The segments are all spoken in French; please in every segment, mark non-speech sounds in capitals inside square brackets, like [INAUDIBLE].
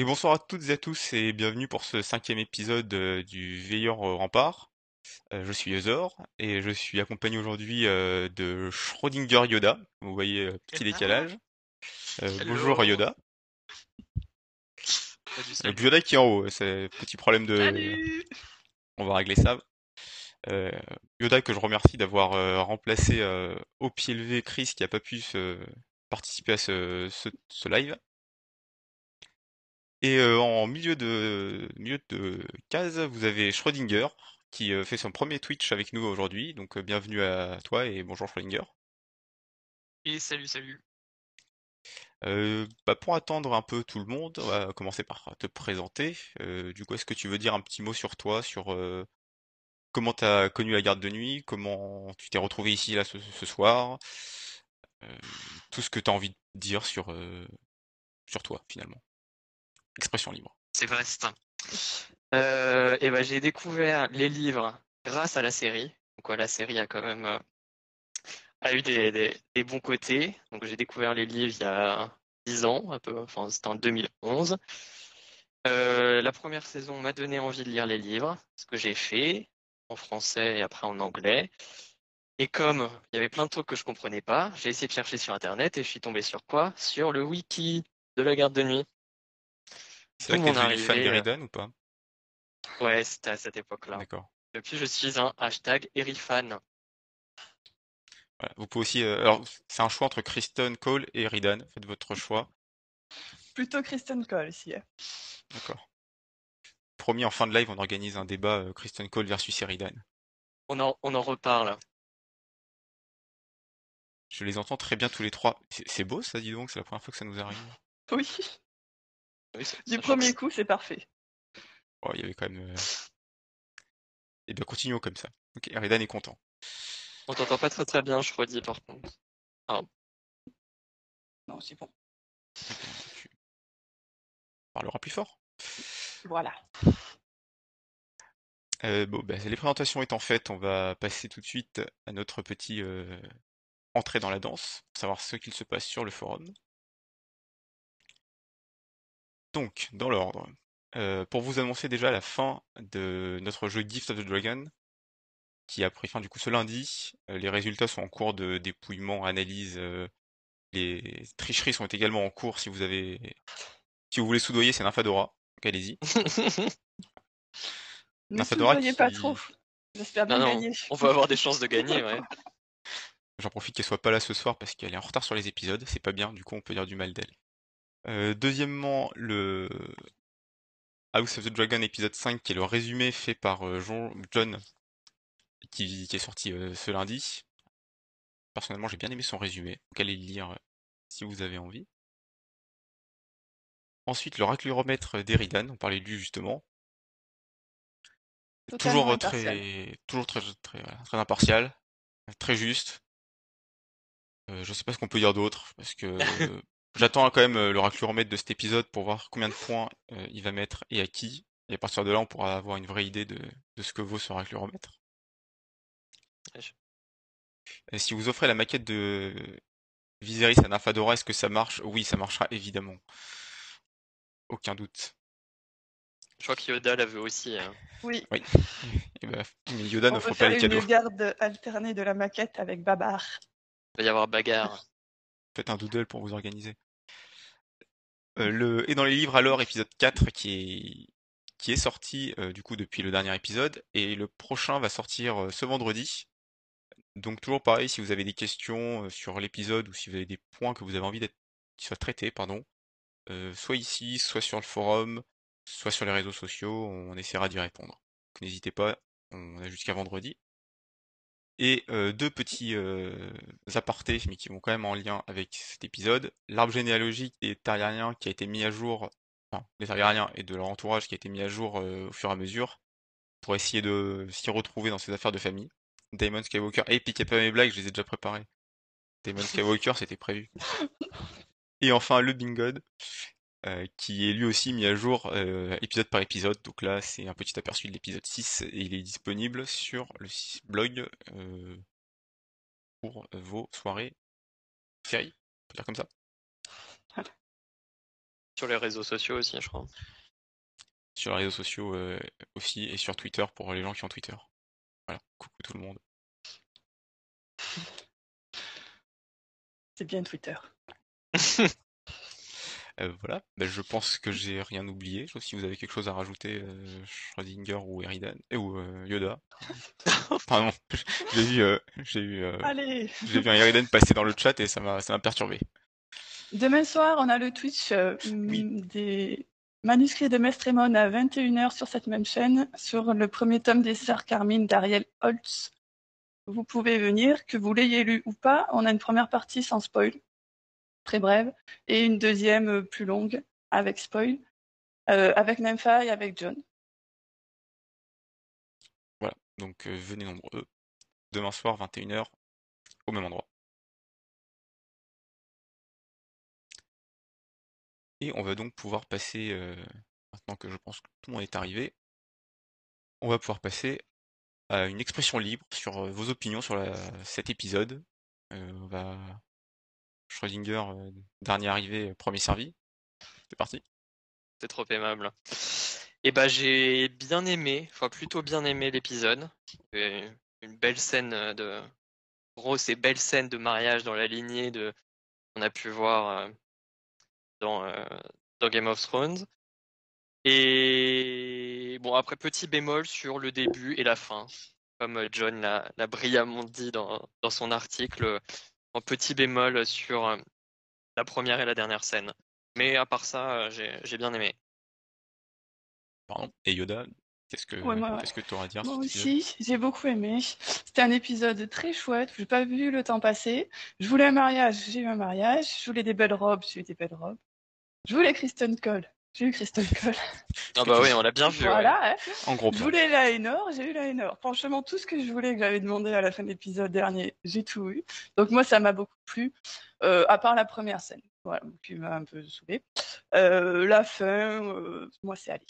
Et bonsoir à toutes et à tous et bienvenue pour ce cinquième épisode euh, du Veilleur au Rempart. Euh, je suis Eusor et je suis accompagné aujourd'hui euh, de Schrödinger Yoda. Vous voyez, euh, petit décalage. Euh, bonjour. Yoda. Euh, salut. Yoda qui est en haut, c'est petit problème de... Salut On va régler ça. Euh, Yoda que je remercie d'avoir euh, remplacé euh, au pied levé Chris qui a pas pu participer à ce, ce, ce live. Et euh, en milieu de milieu de case, vous avez Schrödinger qui euh, fait son premier Twitch avec nous aujourd'hui. Donc euh, bienvenue à toi et bonjour Schrödinger. Et salut, salut. Bah, pour attendre un peu tout le monde, on va commencer par te présenter. Du coup, est-ce que tu veux dire un petit mot sur toi, sur comment tu as connu la garde de nuit, comment tu t'es retrouvé ici là ce, ce soir, tout ce que tu as envie de dire sur sur toi finalement. Expression libre. C'est vaste. Euh, et ben, j'ai découvert les livres grâce à la série. Donc, la série a quand même euh, a eu des bons côtés. Donc, j'ai découvert les livres il y a 10 ans, un peu. Enfin, c'était en 2011. Euh, la première saison m'a donné envie de lire les livres, ce que j'ai fait en français et après en anglais. Et comme il y avait plein de trucs que je comprenais pas, j'ai essayé de chercher sur Internet et je suis tombé sur quoi? Sur le wiki de la garde de nuit. C'est D'où que t'es devenu fan euh, d'Eridan ou pas? Ouais, c'était à cette époque-là. D'accord. Depuis, je suis un hashtag Erifan. Voilà. Vous pouvez aussi. euh, alors, c'est un choix entre Kristen Cole et Eridan. Faites votre choix. Plutôt Kristen Cole ici. D'accord. Promis, en fin de live, on organise un débat euh, Kristen Cole versus Eridan. On en, on en reparle. Je les entends très bien tous les trois. C'est c'est beau ça, dis donc, c'est la première fois que ça nous arrive. [LAUGHS] Oui, Oui, du premier coup, c'est parfait. Oh, il y avait quand même. euh, Eh bien, continuons comme ça. Ok, Eridan est content. On t'entend pas très très bien, je redis par contre. Non, c'est bon. [LAUGHS] Tu parleras plus fort. Voilà. Euh, bon, bah, les présentations étant faites, on va passer tout de suite à notre petit euh, entrée dans la danse, pour savoir ce qu'il se passe sur le forum. Donc, dans l'ordre, euh, pour vous annoncer déjà la fin de notre jeu Gift of the Dragon, qui a pris fin du coup ce lundi. Euh, les résultats sont en cours de dépouillement, analyse. euh, les tricheries sont également en cours si vous avez, si vous voulez soudoyer, c'est Nymphadora. Donc allez-y. [LAUGHS] Ne Nymphadora soudoyez pas qui- trop. J'espère bien non, gagner. on va avoir des [LAUGHS] chances de gagner, ouais. J'en profite qu'elle soit pas là ce soir parce qu'elle est en retard sur les épisodes, c'est pas bien, du coup on peut dire du mal d'elle. Euh, deuxièmement, le House of the Dragon épisode 5 qui est le résumé fait par euh, John qui, qui est sorti euh, ce lundi. Personnellement j'ai bien aimé son résumé, donc allez le lire si vous avez envie. Ensuite le racluromètre d'Eridan, on parlait de lui justement. Toujours très, toujours très, très, voilà, très impartial, très juste. Euh, je sais pas ce qu'on peut dire d'autre, parce que [LAUGHS] euh, j'attends quand même euh, le racluromètre de cet épisode pour voir combien de points euh, il va mettre et à qui. Et à partir de là, on pourra avoir une vraie idée de, de ce que vaut ce racluromètre. Ouais, je- Et si vous offrez la maquette de Viserys à Nymphadora, est-ce que ça marche? Oui, ça marchera évidemment. Aucun doute. Je crois que Yoda l'avait aussi. hein. Oui, Oui. Et ben, mais Yoda on n'offre peut pas faire les cadeaux. une garde alternée de la maquette avec Babar. Il va y avoir bagarre. Faites un doodle pour vous organiser. Euh, le... Et dans les livres alors, épisode 4 qui est, qui est sorti euh, du coup depuis le dernier épisode, et le prochain va sortir euh, ce vendredi. Donc toujours pareil, si vous avez des questions sur l'épisode ou si vous avez des points que vous avez envie d'être qui soient traités, pardon, soit ici, soit sur le forum, soit sur les réseaux sociaux, on essaiera d'y répondre. Donc n'hésitez pas, on a jusqu'à vendredi. Et euh, deux petits euh, apartés, mais qui vont quand même en lien avec cet épisode. L'arbre généalogique des Targaryens qui a été mis à jour, enfin, des Targaryens et de leur entourage qui a été mis à jour euh, au fur et à mesure, pour essayer de s'y retrouver dans ses affaires de famille. Damon Skywalker, et piquez pas mes blagues, je les ai déjà préparées. Damon Skywalker, c'était prévu. [LAUGHS] Et enfin, le Bingod, euh, qui est lui aussi mis à jour euh, épisode par épisode. Donc là, c'est un petit aperçu de l'épisode 6 et il est disponible sur le blog euh, pour vos soirées séries, on peut dire comme ça. Sur les réseaux sociaux aussi, je crois. Sur les réseaux sociaux aussi et sur Twitter pour les gens qui ont Twitter. Voilà, coucou tout le monde. C'est bien Twitter. [LAUGHS] Euh, voilà, ben, je pense que j'ai rien oublié, sauf si vous avez quelque chose à rajouter, euh, Schrödinger ou Eridan, ou euh, Yoda. [LAUGHS] Pardon, [LAUGHS] j'ai vu, j'ai vu, Allez j'ai vu un Eridan passer dans le chat et ça m'a, ça m'a perturbé. Demain soir, on a le Twitch euh, Oui. mm, des manuscrits de Mestremon à 21h sur cette même chaîne, sur le premier tome des Sœurs Carmine d'Ariel Holtz. Vous pouvez venir, que vous l'ayez lu ou pas. On a une première partie sans spoil, très brève, et une deuxième euh, plus longue avec spoil, euh, avec Nympha et avec John. Voilà, donc euh, venez nombreux. Demain soir, 21h, au même endroit. Et on va donc pouvoir passer, maintenant que je pense que tout le monde est arrivé, on va pouvoir passer à une expression libre sur vos opinions sur la- cet épisode. On va Schrödinger, euh, dernier arrivé, euh, premier servi. C'est parti. C'est trop aimable. Et bah j'ai bien aimé, enfin plutôt bien aimé l'épisode. Une belle scène euh, de grosse et belle scène de mariage dans la lignée de qu'on a pu voir dans, Game of Thrones. Et bon après petit bémol sur le début et la fin. Comme John l'a l'a brillamment dit dans son article, en petit bémol sur euh, la première et la dernière scène. Mais à part ça, euh, j'ai j'ai bien aimé. Pardon. Et Yoda, qu'est-ce que Ouais, moi, ouais. qu'est-ce que tu auras à dire Moi aussi, j'ai beaucoup aimé. C'était un épisode très chouette. J'ai pas vu le temps passer. Je voulais un mariage, j'ai eu un mariage. Je voulais des belles robes, j'ai eu des belles robes. Je voulais Kristen Cole, j'ai eu Kristen Cole. Ah bah oui, on l'a bien vu. ouais. voilà. hein. En gros Je voulais la Hainor, j'ai eu la Hainor. Franchement, tout ce que je voulais que j'avais demandé à la fin de l'épisode dernier, j'ai tout eu. Donc moi, ça m'a beaucoup plu, euh, à part la première scène, voilà, qui m'a un peu saoulée. Euh, la fin, euh, moi, c'est allé.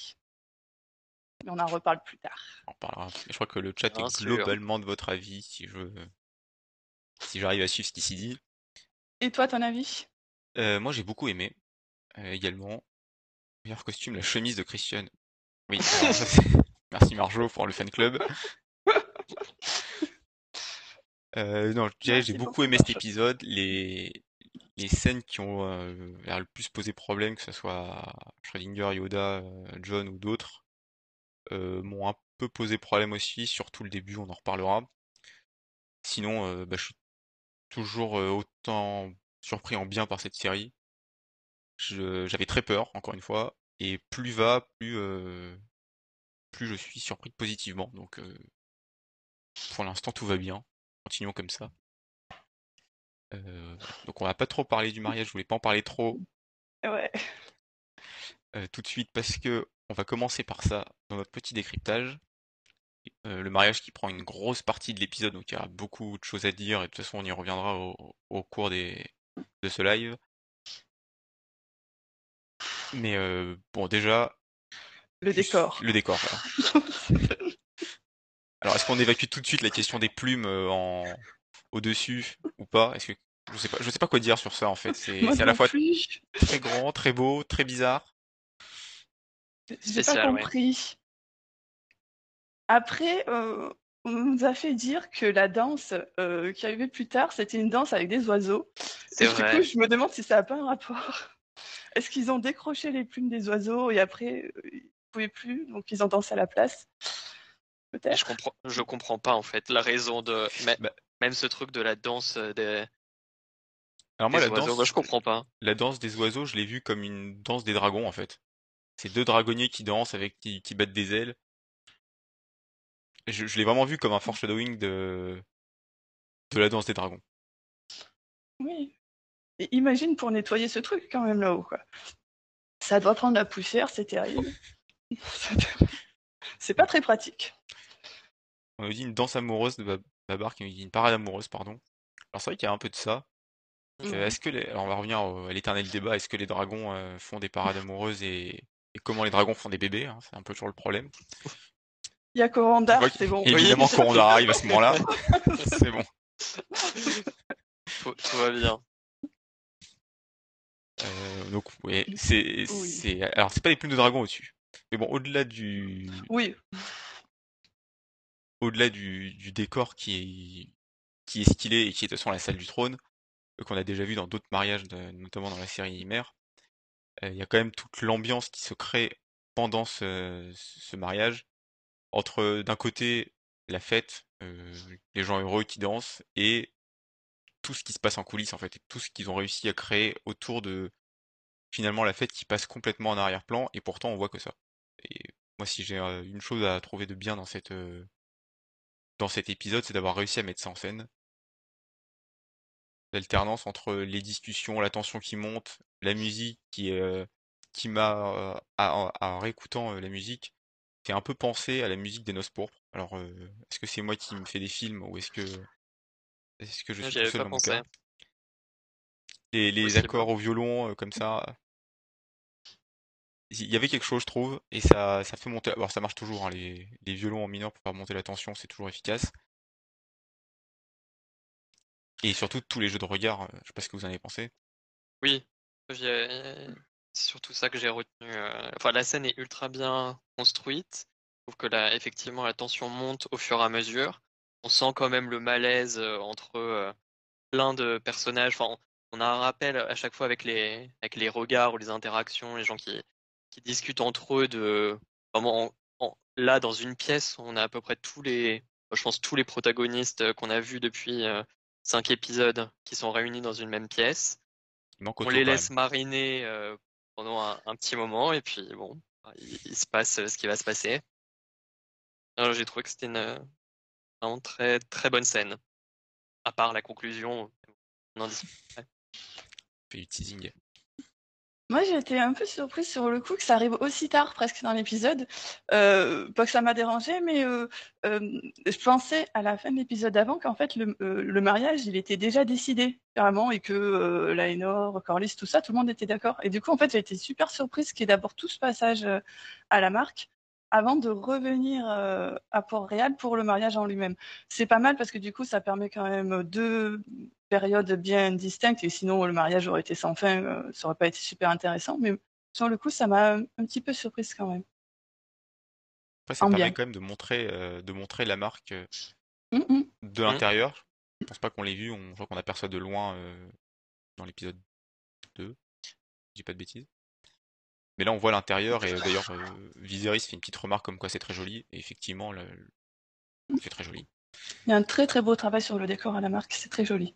Mais on en reparle plus tard. On. Mais je crois que le chat Bien est sûr. globalement de votre avis, si je si j'arrive à suivre ce qui s'y dit. Et toi, ton avis? Euh, moi, j'ai beaucoup aimé euh, également. Meilleur costume, la chemise de Christian. Oui, alors, ça, c'est- [LAUGHS] merci Marjo pour le fan club. [LAUGHS] Euh, non, je dirais, Merci j'ai beaucoup aimé cet épisode. Les, les scènes qui ont euh, le plus posé problème, que ce soit Schrödinger, Yoda, euh, John ou d'autres, euh, m'ont un peu posé problème aussi, surtout le début, on en reparlera. Sinon, euh, bah, je suis toujours euh, autant surpris en bien par cette série. J'avais très peur, encore une fois, et plus va, plus, euh, plus je suis surpris positivement. Donc, euh, pour l'instant, tout va bien. Continuons comme ça. Euh, donc, on va pas trop parler du mariage. Je voulais pas en parler trop Ouais. tout de suite parce que on va commencer par ça dans notre petit décryptage. Le mariage qui prend une grosse partie de l'épisode, donc il y a beaucoup de choses à dire et de toute façon on y reviendra au, au cours des, de ce live. Mais euh, bon, déjà, Le juste décor. Le décor, voilà. [LAUGHS] Alors, est-ce qu'on évacue tout de suite la question des plumes en au-dessus ou pas? Est-ce que je sais pas, je sais pas quoi dire sur ça en fait. C'est à la fois plus. très grand, très beau, très bizarre. J'ai pas ouais. compris. Après, euh, on nous a fait dire que la danse euh, qui arrivait plus tard, c'était une danse avec des oiseaux. C'est Et du vrai. coup, je me demande si ça n'a pas un rapport. Est-ce qu'ils ont décroché les plumes des oiseaux et après, euh, ils ne pouvaient plus, donc ils ont dansé à la place? Je Peut-être. comprends, je comprends pas en fait la raison de Bah. même ce truc de la danse euh, des, Alors moi, des la oiseaux. danse, Moi, je comprends pas. la danse des oiseaux, je l'ai vue comme une danse des dragons en fait. C'est deux dragonniers qui dansent avec qui, qui battent des ailes. Je, je l'ai vraiment vu comme un foreshadowing de de la danse des dragons. Oui. Et imagine pour nettoyer ce truc quand même là-haut. Quoi. Ça doit prendre la poussière, c'est terrible. [LAUGHS] c'est pas très pratique. On nous dit une danse amoureuse de Bab- Babar qui nous dit une parade amoureuse, pardon. Alors c'est vrai qu'il y a un peu de ça. Euh, est-ce que les... alors on va revenir au- à l'éternel débat, est-ce que les dragons euh, font des parades amoureuses et... et comment les dragons font des bébés, hein, c'est un peu toujours le problème. Il y a Corandar, c'est bon. Évidemment, Oui. Corondar arrive à ce moment-là. [LAUGHS] c'est bon. Tout va bien. Euh, donc, ouais, c'est, Oui. c'est, alors c'est pas des plumes de dragon au-dessus. Mais bon, au-delà du, Oui, au-delà du, du décor qui est, qui est stylé et qui est de toute façon la salle du trône, euh, qu'on a déjà vu dans d'autres mariages, de- notamment dans la série Mère, euh, il y a quand même toute l'ambiance qui se crée pendant ce, ce mariage, entre d'un côté la fête, euh, les gens heureux qui dansent, et tout ce qui se passe en coulisses en fait, et tout ce qu'ils ont réussi à créer autour de finalement la fête qui passe complètement en arrière-plan, et pourtant on voit que ça. Et moi si j'ai euh, une chose à trouver de bien dans cette euh, dans cet épisode, c'est d'avoir réussi à mettre ça en scène. L'alternance entre les discussions, la tension qui monte, la musique qui, euh, qui m'a, en réécoutant la musique, fait un peu penser à la musique des Noces pourpres. Alors, est-ce que c'est moi qui me fais des films ou est-ce que, est-ce que je suis j'y tout avais seul pas dans mon pensé. cas? Les, les Possible. accords au violon, euh, comme ça, il y avait quelque chose, je trouve, et ça, ça fait monter. Alors, ça marche toujours, hein, les, les violons en mineur pour faire monter la tension, c'est toujours efficace. Et surtout, tous les jeux de regard, euh, je sais pas ce que vous en avez pensé. Oui, j'ai- c'est surtout ça que j'ai retenu. euh, Enfin, la scène est ultra bien construite. Je trouve que là, effectivement, la tension monte au fur et à mesure. On sent quand même le malaise euh, entre euh, plein de personnages. Enfin, on- a un rappel à chaque fois avec les, avec les regards ou les interactions, les gens qui, qui discutent entre eux de vraiment en- en- là dans une pièce, on a à peu près tous les, je pense tous les protagonistes euh, qu'on a vus depuis euh, cinq épisodes qui sont réunis dans une même pièce on les laisse mariner euh, pendant un, un petit moment et puis bon, il, il se passe euh, ce qui va se passer. J'ai trouvé que c'était une euh, vraiment très très bonne scène. À part la conclusion, on en. Fait du teasing. Moi, j'ai été un peu surprise sur le coup que ça arrive aussi tard, presque dans l'épisode. Euh, pas que ça m'a dérangé, mais euh, euh, je pensais à la fin de l'épisode d'avant qu'en fait le, euh, le mariage, il était déjà décidé carrément et que euh, Laenor, Corlys, tout ça, tout le monde était d'accord. Et du coup, en fait, j'ai été super surprise qu'il y ait d'abord tout ce passage euh, à la marque avant de revenir euh, à Port-Réal pour le mariage en lui-même. C'est pas mal parce que du coup, ça permet quand même deux périodes bien distinctes et sinon le mariage aurait été sans fin, euh, ça aurait pas été super intéressant. Mais sur le coup, ça m'a un petit peu surprise quand même. Après, ça En permet bien. quand même de montrer, euh, de montrer la marque euh, Mm, mm. de l'intérieur. Je pense pas qu'on l'ait vu, on, je crois qu'on aperçoit de loin euh, dans l'épisode 2. Je dis pas de bêtises. Mais là, on voit l'intérieur et euh, d'ailleurs, [LAUGHS] euh, Viserys fait une petite remarque comme quoi c'est très joli. Et effectivement, le- c'est très joli. Il y a un très très beau travail sur le décor à la marque, c'est très joli.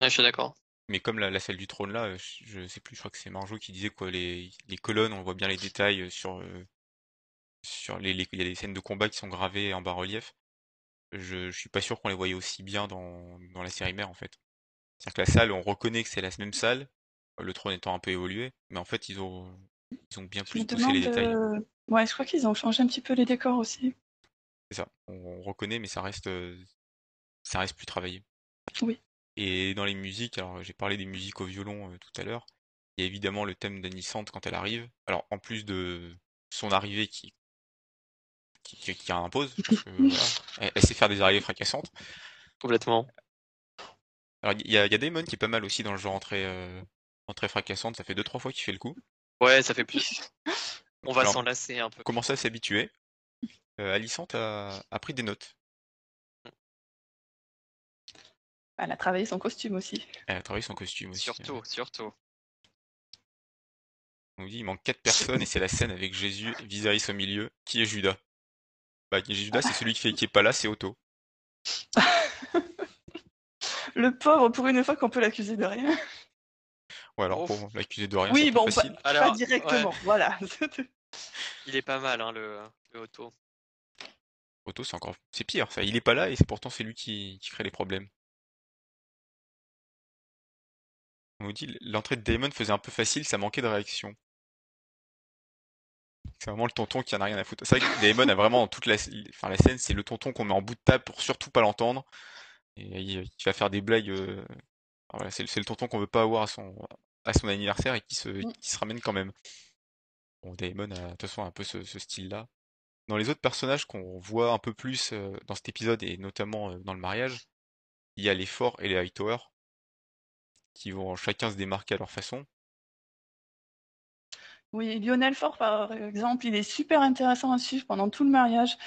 Ouais, je suis d'accord. Mais comme la, la salle du trône là, euh, je, je sais plus, je crois que c'est Marjo qui disait quoi, les, les colonnes, on voit bien les détails sur, euh, sur les, les- il y a des scènes de combat qui sont gravées en bas-relief. Je, je suis pas sûr qu'on les voyait aussi bien dans, dans la série mère en fait. C'est-à-dire que la salle, on reconnaît que c'est la même salle, le trône étant un peu évolué, mais en fait ils ont, ils ont bien Je plus poussé les demande. détails. euh, Ouais, je crois qu'ils ont changé un petit peu les décors aussi. C'est ça, on, on reconnaît, mais ça reste, euh, ça reste plus travaillé. Oui. Et dans les musiques, alors j'ai parlé des musiques au violon euh, tout à l'heure. Il y a évidemment le thème d'Anisante quand elle arrive. Alors en plus de son arrivée qui qui, qui, qui impose, parce que, [LAUGHS] voilà, elle, elle sait faire des arrivées fracassantes. Complètement. Alors il y a, il y a Damon qui est pas mal aussi dans le genre entrée euh, entrée fracassante. Ça fait deux trois fois qu'il fait le coup. Ouais, ça fait plus. [LAUGHS] On va s'en lasser un peu. Commencer à s'habituer? Euh, Alicante a, a pris des notes. Elle a travaillé son costume aussi. Elle a travaillé son costume aussi. Surtout, surtout. On nous dit il manque quatre personnes et c'est la scène avec Jésus, Viserys au milieu. Qui est Judas? Bah qui est Judas, c'est celui qui, fait, qui est pas là, c'est Otto. [LAUGHS] Le pauvre, pour une fois qu'on peut l'accuser de rien. Ouais alors bon, l'accuser de rien, Oui, bon, pas pas, Alors, directement, voilà. [LAUGHS] Il est pas mal, hein, le, le auto. Otto c'est encore c'est pire ça. Il est pas là et c'est pourtant c'est lui qui, qui crée les problèmes. On nous dit l'entrée de Damon faisait un peu facile, ça manquait de réaction. C'est vraiment le tonton qui en a rien à foutre. C'est vrai que Damon a vraiment toute la, enfin, la scène, c'est le tonton qu'on met en bout de table pour surtout pas l'entendre. Et il, il va faire des blagues. euh, enfin, voilà, c'est le- c'est le tonton qu'on veut pas avoir à son, à son anniversaire et qui se, qui se ramène quand même. Bon, Damon a de toute façon un peu ce, ce style-là. Dans les autres personnages qu'on voit un peu plus euh, dans cet épisode et notamment euh, dans le mariage, il y a les forts et les Hightower. qui vont chacun se démarquer à leur façon. Oui, Lionel Fort, par exemple, il est super intéressant à suivre pendant tout le mariage.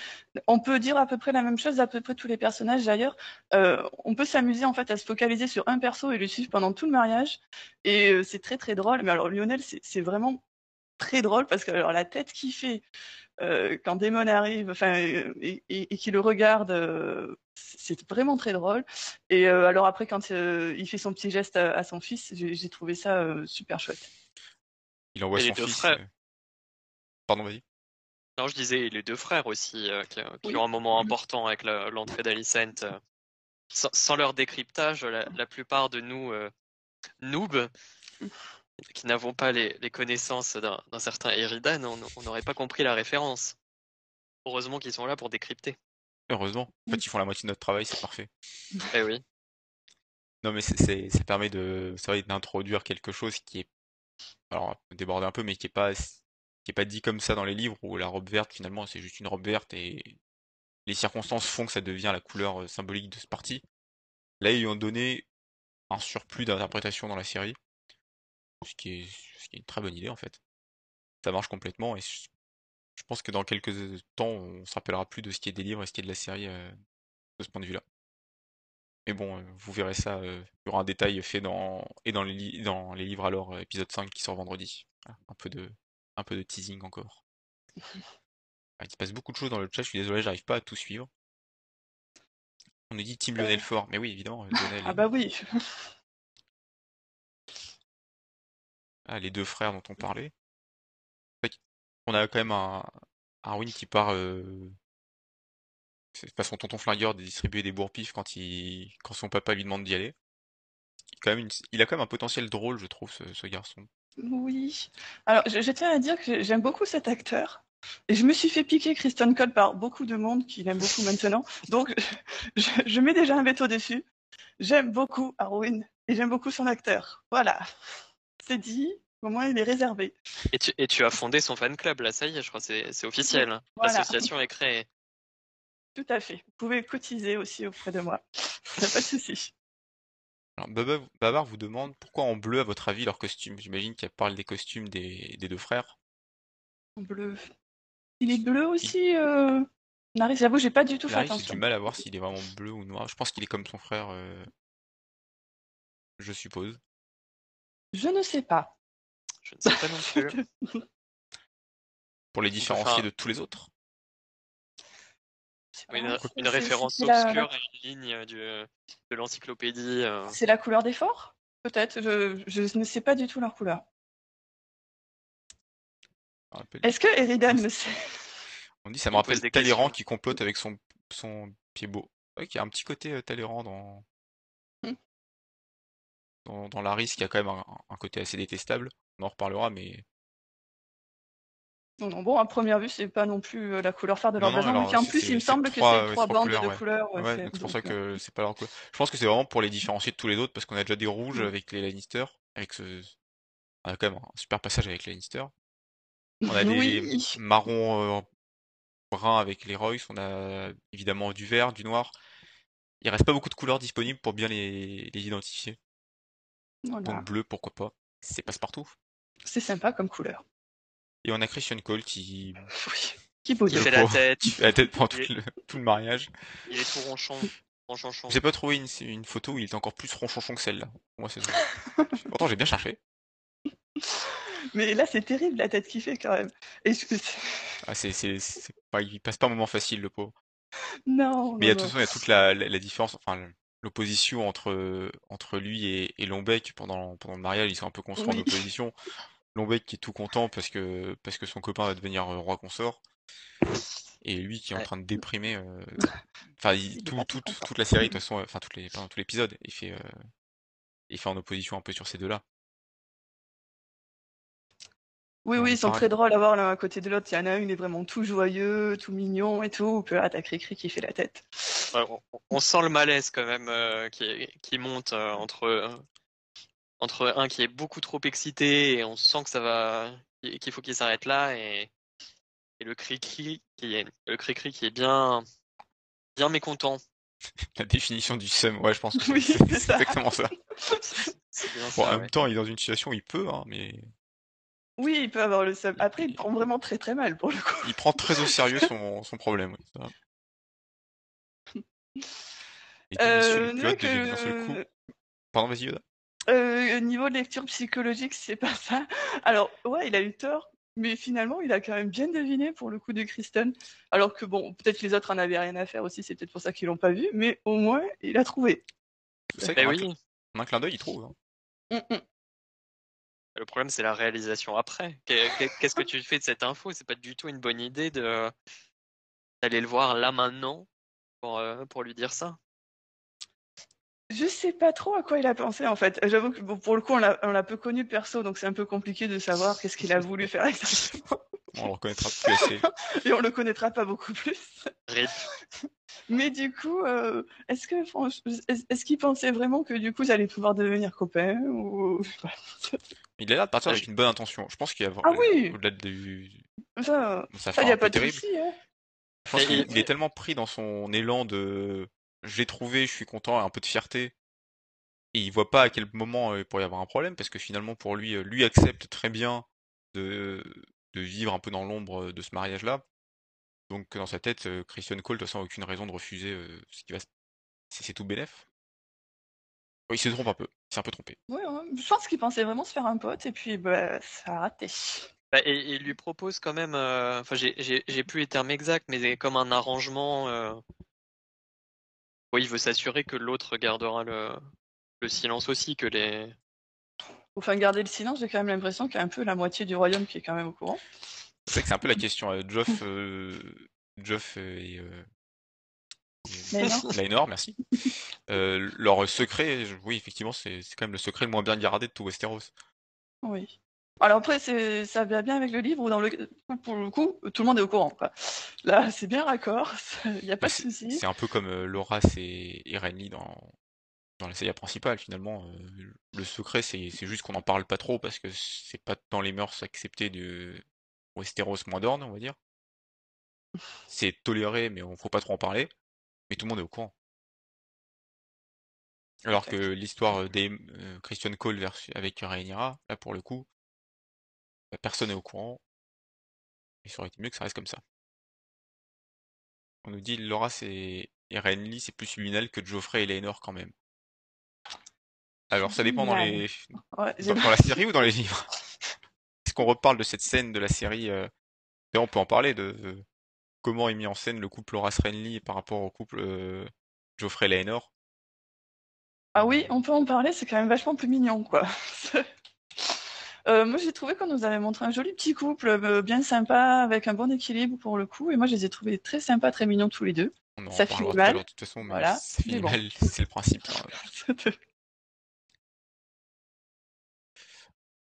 On peut dire à peu près la même chose à peu près tous les personnages d'ailleurs. Euh, on peut s'amuser en fait à se focaliser sur un perso et le suivre pendant tout le mariage. Et euh, c'est très très drôle. Mais alors Lionel, c'est vraiment très drôle parce que alors la tête qu'il fait euh, quand Damon arrive, et, et, qu'il le regarde, c'est vraiment très drôle. Et alors après quand il fait son petit geste à son fils, j'ai trouvé ça super chouette. Il envoie son fils. Frères. Euh. Pardon, vas-y. Non, je disais les deux frères aussi, euh, qui, ont un moment important avec l'entrée d'Alicent. Euh. Sans, leur décryptage, la, plupart de nous, noobs, qui n'avons pas les, connaissances d'un certain Eridan, on n'aurait pas compris la référence. Heureusement qu'ils sont là pour décrypter. Heureusement. En fait, ils font la moitié de notre travail, c'est parfait. Eh oui. Non, mais ça permet de, d'introduire quelque chose qui est alors déborder un peu, mais qui est pas qui est pas dit comme ça dans les livres où la robe verte finalement c'est juste une robe verte et les circonstances font que ça devient la couleur euh, symbolique de ce parti. Là ils ont donné un surplus d'interprétation dans la série, ce qui est une très bonne idée en fait. Ça marche complètement et je pense que dans quelques temps on se rappellera plus de ce qui est des livres et ce qui est de la série euh, de ce point de vue là. Mais bon, euh, vous verrez ça, euh, il y aura un détail fait dans et dans les, dans les livres alors, euh, épisode 5 qui sort vendredi. un peu de un peu de teasing encore. [LAUGHS] Ah, il se passe beaucoup de choses dans le chat, je suis désolé, j'arrive pas à tout suivre. On nous dit Team Lionel Fort, mais oui, évidemment, Lionel. Ah bah oui. [LAUGHS] Ah, les deux frères dont on parlait. On a quand même un, un Win qui part c'est pas son tonton flingueur de distribuer des bourpifs quand il quand son papa lui demande d'y aller. Il, quand même il a quand même un potentiel drôle, je trouve, ce, garçon. Oui. Alors, je, tiens à dire que j'aime beaucoup cet acteur. Et je me suis fait piquer Kristen Cole par beaucoup de monde qui l'aime beaucoup maintenant. Donc, [LAUGHS] je, mets déjà un veto dessus. J'aime beaucoup Arwen et j'aime beaucoup son acteur. Voilà. C'est dit. Au moins, il est réservé. Et tu, et tu as fondé son fan club, là, ça y est, je crois que c'est officiel. L'association est créée. Tout à fait. Vous pouvez cotiser aussi auprès de moi. Il n'y a pas de souci. Alors, Babar vous demande pourquoi en bleu, à votre avis, leur costume J'imagine qu'elle parle des costumes des, deux frères. En bleu. Il est bleu aussi, euh... Nari, j'avoue, j'ai pas du tout fait attention. J'ai du mal à voir s'il est vraiment bleu ou noir. Je pense qu'il est comme son frère, euh, je suppose. Je ne sais pas. Je ne sais pas non plus. [LAUGHS] Pour les différencier de tous les autres une, référence obscure à une ligne euh, euh, de l'encyclopédie. Euh. C'est la couleur des forts? Peut-être. Je, ne sais pas du tout leur couleur. Est-ce que Eridan le sait? On dit ça me rappelle Talleyrand qui complote avec son, son pied beau. Ouais, il y a un petit côté Talleyrand dans... Hmm. dans, dans Laris qui a quand même un, côté assez détestable. On en reparlera, mais non, non, bon, à première vue, c'est pas non plus euh, la couleur phare de leur blason. en plus, il me semble que c'est trois bandes de couleurs. Ouais, c'est pour ça que euh, c'est pas leur couleur. Je pense que c'est vraiment pour les différencier de tous les autres, parce qu'on a déjà des rouges mm. avec les Lannister, avec ce... On a quand même un super passage avec les Lannister. On a [LAUGHS] des marrons euh, bruns avec les Royce, on a évidemment du vert, du noir. Il reste pas beaucoup de couleurs disponibles pour bien les, les identifier. Donc bleu, pourquoi pas. C'est passe-partout. C'est sympa comme couleur. Et on a Christian Cole qui. [LAUGHS] Qui, fait la tête. Qui fait la tête pendant tout, le, mariage. Il est tout ronchon. J'ai pas trouvé une, une, photo où il était encore plus ronchonchon que celle-là. Moi, c'est [LAUGHS] Pourtant, j'ai bien cherché. Mais là, c'est terrible la tête qu'il fait quand même. Et... Ah, c'est, pas... Il passe pas un moment facile, le pauvre. Non. Mais il y a, toute, il y a toute la, la, différence, enfin, l'opposition entre, entre lui et, et Lombec pendant, pendant le mariage. Ils sont un peu construits en opposition. Lombec qui est tout content parce que, parce que son copain va devenir euh, roi consort. Et lui qui est en train de déprimer. Euh, [LAUGHS] enfin, toute la série, de toute façon, enfin, toutes les, tout l'épisode, il fait, euh, il fait en opposition un peu sur ces deux-là. Oui, oui, ils sont très drôles à voir l'un à côté de l'autre. Il y en a un, il est vraiment tout joyeux, tout mignon et tout. Puis là, t'as Cricri qui fait la tête. on, sent le malaise quand même qui, qui, monte entre entre un qui est beaucoup trop excité et on sent que ça va qu'il faut qu'il s'arrête là et, le cri-cri qui est le cri-cri qui est bien bien mécontent. [LAUGHS] La définition du seum, ouais, je pense que c'est exactement ça. [LAUGHS] C'est bien Bon, en même temps, il est dans une situation où il peut, hein, mais Oui, il peut avoir le seum. Après, il prend vraiment très très mal pour le coup. il prend très au sérieux [LAUGHS] son, son problème. Oui, ça. Et Euh, que d'un seul coup. Pardon, vas-y, Yoda. Euh, niveau de lecture psychologique, c'est pas ça. Alors, ouais, il a eu tort, mais finalement, il a quand même bien deviné pour le coup de Kristen. Alors que bon, peut-être que les autres en avaient rien à faire aussi, c'est peut-être pour ça qu'ils l'ont pas vu, mais au moins, il a trouvé. Savez Ben qu'en un oui, en un clin d'œil, il trouve. hein. Mm, mm. le problème c'est la réalisation après. Qu'est- qu'est- Qu'est-ce que tu fais de cette info? C'est pas du tout une bonne idée de d'aller le voir là maintenant pour, euh, pour lui dire ça. Je sais pas trop à quoi il a pensé en fait. J'avoue que bon, pour le coup, on l'a on l'a peu connu le perso, donc c'est un peu compliqué de savoir qu'est-ce qu'il a voulu faire exactement. [LAUGHS] On le reconnaîtra plus assez. Et on le connaîtra pas beaucoup plus. Rip. Mais du coup, euh, est-ce que franch- est-ce qu'il pensait vraiment que du coup, ils allaient pouvoir devenir copains ou Il a l'air de partir avec une bonne intention. Je pense qu'il y a Ah oui. au-delà du ça, ça y a pas de souci. Hein. Je pense qu'il est tellement pris dans son élan de je l'ai trouvé, je suis content, un peu de fierté. Et il voit pas à quel moment euh, il pourrait y avoir un problème, parce que finalement pour lui, euh, lui accepte très bien de, de vivre un peu dans l'ombre de ce mariage-là. Donc dans sa tête, euh, Christian Cole, de toute façon, aucune raison de refuser euh, ce qui va se... C'est c'est tout bénef. Oui, il se trompe un peu. Il s'est un peu trompé. Ouais. Je pense qu'il pensait vraiment se faire un pote et puis bah, ça a raté. Bah, et, il lui propose quand même, euh, enfin j'ai- j'ai j'ai plus les termes exacts, mais comme un arrangement. euh, où il veut s'assurer que l'autre gardera le, le silence aussi, que les. Enfin, garder le silence, j'ai quand même l'impression qu'il y a un peu la moitié du royaume qui est quand même au courant. C'est vrai que c'est un peu la question. euh, Geoff, euh, Geoff euh, et, euh, Laenor. Laenor, merci. Euh, leur secret, oui, effectivement, c'est quand même le secret le moins bien gardé de tout Westeros. Oui. Alors après, c'est ça va bien avec le livre où dans le pour le coup, tout le monde est au courant. Quoi. Là, c'est bien raccord, [LAUGHS] il n'y a pas Bah, de souci. c'est un peu comme euh, Loras et, et Renly dans, dans la saga principale, finalement. euh, le secret, c'est c'est juste qu'on n'en parle pas trop parce que c'est pas dans les mœurs acceptées de Westeros moins d'orne, on va dire. C'est toléré, mais on faut pas trop en parler. Mais tout le monde est au courant. Alors que l'histoire des euh, Christian Cole versus, avec Rhaenyra, là pour le coup, personne n'est au courant. Et ça aurait été mieux que ça reste comme ça. On nous dit Loras et, et Renly, c'est plus subliminal que Geoffrey et Laenor quand même. Alors ça dépend dans les Ouais, dans, dans la série ou dans les livres? [LAUGHS] Est-ce qu'on reparle de cette scène de la série euh, on peut en parler de, de comment est mis en scène le couple Loras Renly par rapport au couple euh, Geoffrey Laenor. Ah oui, on peut en parler, c'est quand même vachement plus mignon, quoi. [LAUGHS] Euh, moi, j'ai trouvé qu'on nous avait montré un joli petit couple, euh, bien sympa, avec un bon équilibre pour le coup, et moi, je les ai trouvés très sympas, très mignons tous les deux. On en Ça finit mal. de toute façon, mais Voilà, ça finit bon. mal, c'est le principe. hein. [LAUGHS]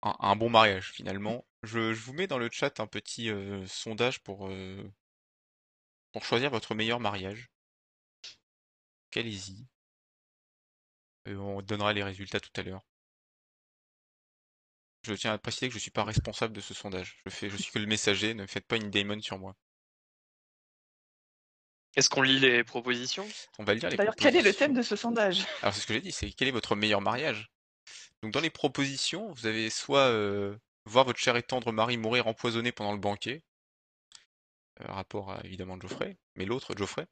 Un, un bon mariage finalement. Je, je vous mets dans le chat un petit euh, sondage pour, pour choisir votre meilleur mariage. Allez-y. On donnera les résultats tout à l'heure. Je tiens à préciser que je suis pas responsable de ce sondage. Je fais, je suis que le messager. Ne faites pas une daemon sur moi. Est-ce qu'on lit les propositions? On va lire les D'ailleurs, quel est le thème de ce sondage? Alors c'est ce que j'ai dit, c'est quel est votre meilleur mariage? Donc dans les propositions, vous avez soit euh, voir votre cher et tendre mari mourir empoisonné pendant le banquet, euh, rapport à évidemment Geoffrey, mais l'autre Geoffrey,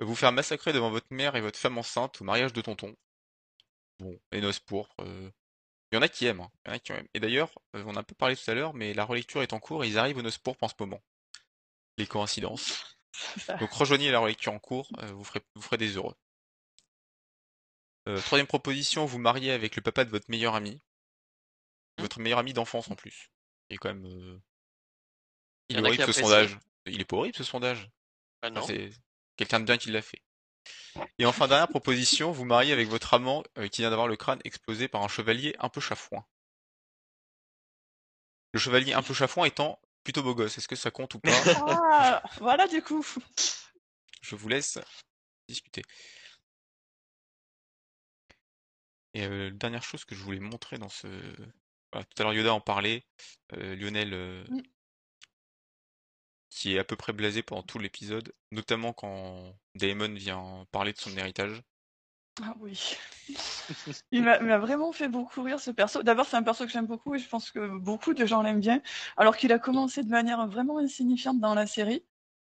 Euh, vous faire massacrer devant votre mère et votre femme enceinte au mariage de tonton. Bon, les noces pourpres. Il y en a qui aiment, hein. Il y en a qui aiment. Et d'ailleurs, euh, on a un peu parlé tout à l'heure, mais la relecture est en cours et ils arrivent aux noces pourpres en ce moment. Les coïncidences. [LAUGHS] Donc rejoignez la relecture en cours, euh, vous, ferez, vous ferez des heureux. Euh, troisième proposition, vous mariez avec le papa de votre meilleur ami. Votre meilleur ami d'enfance en plus. Il est quand même... Il est horrible ce sondage. Il est pas horrible ce sondage. Ah Enfin, non c'est quelqu'un de bien qui l'a fait. Et enfin, dernière proposition, vous mariez avec votre amant euh, qui vient d'avoir le crâne explosé par un chevalier un peu chafouin. Le chevalier un peu chafouin étant plutôt beau gosse. Est-ce que ça compte ou pas? [LAUGHS] Ah, voilà du coup. Je vous laisse discuter. Et euh, dernière chose que je voulais montrer dans ce... Voilà, tout à l'heure Yoda en parlait, euh, Lionel Mm. Qui est à peu près blasé pendant tout l'épisode, notamment quand Daemon vient parler de son héritage. Ah oui. [LAUGHS] Il m'a vraiment fait beaucoup rire ce perso. D'abord, c'est un perso que j'aime beaucoup et je pense que beaucoup de gens l'aiment bien. Alors qu'il a commencé de manière vraiment insignifiante dans la série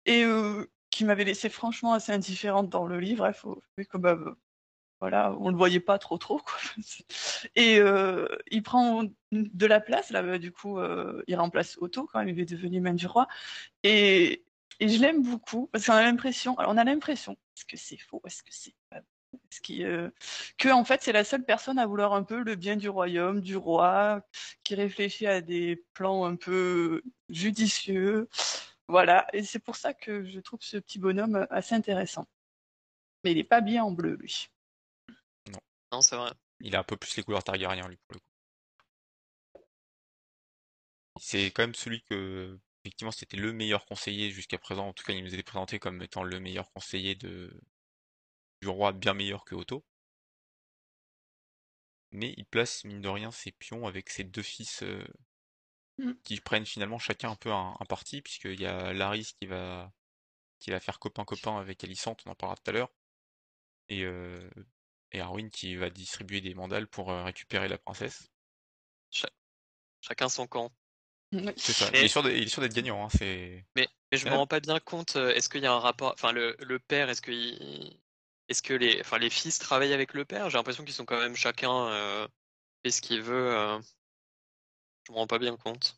et euh, qui m'avait laissé franchement assez indifférente dans le livre. Il faut quand même, voilà, on le voyait pas trop trop. Quoi. [LAUGHS] Et euh, il prend de la place là. bah, Du coup, euh, il remplace Otto quand même. Il est devenu main du roi et et je l'aime beaucoup parce qu'on a l'impression. Alors on a l'impression. Est-ce que c'est faux Est-ce que c'est pas ce qui, euh, que en fait c'est la seule personne à vouloir un peu le bien du royaume, du roi, qui réfléchit à des plans un peu judicieux, voilà. Et c'est pour ça que je trouve ce petit bonhomme assez intéressant. Mais il est pas bien en bleu lui. Non, c'est vrai. Il a un peu plus les couleurs Targaryen, lui, pour le coup. C'est quand même celui que, effectivement, c'était le meilleur conseiller jusqu'à présent. En tout cas, il nous était présenté comme étant le meilleur conseiller de du roi, bien meilleur que Otto. Mais il place, mine de rien, ses pions avec ses deux fils euh, Mm. qui prennent finalement chacun un peu un, un parti, puisqu'il y a Laris qui va qui va faire copain-copain avec Alicente, on en parlera tout à l'heure, et, euh, et Arwen qui va distribuer des mandales pour euh, récupérer la princesse. Chacun son camp. Oui. C'est ça. Et- Il est sûr est d'être gagnant, hein, c'est... Mais, mais je me rends pas bien compte. euh, Est-ce qu'il y a un rapport Enfin, le, le père, est-ce que il- est-ce que les, enfin, les fils travaillent avec le père? J'ai l'impression qu'ils sont quand même chacun euh, fait ce qu'il veut. euh, Je me rends pas bien compte.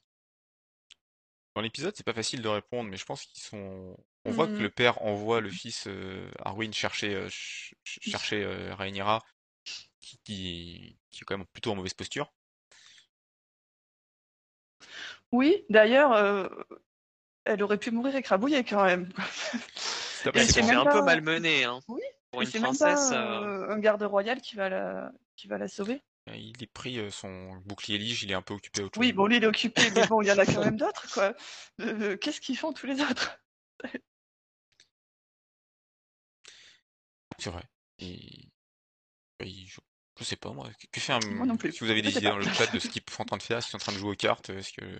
Dans l'épisode, c'est pas facile de répondre, mais je pense qu'ils sont... On voit que Mhm. le père envoie le fils euh, Arwen chercher, euh, ch- ch- chercher euh, Rhaenyra, qui, qui, qui est quand même plutôt en mauvaise posture. Oui, d'ailleurs, euh, elle aurait pu mourir écrabouillée quand même. C'est Et s'est un pas- peu malmener. Hein. Oui, Pour une c'est même princesse. pas euh, un garde royal qui va la qui va la sauver. Il est pris son bouclier lige, il est un peu occupé autre Oui, bon, lui il est occupé, mais bon, il y en a quand [LAUGHS] même d'autres, quoi. Euh, Qu'est-ce qu'ils font tous les autres? C'est vrai. Et... et je... je sais pas moi. Que- fait un... Moi non plus. Si vous avez des Je idées pas. dans le chat de ce qu'ils sont en train de faire, s'ils sont en train de jouer aux cartes, est-ce que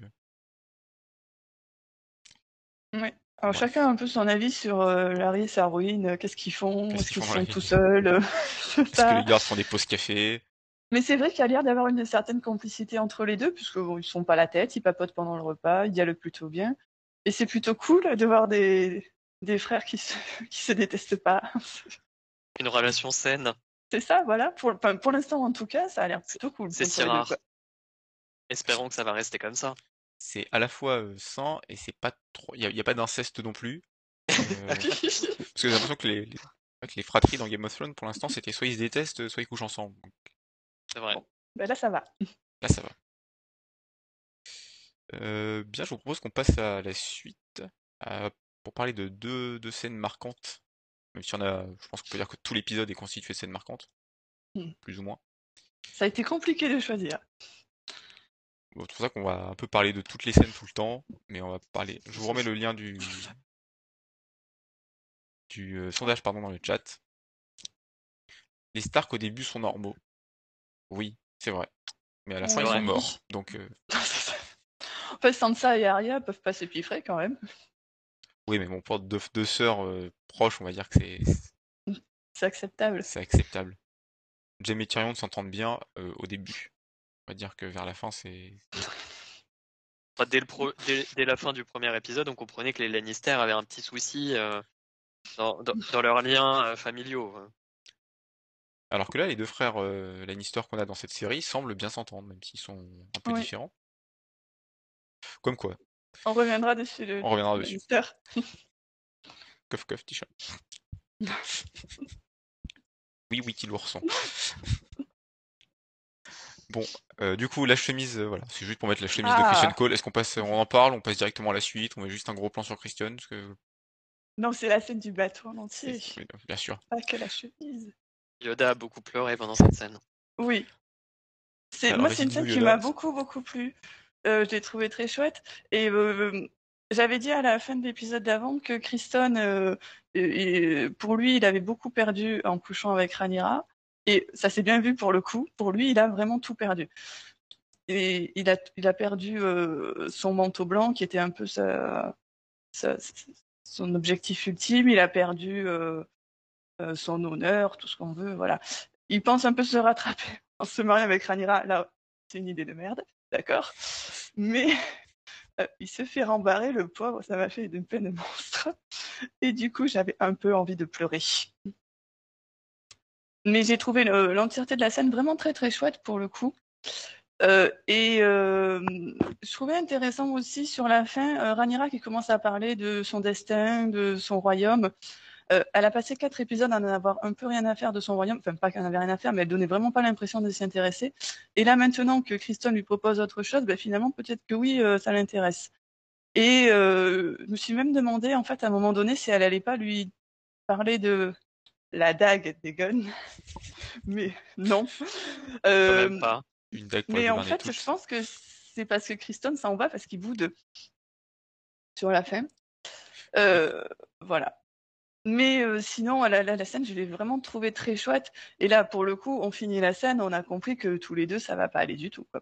Ouais. Alors chacun a un peu son avis sur euh, Larry et Arwen, euh, qu'est-ce qu'ils font, est-ce qu'ils sont tout seuls, euh, [LAUGHS] est-ce que les gardes font des pauses café? Mais c'est vrai qu'il y a l'air d'avoir une certaine complicité entre les deux, puisque bon, ils sont pas la tête, ils papotent pendant le repas, ils dialoguent plutôt bien. Et c'est plutôt cool de voir des, des frères qui se, [LAUGHS] qui se détestent pas. [LAUGHS] Une relation saine. C'est ça, voilà. Pour, l'instant, en tout cas, ça a l'air plutôt cool. C'est si rare. quoi. Espérons que ça va rester comme ça. C'est à la fois euh, sain et c'est pas trop. Il y a, pas d'inceste non plus. [LAUGHS] Euh, parce que j'ai l'impression que les, les... que les fratries dans Game of Thrones, pour l'instant, c'était soit ils se détestent, soit ils couchent ensemble. Donc, C'est vrai. Ben là, ça va. [LAUGHS] là, ça va. Euh, bien, je vous propose qu'on passe à la suite euh, pour parler de deux, deux scènes marquantes. Même si on a, je pense qu'on peut dire que tout l'épisode est constitué de scènes marquantes, Hmm. plus ou moins. Ça a été compliqué de choisir. Bon, c'est pour ça qu'on va un peu parler de toutes les scènes tout le temps, mais on va parler. Je vous remets le lien du du euh, sondage pardon dans le chat. Les Stark au début sont normaux. Oui, c'est vrai. Mais à la fin Ouais. ils sont morts. Donc euh, [LAUGHS] en fait, Sansa et Arya peuvent pas s'épiffrer quand même. oui, mais bon pour deux, deux sœurs euh, proches, on va dire que c'est C'est acceptable. c'est acceptable. Jaime et Tyrion s'entendent bien euh, au début. On va dire que vers la fin c'est [LAUGHS] Enfin, dès, le pro- dès, dès la fin du premier épisode, on comprenait que les Lannister avaient un petit souci euh, dans, dans, dans leurs liens euh, familiaux. hein. alors que là les deux frères euh, Lannister qu'on a dans cette série semblent bien s'entendre, même s'ils sont un peu différents. Comme quoi. On reviendra dessus. Le, On reviendra dessus. Lannister. [LAUGHS] Coff coff t-shirt. [LAUGHS] oui, wiki l'ourson. Bon, euh, du coup, la chemise, euh, voilà, c'est juste pour mettre la chemise de Ah. Christian Cole. Est-ce qu'on passe, on en parle, on passe directement à la suite, on met juste un gros plan sur Christian, parce que Non, c'est la scène du bateau en entier. oui, bien sûr. Pas que la chemise. Yoda a beaucoup pleuré pendant cette scène. Oui. C'est Alors, moi, c'est une scène qui Yoda. m'a beaucoup beaucoup plu. Euh, je l'ai trouvée très chouette. Et euh, j'avais dit à la fin de l'épisode d'avant que Kristen, euh, pour lui, il avait beaucoup perdu en couchant avec Rhaenyra. Et ça s'est bien vu pour le coup. Pour lui, il a vraiment tout perdu. Et il a, perdu euh, son manteau blanc qui était un peu son objectif ultime. Il a perdu euh, son honneur, tout ce qu'on veut, voilà. Il pense un peu se rattraper [LAUGHS] en se mariant avec Ranira. Là, c'est une idée de merde, d'accord. Mais euh, il se fait rembarrer, le pauvre, ça m'a fait une peine monstre. Et du coup, j'avais un peu envie de pleurer. Mais j'ai trouvé l'entièreté de la scène vraiment très très chouette pour le coup. Euh, et euh, je trouvais intéressant aussi sur la fin, euh, Ranira qui commence à parler de son destin, de son royaume. Euh, elle a passé quatre épisodes à en avoir un peu rien à faire de son royaume, enfin pas qu'elle n'avait rien à faire, mais elle donnait vraiment pas l'impression de s'y intéresser. Et là maintenant que Kristen lui propose autre chose, ben, finalement peut-être que oui, euh, ça l'intéresse. Et euh, je me suis même demandé en fait à un moment donné si elle allait pas lui parler de la dague des [LAUGHS] guns, mais non. Même pas. Une dague pour Mais en fait, je pense que c'est parce que Kristen s'en va parce qu'il boude sur la fin. Euh, voilà. Mais euh, sinon, la, la, la scène, je l'ai vraiment trouvée très chouette. Et là, pour le coup, on finit la scène, on a compris que tous les deux, ça va pas aller du tout. Quoi.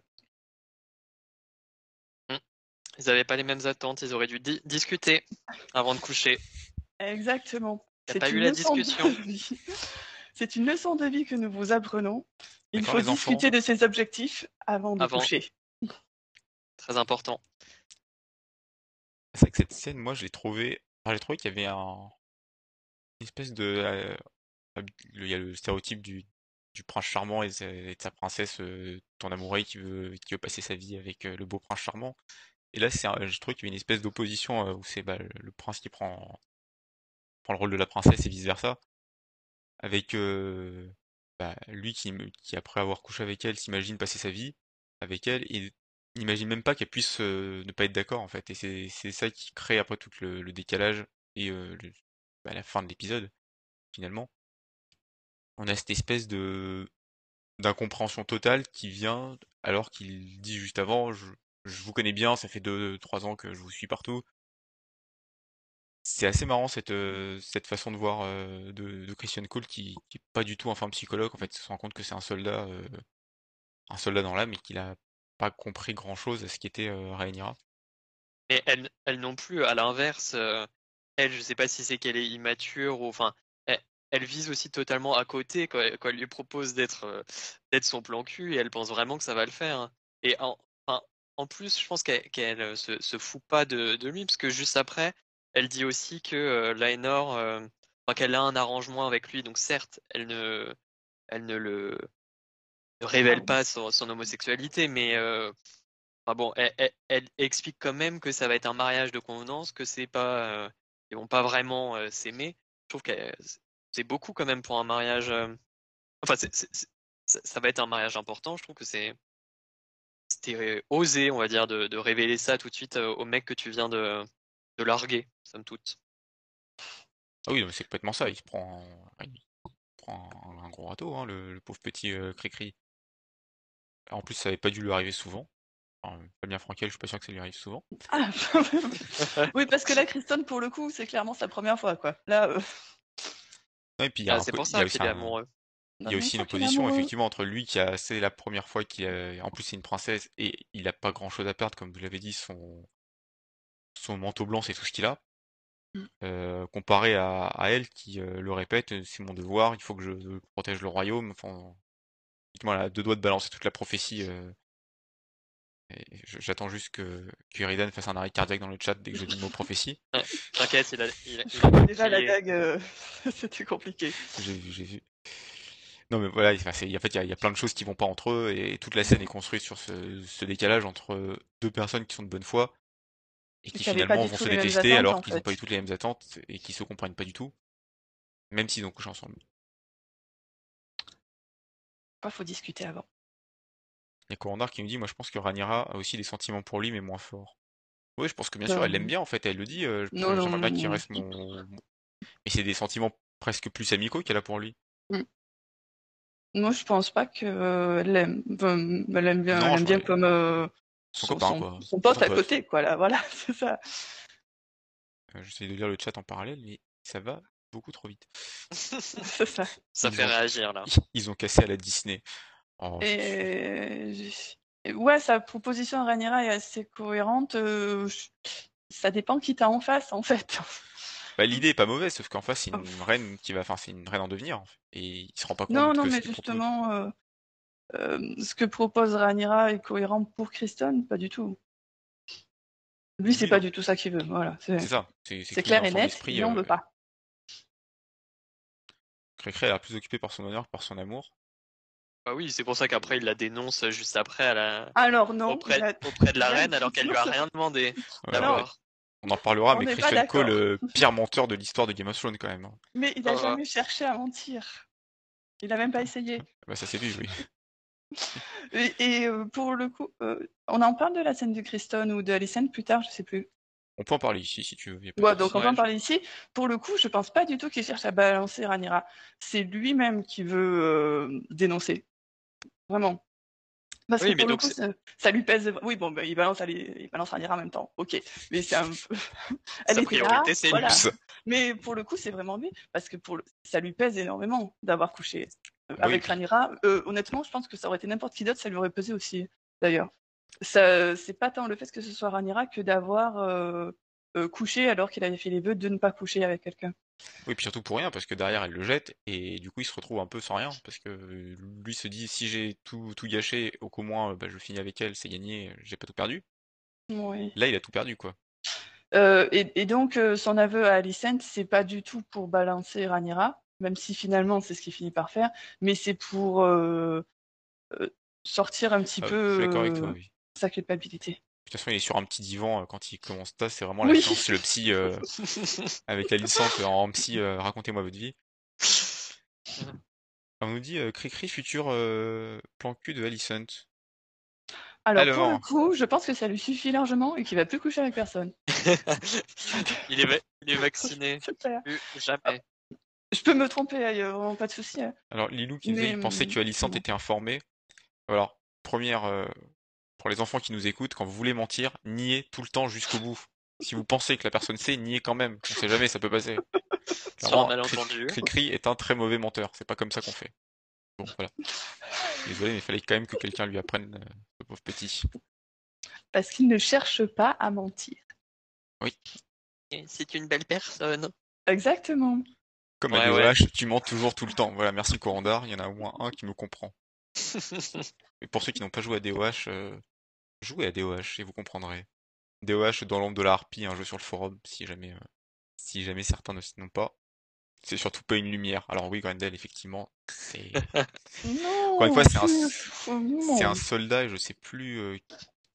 Ils n'avaient pas les mêmes attentes, ils auraient dû di- discuter avant de coucher. Exactement. C'est pas une eu la leçon de discussion. vie. [LAUGHS] C'est une leçon de vie que nous vous apprenons. Il faut enfants. discuter de ses objectifs avant de Avant. coucher. Très important. C'est vrai que cette scène, moi, je l'ai trouvé. enfin, j'ai trouvé qu'il y avait un espèce de. euh, Il y a le stéréotype du, du prince charmant et de sa, princesse, euh, ton amoureux qui veut, qui veut passer sa vie avec euh, le beau prince charmant. Et là, c'est, je trouve qu'il y a une espèce d'opposition où c'est bah, le, prince qui prend, prend le rôle de la princesse et vice versa. Avec bah, lui qui, qui, après avoir couché avec elle, s'imagine passer sa vie avec elle et n'imagine même pas qu'elle puisse ne pas être d'accord en fait. Et c'est ça qui crée après tout le, décalage et le- bah, la fin de l'épisode finalement. On a cette espèce de d'incompréhension totale qui vient alors qu'il dit juste avant je, je vous connais bien, ça fait deux, trois ans que je vous suis partout. C'est assez marrant cette, euh, cette façon de voir euh, de, Christian Cole qui, qui est pas du tout un fin psychologue, en fait, il se rend compte que c'est un soldat, euh, un soldat dans l'âme et qu'il a pas compris grand chose à ce qu'était euh, Rhaenyra. Mais elle, elle non plus, à l'inverse, elle, je sais pas si c'est qu'elle est immature ou enfin, elle, elle vise aussi totalement à côté quand elle, quand elle lui propose d'être euh, d'être son plan cul et elle pense vraiment que ça va le faire. hein. Et en, enfin, en plus, je pense qu'elle qu'elle, euh, se, se fout pas de, de lui parce que juste après, elle dit aussi que euh, Laenor, euh, enfin, qu'elle a un arrangement avec lui. Donc certes, elle ne, elle ne le ne révèle pas son, son homosexualité, mais bon, elle, elle- elle explique quand même que ça va être un mariage de convenance, que c'est pas, euh, ils vont pas vraiment s'aimer. Je trouve que c'est- beaucoup quand même pour un mariage. Enfin, ça, va être un mariage important. Je trouve que c'est osé, on va dire, de, révéler ça tout de suite au mec que tu viens de, larguer, somme toute. Ah oui, c'est complètement ça, il se prend, il prend un, gros râteau, hein, le, pauvre petit Cricri. En plus, ça avait pas dû lui arriver souvent. Enfin, Fabien Frankel, je suis pas sûr que ça lui arrive souvent. Ah, [LAUGHS] oui, parce que là, Kristen, pour le coup, c'est clairement sa première fois. quoi. Là, euh, Non, et puis il y a Ah, c'est pour ça aussi qu'il est amoureux. Il y a aussi une opposition effectivement entre lui qui a c'est la première fois qu'il a en plus c'est une princesse et il a pas grand chose à perdre comme vous l'avez dit son son manteau blanc c'est tout ce qu'il a Mm. Euh, comparé à, à elle qui euh, le répète c'est mon devoir il faut que je protège le royaume enfin effectivement, elle a deux doigts de balancer toute la prophétie euh, j'attends juste que que Iridan fasse un arrêt cardiaque dans le chat dès que je dis le mot [LAUGHS] prophétie T'inquiète, il a, il a- il a [LAUGHS] Déjà, la gag, euh, [LAUGHS] c'était compliqué. J'ai vu, j'ai vu. Non mais voilà, enfin, en fait il y a, il y a plein de choses qui vont pas entre eux et toute la scène est construite sur ce, ce décalage entre deux personnes qui sont de bonne foi et qui pas finalement vont se détester attentes, alors qu'ils n'ont pas eu toutes les mêmes attentes et qui se comprennent pas du tout, même s'ils ont couché ensemble. Quoi, faut discuter avant. Il y a Corandar qui nous dit, moi je pense que Rhaenyra a aussi des sentiments pour lui mais moins forts. Oui, je pense que bien sûr Non. elle l'aime bien en fait, elle le dit, euh, je- Non, non, j'aimerais bien non, qu'il non. reste mon... mon- Mais c'est des sentiments presque plus amicaux qu'elle a pour lui. Moi, je pense pas qu'elle l'aime. Enfin, elle aime bien, Non, elle je aime bien comme euh, Son copain, son, quoi. son pote Son à pote. côté, quoi. Là, [LAUGHS] voilà, c'est ça. Euh, J'essaie de lire le chat en parallèle mais ça va beaucoup trop vite. [LAUGHS] c'est ça. Ça Ils fait ont- réagir là. Ils ont cassé à la Disney. Oh, Et ouais, sa proposition à Rhaenyra est assez cohérente. euh, Ça dépend qui t'as en face, en fait. [LAUGHS] Bah, l'idée est pas mauvaise, sauf qu'en face, c'est une Oh. reine qui va, enfin, c'est une reine en devenir, en fait. et il se rend pas compte Non, non, que mais justement, euh, euh, ce que propose Rhaenyra est cohérent pour Kristen, pas du tout. Lui, c'est Oui, pas non. du tout ça qu'il veut. Voilà, c'est ça. C'est clair et net. esprit, Et on veut pas. Cré-Cré a l'air plus occupé par son honneur que par son amour. Bah oui, c'est pour ça qu'après il la dénonce juste après à la... Alors non, auprès, a- auprès de la reine alors qu'elle lui a rien demandé Non. d'abord. On en reparlera, On mais Christian Cole, d'accord. euh, pire menteur de l'histoire de Game of Thrones, quand même. hein. mais il a Ah. jamais cherché à mentir. Il a même pas essayé. Bah, ça s'est vu, oui. [LAUGHS] Et, et, euh, pour le coup, euh, on en parle de la scène de Kristen ou de Alicent plus tard, je sais plus. On peut en parler ici, si tu veux. Ouais, donc on Ouais, en parler ici. Pour le coup, je pense pas du tout qu'il cherche à balancer Rhaenyra. C'est lui-même qui veut euh, dénoncer. Vraiment. Parce Oui, que mais pour le donc coup, ça, ça lui pèse. Oui, bon, bah, il balance, Ali- il balance Rhaenyra en même temps. Ok, mais c'est un peu. [LAUGHS] Elle Sa priorité, c'est voilà. Mais pour le coup, c'est vraiment lui, parce que pour le... ça lui pèse énormément d'avoir couché euh, Oui. avec Rhaenyra. Euh, honnêtement, je pense que ça aurait été n'importe qui d'autre, ça lui aurait pesé aussi, d'ailleurs. Ça, c'est pas tant le fait que ce soit Rhaenyra que d'avoir euh, couché alors qu'il avait fait les vœux de ne pas coucher avec quelqu'un. Oui, puis surtout pour rien, parce que derrière, elle le jette, et du coup, il se retrouve un peu sans rien, parce que lui se dit, si j'ai tout, tout gâché, au qu'au moins, bah, je finis avec elle, c'est gagné, j'ai pas tout perdu. Oui. Là, il a tout perdu, quoi. Euh, et, et donc, euh, son aveu à Alicent, c'est pas du tout pour balancer Rhaenyra, même si finalement c'est ce qu'il finit par faire, mais c'est pour euh, sortir un petit Ah, peu toi, oui. sa culpabilité. De toute façon, il est sur un petit divan euh, quand il commence ça, c'est vraiment la Oui. chez le psy, euh, [LAUGHS] avec la licence euh, en psy, euh, racontez-moi votre vie. On nous dit, euh, Cricri, futur euh, plan cul de Alicent. Alors, pour le coup, je pense que ça lui suffit largement et qu'il va plus coucher avec personne. [LAUGHS] il, est va- il est vacciné. [LAUGHS] Plus jamais. Je peux me tromper, il n'y a vraiment pas de souci. hein. Alors, Lilou qui disait, il pensait que hum, Alicent bon. était informée. Alors, première, euh, pour les enfants qui nous écoutent, quand vous voulez mentir, niez tout le temps jusqu'au bout. Si vous pensez que la personne sait, niez quand même. On sait jamais, ça peut passer. Sur un Clairement, malentendu. Cricri est un très mauvais menteur. C'est pas comme ça qu'on fait. Bon, voilà. Désolé, mais il fallait quand même que quelqu'un lui apprenne, euh, ce pauvre petit. Parce qu'il ne cherche pas à mentir. Et C'est une belle personne. Exactement. Comme Ouais, à ouais. DOH, tu mens toujours tout le temps. Voilà, merci Corandar, il y en a au moins un qui me comprend. [LAUGHS] Et pour ceux qui n'ont pas joué à DOH, euh, jouez à DOH et vous comprendrez. DOH dans l'ombre de la harpie, un jeu sur le forum, si jamais, euh, si jamais certains ne n'ont pas. C'est surtout pas une lumière. Alors oui, Grendel, effectivement, c'est [LAUGHS] Non. Encore une fois, c'est un- c'est soldat et je sais plus euh,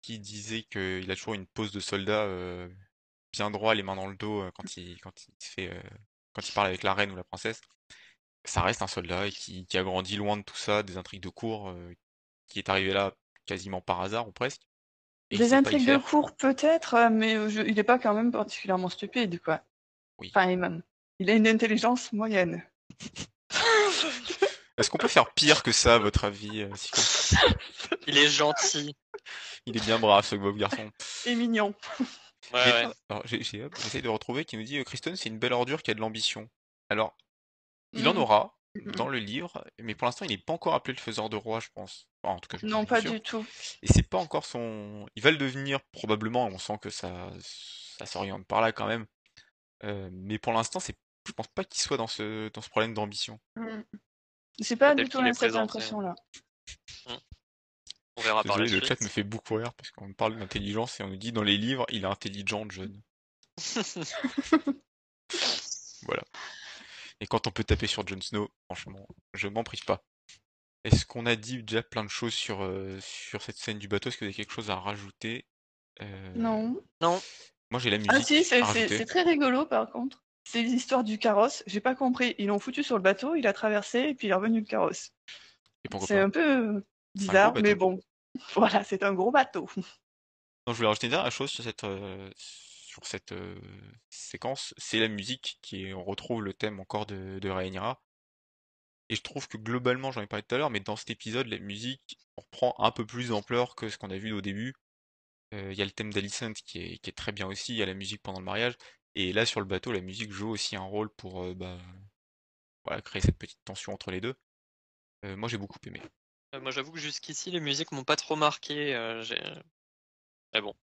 qui disait qu'il a toujours une pose de soldat euh, bien droit, les mains dans le dos quand il quand il fait quand il parle avec la reine ou la princesse. Ça reste un soldat et qui, qui a grandi loin de tout ça, des intrigues de cour, euh, qui est arrivé là quasiment par hasard ou presque. Et Des intrigues de cours peut-être, euh, mais euh, je- il n'est pas quand même particulièrement stupide, quoi. Oui. Enfin, même. Il a une intelligence moyenne. [LAUGHS] Est-ce qu'on peut faire pire que ça, à votre avis euh, Sico Il est gentil. Il est bien brave, ce pauvre garçon. Et mignon. Ouais, J'ai- ouais. j'essaie de retrouver qui nous dit euh, Kristen, c'est une belle ordure qui a de l'ambition. Alors, il en Mhm. aura dans le livre, mais pour l'instant, il n'est pas encore appelé le faiseur de roi, je pense. Enfin, en tout cas, je Non, pas sûr. du tout. Et c'est pas encore son. Il va le devenir probablement. On sent que ça, ça s'oriente par là quand même. Euh, mais pour l'instant, c'est. Je pense pas qu'il soit dans ce dans ce problème d'ambition. Mm. C'est pas du tout cette impression-là. On verra par la le chat me fait beaucoup rire parce qu'on parle d'intelligence et on nous dit dans les livres, il est intelligent, John. [LAUGHS] Voilà. Et quand on peut taper sur Jon Snow, franchement, je m'en prive pas. Est-ce qu'on a dit déjà plein de choses sur, euh, sur cette scène du bateau? Est-ce que vous avez quelque chose à rajouter? Euh, Non. Moi j'ai la musique Ah si, c'est à c'est- rajouter. c'est très rigolo par contre. C'est l'histoire du carrosse. J'ai pas compris. Ils l'ont foutu sur le bateau, il a traversé et puis il est revenu le carrosse. Et pourquoi C'est pas? un peu bizarre, bateau. mais bon. [LAUGHS] Voilà, c'est un gros bateau. Non, je voulais rajouter une dernière chose sur cette, euh, sur cette euh, séquence, c'est la musique qui est, on retrouve le thème encore de, de Rhaenyra. Et je trouve que globalement, j'en ai parlé tout à l'heure, mais dans cet épisode, la musique reprend un peu plus d'ampleur que ce qu'on a vu au début. Euh, Il y a le thème d'Alicent qui est, qui est très bien aussi, il y a la musique pendant le mariage. Et là, sur le bateau, la musique joue aussi un rôle pour euh, bah, voilà, créer cette petite tension entre les deux. Euh, moi, j'ai beaucoup aimé. Euh, Moi, j'avoue que jusqu'ici, les musiques m'ont pas trop marqué. euh, j'ai- Mais bon.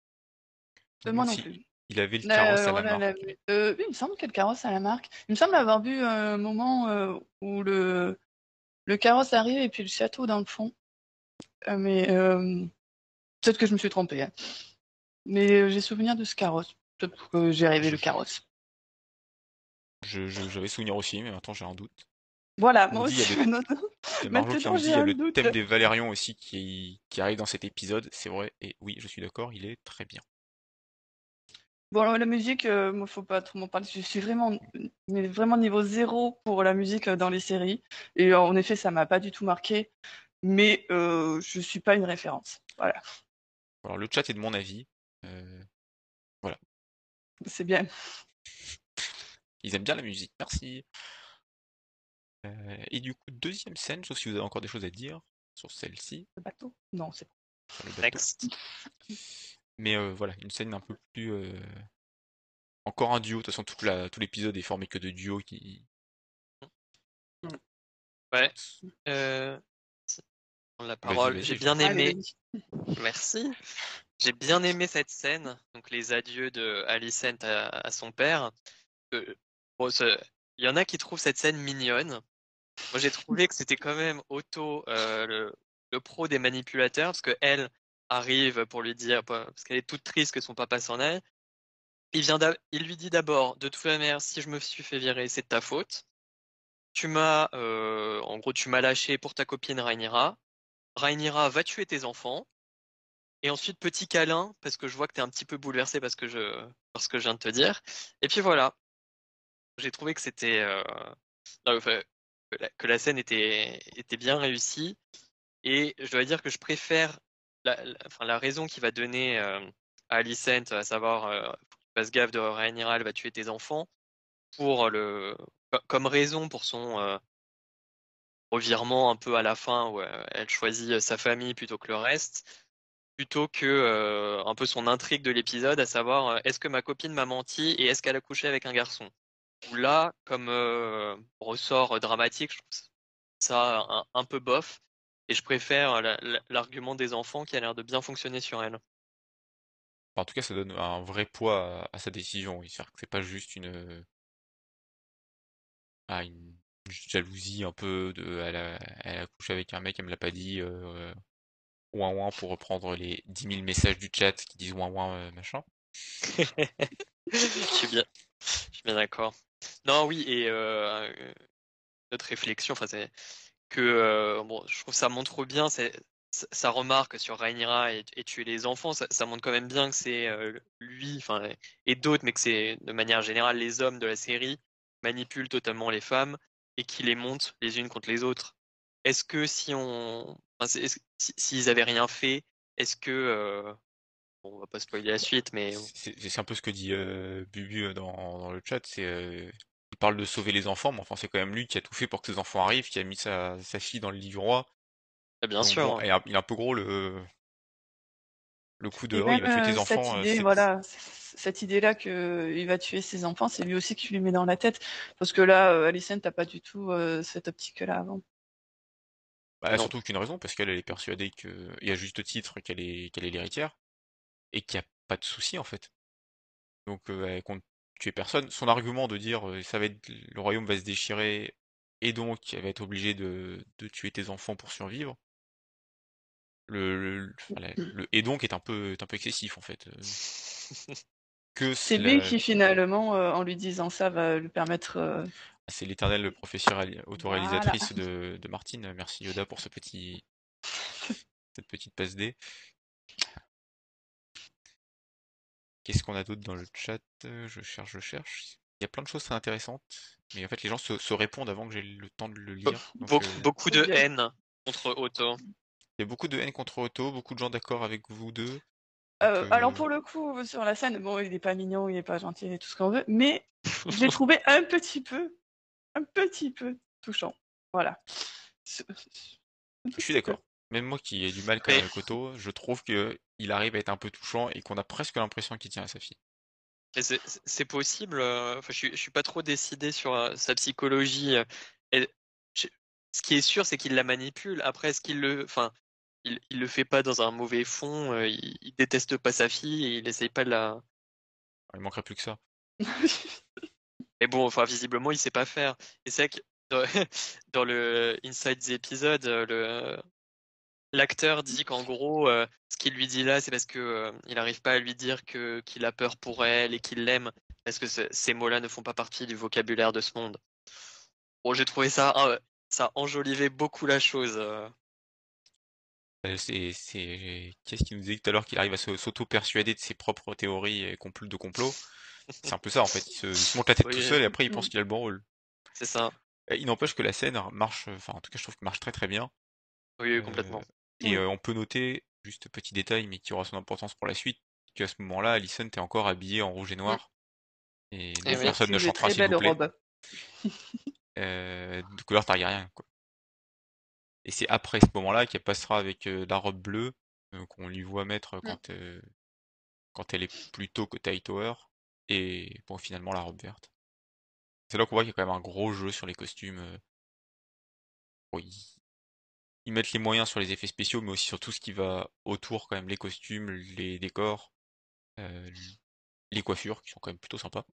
Moi non si- plus. Il avait le La- carrosse à la voilà, main. la- euh, oui, il me semble que le carrosse a la marque. Il me semble avoir vu un moment euh, où le, le carrosse arrive et puis le château dans le fond. Euh, mais euh, peut-être que je me suis trompée. hein. Mais euh, j'ai souvenir de ce carrosse. Peut-être que j'ai rêvé le carrosse. Je- je- J'avais souvenir aussi, mais maintenant j'ai un doute. Voilà, On moi dit, il y a aussi. des-. [LAUGHS] Il y a il y le doute. thème des Valérians aussi qui, qui arrive dans cet épisode, c'est vrai, et oui, je suis d'accord, il est très bien. Bon, alors, la musique, euh, moi, faut pas trop m'en parler. Je suis vraiment, mais vraiment niveau zéro pour la musique euh, dans les séries. Et euh, en effet, ça m'a pas du tout marqué. Mais euh, je suis pas une référence. Voilà, Alors le chat est de mon avis. euh, c'est bien. ils aiment bien la musique, merci. Euh, et du coup, deuxième scène, sauf si vous avez encore des choses à dire sur celle-ci, Le bateau? Non, c'est bateau. Next. Mais euh, voilà, une scène un peu plus... euh, Encore un duo, de toute façon toute la- tout l'épisode est formé que de duos qui... Ouais. Euh, prendre la Vas-y, parole. vas-y, J'ai je bien aimé. [LAUGHS] Merci. J'ai bien aimé cette scène, donc les adieux de Alicent à, à son père. Euh, bon, ce- Il y en a qui trouvent cette scène mignonne. Moi, j'ai trouvé que c'était quand même Otto, euh, le, le pro des manipulateurs, parce que elle arrive pour lui dire, parce qu'elle est toute triste que son papa s'en aille. Il, vient il lui dit d'abord, de toute manière, si je me suis fait virer, c'est de ta faute. Tu m'as, euh, en gros, tu m'as lâché pour ta copine Rhaenyra. Rhaenyra va tuer tes enfants. Et ensuite, petit câlin, parce que je vois que tu es un petit peu bouleversé parce que je, que je viens de te dire. Et puis voilà. J'ai trouvé que c'était, euh, que la scène était, était bien réussie. Et je dois dire que je préfère la, raison qu'il va donner euh, à Alicent, à savoir, euh, fasses gaffe de Rhaenyra, va tuer tes enfants, comme raison pour son euh, revirement un peu à la fin où euh, elle choisit euh, sa famille plutôt que le reste, plutôt que euh, un peu son intrigue de l'épisode, à savoir euh, est-ce que ma copine m'a menti et est-ce qu'elle a couché avec un garçon? Là, comme euh, ressort dramatique, je trouve ça un peu bof. Et je préfère la- l'argument des enfants qui a l'air de bien fonctionner sur elle. En tout cas, ça donne un vrai poids à, sa décision. C'est-à-dire que c'est pas juste une... Ah, une jalousie un peu de... Elle a, elle a couché avec un mec, elle me l'a pas dit. Euh... Ouin ouin pour reprendre les 10 000 messages du chat qui disent ouin ouin euh, machin. [LAUGHS] je suis bien, je suis bien d'accord. Non, oui, et euh, notre réflexion, enfin, c'est que euh, bon, je trouve que ça montre bien sa remarque sur Rhaenyra et, et tuer les enfants, ça, ça montre quand même bien que c'est euh, lui, enfin, et d'autres, mais que c'est de manière générale les hommes de la série manipulent totalement les femmes et qui les montent les unes contre les autres. Est-ce que si on, enfin, si- s'ils avaient rien fait, est-ce que, euh, bon, on va pas spoiler la suite, mais C'est un peu ce que dit euh, Bubu dans, dans le chat. C'est euh, parle de sauver les enfants, mais enfin c'est quand même lui qui a tout fait pour que ses enfants arrivent, qui a mis sa, sa fille dans le lit du roi. ah, bien Donc sûr. bon, et un- il est un peu gros le le coup de Et oh, il même va tuer tes euh, enfants. cette euh, idée, voilà, cette idée-là qu'il va tuer ses enfants, c'est lui aussi qui lui met dans la tête. Parce que là, euh, Alicent n'a pas du tout euh, cette optique-là avant. Bah, surtout qu'une raison, parce qu'elle elle est persuadée que, et à juste titre, qu'elle est qu'elle est l'héritière et qu'il n'y a pas de souci en fait. Donc euh, elle compte tuer personne. Son argument de dire euh, ça va être le royaume va se déchirer et donc elle va être obligée de, de tuer tes enfants pour survivre. Le, et donc est un peu est un peu excessif en fait. Euh, [LAUGHS] Que C'est la- lui qui finalement, euh, en lui disant ça, va lui permettre. euh, c'est l'éternelle professeur ali- autoréalisatrice de, de Martine. Merci Yoda pour ce petit [LAUGHS] cette petite passe D. Qu'est-ce qu'on a d'autre dans le chat? Euh, Je cherche, je cherche. Il y a plein de choses très intéressantes, mais en fait les gens se, se répondent avant que j'ai le temps de le Be- lire. Donc, beaucoup, euh, beaucoup de haine contre Otto. il y a beaucoup de haine contre Otto, beaucoup de gens d'accord avec vous deux. Euh, Alors pour le coup, sur la scène, bon, il est pas mignon, il est pas gentil et tout ce qu'on veut, mais [LAUGHS] je l'ai trouvé un petit peu, un petit peu touchant. Voilà. Je suis d'accord. Même moi qui ai du mal quand même avec Otto, je trouve que il arrive à être un peu touchant et qu'on a presque l'impression qu'il tient à sa fille. C'est- possible. euh, Enfin, je suis, je suis pas trop décidé sur euh, sa psychologie. euh, et je- ce qui est sûr, c'est qu'il la manipule. Après, est-ce qu'il le, enfin, il, il le fait pas dans un mauvais fond. il, il déteste pas sa fille et il essaye pas de la. Il manquerait plus que ça. [LAUGHS] Mais bon, enfin, visiblement, il sait pas faire. Et c'est que dans, [LAUGHS] dans le Inside the Episode, le l'acteur dit qu'en gros, euh, ce qu'il lui dit là, c'est parce que euh, il n'arrive pas à lui dire que qu'il a peur pour elle et qu'il l'aime, parce que ce- ces mots-là ne font pas partie du vocabulaire de ce monde. Bon, j'ai trouvé ça, euh, ça enjolivait beaucoup la chose. euh. C'est, c'est... Qu'est-ce qui nous disait tout à l'heure qu'il arrive à s'auto-persuader de ses propres théories et de complot? C'est un peu ça en fait. Il se, il se monte la tête tout seul et après il pense qu'il a le bon rôle. C'est ça. Il n'empêche que la scène marche, enfin en tout cas je trouve que marche très très bien. Oui, Euh, complètement. Et euh, on peut noter, juste petit détail, mais qui aura son importance pour la suite, qu'à ce moment-là, Alison t'es encore habillée en rouge et noir. Et Et donc oui. personne ne chantera s'il vous plaît. robe. [LAUGHS] [LAUGHS] Euh, de couleur Targaryen, quoi. Et c'est après ce moment-là qu'elle passera avec euh, la robe bleue euh, qu'on lui voit mettre quand, euh, quand elle est plus tôt que Hightower. Et bon, finalement, la robe verte. C'est là qu'on voit qu'il y a quand même un gros jeu sur les costumes. euh. Bon. Ils mettent les moyens sur les effets spéciaux, mais aussi sur tout ce qui va autour, quand même, les costumes, les décors, euh, les coiffures, qui sont quand même plutôt sympas.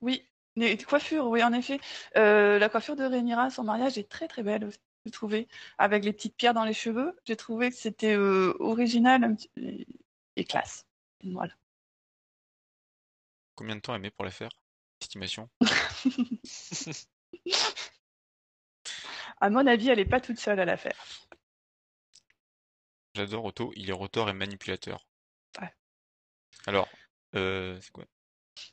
Oui, les coiffures, oui, en effet. Euh, la coiffure de Rhaenyra, son mariage est très très belle, aussi, j'ai trouvé. Avec les petites pierres dans les cheveux, j'ai trouvé que c'était euh, original et classe. Voilà. Combien de temps elle met pour la faire? Estimation? [LAUGHS] [LAUGHS] À mon avis, elle est pas toute seule à la faire. J'adore Otto, il est rotor et manipulateur. Ouais. Alors, euh, c'est quoi?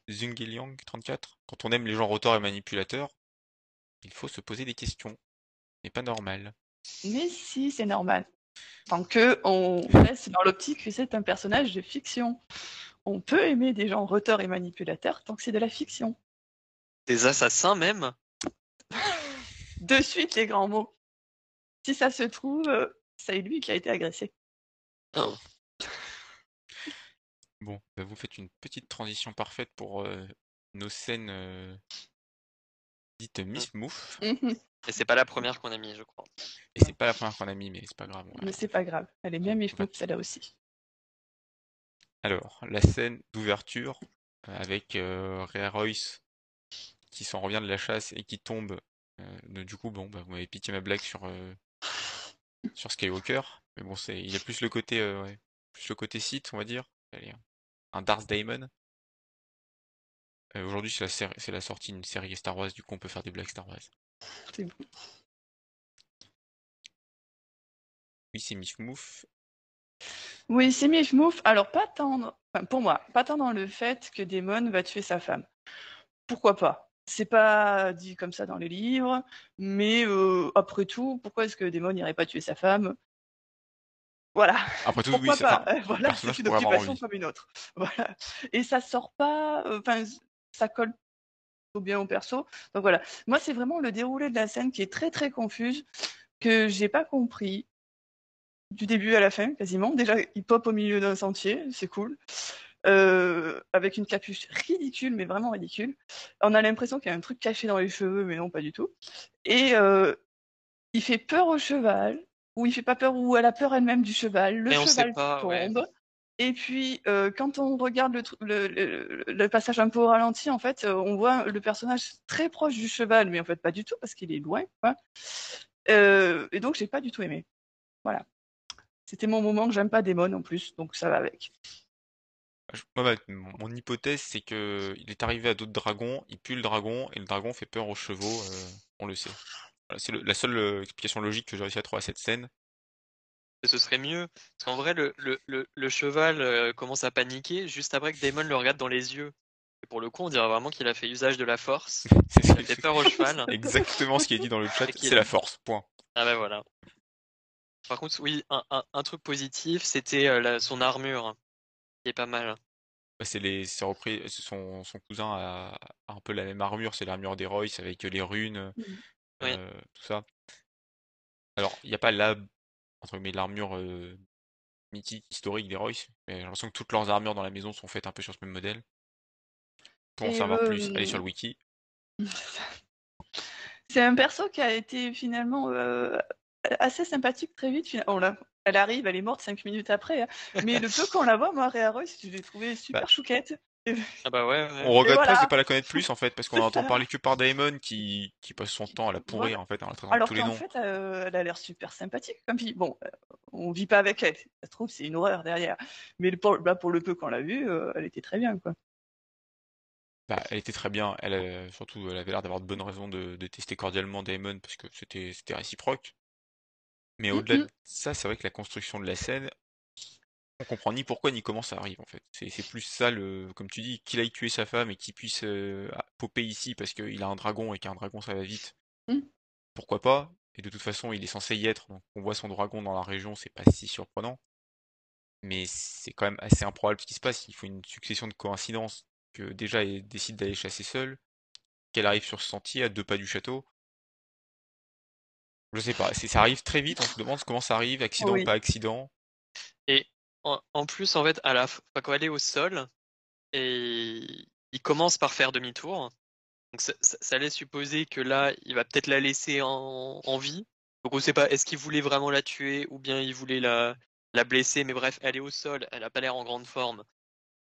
Zungyliang 34. Quand on aime les gens rotors et manipulateurs, il faut se poser des questions. n'est pas normal. Mais si, c'est normal. Tant que on [LAUGHS] reste dans l'optique que c'est un personnage de fiction. On peut aimer des gens roteurs et manipulateurs tant que c'est de la fiction. Des assassins même? De suite, les grands mots. Si ça se trouve, euh, c'est lui qui a été agressé. Oh. [LAUGHS] Bon, bah, vous faites une petite transition parfaite pour euh, nos scènes euh, dites Miss Mouf. Mhm. Et c'est pas la première qu'on a mis, je crois. Et c'est pas la première qu'on a mis, mais c'est pas grave. va- Mais c'est pas grave. Elle est bien mifmouf, celle-là aussi. Alors, la scène d'ouverture avec euh, Rhea Royce qui s'en revient de la chasse et qui tombe. Euh, du coup, bon, bah, vous m'avez piqué ma blague sur, euh, sur Skywalker. Mais bon, c'est, il y a plus le côté, euh, ouais, plus le côté Sith, on va dire. Allez, un Darth Daemon. Aujourd'hui, c'est la, série- c'est la sortie d'une série Star Wars, du coup, on peut faire des blagues Star Wars. C'est bon. Oui, c'est Miss Mouf. Oui, c'est mifmouf. Alors, pas tant, enfin, pour moi, pas tant dans le fait que Daemon va tuer sa femme. Pourquoi pas? C'est pas dit comme ça dans les livres, mais euh, après tout, pourquoi est-ce que Daemon n'irait pas tuer sa femme? Voilà. Après tout, Pourquoi c'est- pas? Enfin, Euh, Voilà, c'est une occupation comme une autre. [LAUGHS] Voilà. Et ça sort pas, euh, enfin, ça colle bien au perso. Donc voilà. Moi, c'est vraiment le déroulé de la scène qui est très très confuse, que j'ai pas compris du début à la fin quasiment. Déjà, il pop au milieu d'un sentier, c'est cool. Euh, avec une capuche ridicule, mais vraiment ridicule. On a l'impression qu'il y a un truc caché dans les cheveux, mais non, pas du tout. Et euh, il fait peur au cheval, ou il fait pas peur, ou elle a peur elle-même du cheval. Le Mais cheval pas, ouais. tombe. Et puis, euh, quand on regarde le, tru- le, le- le passage un peu au ralenti, en fait, on voit le personnage très proche du cheval, mais en fait pas du tout, parce qu'il est loin. quoi. Et donc, j'ai pas du tout aimé. Voilà. C'était mon moment que j'aime pas Démon en plus, donc ça va avec. Je- moi, ma- mon, hypothèse, c'est que il est arrivé à d'autres dragons, il pue le dragon, et le dragon fait peur aux chevaux, euh, on le sait. Voilà, c'est le- la seule euh, explication logique que j'ai réussi à trouver à cette scène. Ce serait mieux. Parce qu'en vrai, le, le, le, le cheval euh, commence à paniquer juste après que Damon le regarde dans les yeux. Et pour le coup, on dirait vraiment qu'il a fait usage de la force. [LAUGHS] C'est Il a fait peur au cheval. [LAUGHS] exactement ce qui est dit dans le chat, [LAUGHS] Et qu'il c'est la force, point. Ah ben voilà. Par contre, oui, un, un, un truc positif, c'était euh, la- son armure, est pas mal. Bah, c'est les, c'est repris, son, son cousin a, a un peu la même armure, c'est l'armure des Royce avec les runes, Mhm. Oui. euh, tout ça. Alors, il n'y a pas la, entre guillemets, l'armure euh, mythique, historique des Royce, mais j'ai l'impression que toutes leurs armures dans la maison sont faites un peu sur ce même modèle. Pour en savoir plus, euh, allez sur le wiki. [LAUGHS] C'est un perso qui a été finalement euh, assez sympathique très vite. On la... Elle arrive, elle est morte cinq minutes après. hein. Mais le peu qu'on la voit, moi, Rhea Royce, je l'ai trouvée super Bah. chouquette. Ah bah ouais, ouais. On regrette voilà. presque de pas la connaître plus en fait, parce qu'on entend parler que par Daemon qui, qui passe son temps à la pourrir en fait, en la Alors tous les qu'en noms. fait, euh, elle a l'air super sympathique. Comme puis, bon, euh, on vit pas avec elle. Ça se trouve, c'est une horreur derrière. Mais le- pour, bah, pour le peu qu'on l'a vue, euh, elle était très bien, quoi. Bah, elle était très bien. Elle, euh, surtout, elle avait l'air d'avoir de bonnes raisons de, de tester cordialement Daemon parce que c'était c'était réciproque. Mais Mm, au-delà mm. de ça, c'est vrai que la construction de la scène, on comprend ni pourquoi ni comment ça arrive en fait. C'est plus ça le, comme tu dis, qu'il aille tuer sa femme et qu'il puisse euh, popper ici parce qu'il a un dragon et qu'un dragon ça va vite. Mm. Pourquoi pas? Et de toute façon, il est censé y être, donc on voit son dragon dans la région, c'est pas si surprenant. Mais c'est quand même assez improbable ce qui se passe. Il faut une succession de coïncidences que déjà elle décide d'aller chasser seule, qu'elle arrive sur ce sentier à deux pas du château. Je sais pas, ça arrive très vite, on se demande comment ça arrive, accident Oui. ou pas accident. En, en plus, en fait, à la fin, quand elle est au sol, et il commence par faire demi-tour. Donc ça, ça- ça laisse supposer que là, il va peut-être la laisser en, en vie. Donc on sait pas, est-ce qu'il voulait vraiment la tuer ou bien il voulait la, la blesser. Mais bref, elle est au sol, elle a pas l'air en grande forme.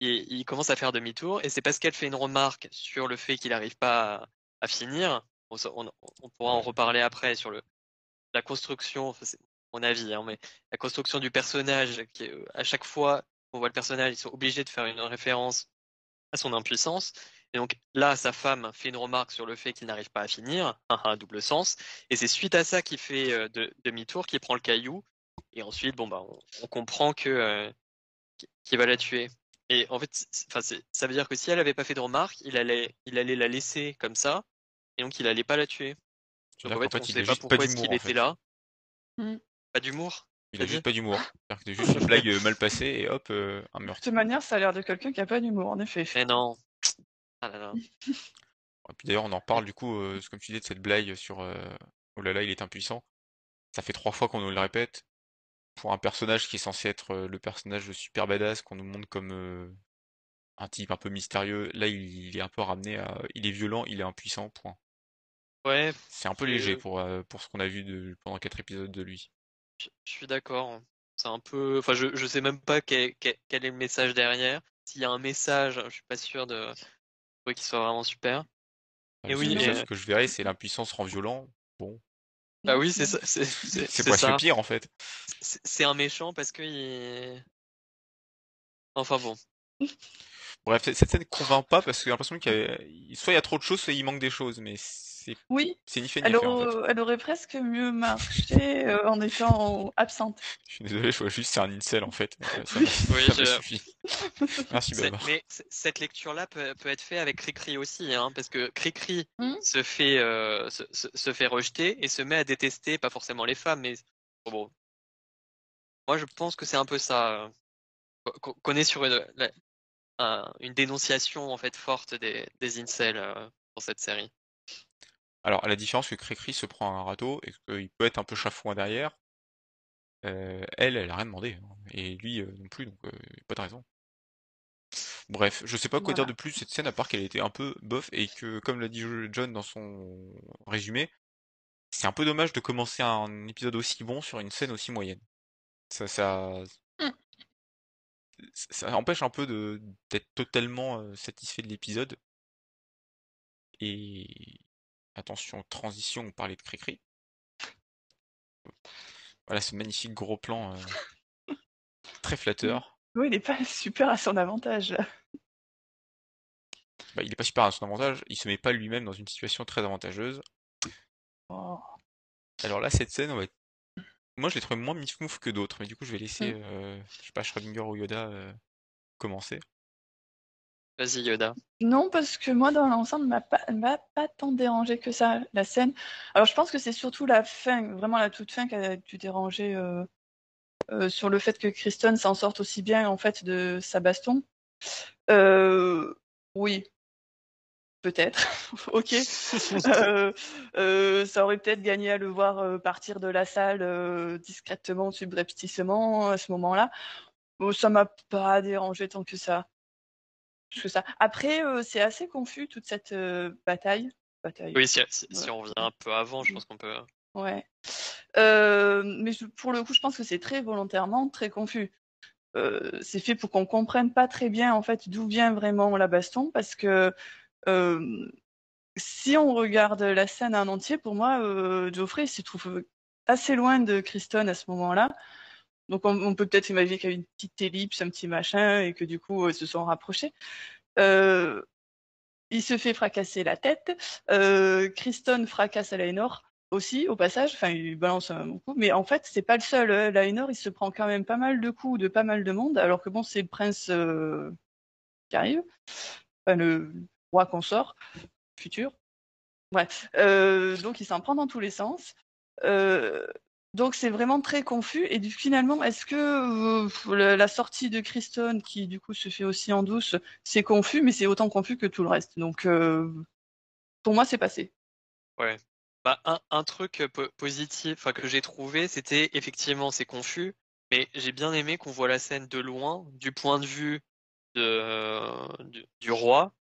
Et il commence à faire demi-tour. Et c'est parce qu'elle fait une remarque sur le fait qu'il n'arrive pas à, à finir. On, s- on- on pourra en reparler après sur le, la construction, enfin, c'est mon avis, hein, mais la construction du personnage, qui euh, à chaque fois qu'on voit le personnage, ils sont obligés de faire une référence à son impuissance. Et donc là, sa femme fait une remarque sur le fait qu'il n'arrive pas à finir, un double sens. Et c'est suite à ça qu'il fait euh, de- demi-tour, qu'il prend le caillou. Et ensuite, bon bah, on, comprend que euh, qu'il- va la tuer. Et en fait, ça veut dire que si elle avait pas fait de remarque, il allait, il allait la laisser comme ça, et donc il allait pas la tuer. Donc en fait, on sait pas pourquoi est-ce qu'il était là. Mm. Pas d'humour. Il a juste pas d'humour. C'est-à-dire que c'est juste une blague euh, mal passée et hop, euh, un De meurtre. toute manière, ça a l'air de quelqu'un qui a pas d'humour, en effet. Mais non. Ah là là. [LAUGHS] Et puis d'ailleurs, on en reparle du coup, euh, comme tu dis, de cette blague sur euh, oh là là, il est impuissant. Ça fait trois fois qu'on nous le répète. Pour un personnage qui est censé être euh, le personnage super badass qu'on nous montre comme euh, un type un peu mystérieux, là il, il est un peu ramené à il est violent, il est impuissant, point. Ouais, C'est un peu léger pour, euh, pour ce qu'on a vu de, pendant quatre épisodes de lui. je je suis d'accord. C'est un peu. Enfin, je, je sais même pas quel, quel- quel est le message derrière. S'il y a un message, je suis pas sûr de qu'il soit vraiment super. Enfin, Et oui, et- que je verrais, c'est l'impuissance rend violent. Bon, Bah oui, c'est ça. C'est presque pire en fait. C'est un méchant parce que il... Enfin bon. Bref, cette- cette scène convainc pas parce que j'ai l'impression qu'il y a, soit il y a trop de choses, soit il manque des choses, mais c'est Oui, c'est ni fait ni elle, fait en fait. aurait, elle aurait presque mieux marché euh, en étant absente. Je suis désolé, je vois juste c'est un incel en fait. Euh, Ça, Oui. ça je- suffit. Merci mais cette lecture-là peut, peut être faite avec Cricri aussi, hein, parce que Cricri Hmm. se fait euh, se, se- se fait rejeter et se met à détester, pas forcément les femmes, mais bon. bon. Moi, je pense que c'est un peu ça. euh, qu'on- est sur une, une dénonciation en fait forte des, des incels dans cette série. Alors, à la différence que Cricri se prend un râteau et qu'il peut être un peu chafouin derrière, euh, elle, elle a rien demandé. hein. Et lui euh, non plus, donc euh, pas de raison. Bref, je sais pas quoi dire Voilà. de plus de cette scène à part qu'elle était un peu bof et que, comme l'a dit John dans son résumé, c'est un peu dommage de commencer un épisode aussi bon sur une scène aussi moyenne. Ça, ça, Mm. ça empêche un peu de d'être totalement euh, satisfait de l'épisode. Et attention, transition, on parlait de Cricri. Voilà ce magnifique gros plan euh, très flatteur. [LAUGHS] Oui, il est pas super à son avantage. là. Bah, il est pas super à son avantage, il se met pas lui-même dans une situation très avantageuse. Oh. Alors là, cette scène, on va être- moi je l'ai trouvé moins mif-mouf que d'autres, mais du coup je vais laisser, Mm. euh, je sais pas, Schrödinger ou Yoda euh, commencer. Vas-y Yoda. Non, parce que moi, dans l'ensemble, m'a pas, m'a pas tant dérangé que ça, la scène. Alors, je pense que c'est surtout la fin, vraiment la toute fin, qui a dû déranger euh, euh, sur le fait que Kristen s'en sorte aussi bien, en fait, de sa baston. Euh, oui, peut-être. [LAUGHS] ok. Ça aurait peut-être gagné à le voir partir de la salle discrètement, subrepticement, à ce moment-là. Bon, ça m'a pas dérangé tant que ça. Ça. Après, euh, c'est assez confus toute cette euh, bataille. bataille. Oui, si, si- si Voilà. on revient un peu avant, je pense qu'on peut Ouais. Euh, mais je- pour le coup, je pense que c'est très volontairement, très confus. C'est fait pour qu'on comprenne pas très bien en fait d'où vient vraiment la baston, parce que si on regarde la scène en entier, pour moi, Geoffrey se trouve assez loin de Kristen à ce moment-là. Donc on, peut peut-être imaginer qu'il y a une petite ellipse, un petit machin, et que du coup ils se sont rapprochés. Euh, il se fait fracasser la tête. Euh, Kristen fracasse Alainor aussi au passage. Enfin, il balance un coup, mais en fait c'est pas le seul. Euh, Alainor il se prend quand même pas mal de coups de pas mal de monde, alors que bon c'est le prince euh, qui arrive, le roi consort futur. Bref, euh, donc il s'en prend dans tous les sens. Euh, donc c'est vraiment très confus. Et finalement, est-ce que euh, la, sortie de Kristen, qui du coup se fait aussi en douce, c'est confus, mais c'est autant confus que tout le reste? Donc euh, pour moi, c'est passé. Ouais. Bah, un, truc euh, po- positif que j'ai trouvé, c'était effectivement c'est confus, mais j'ai bien aimé qu'on voit la scène de loin, du point de vue de, du, du roi,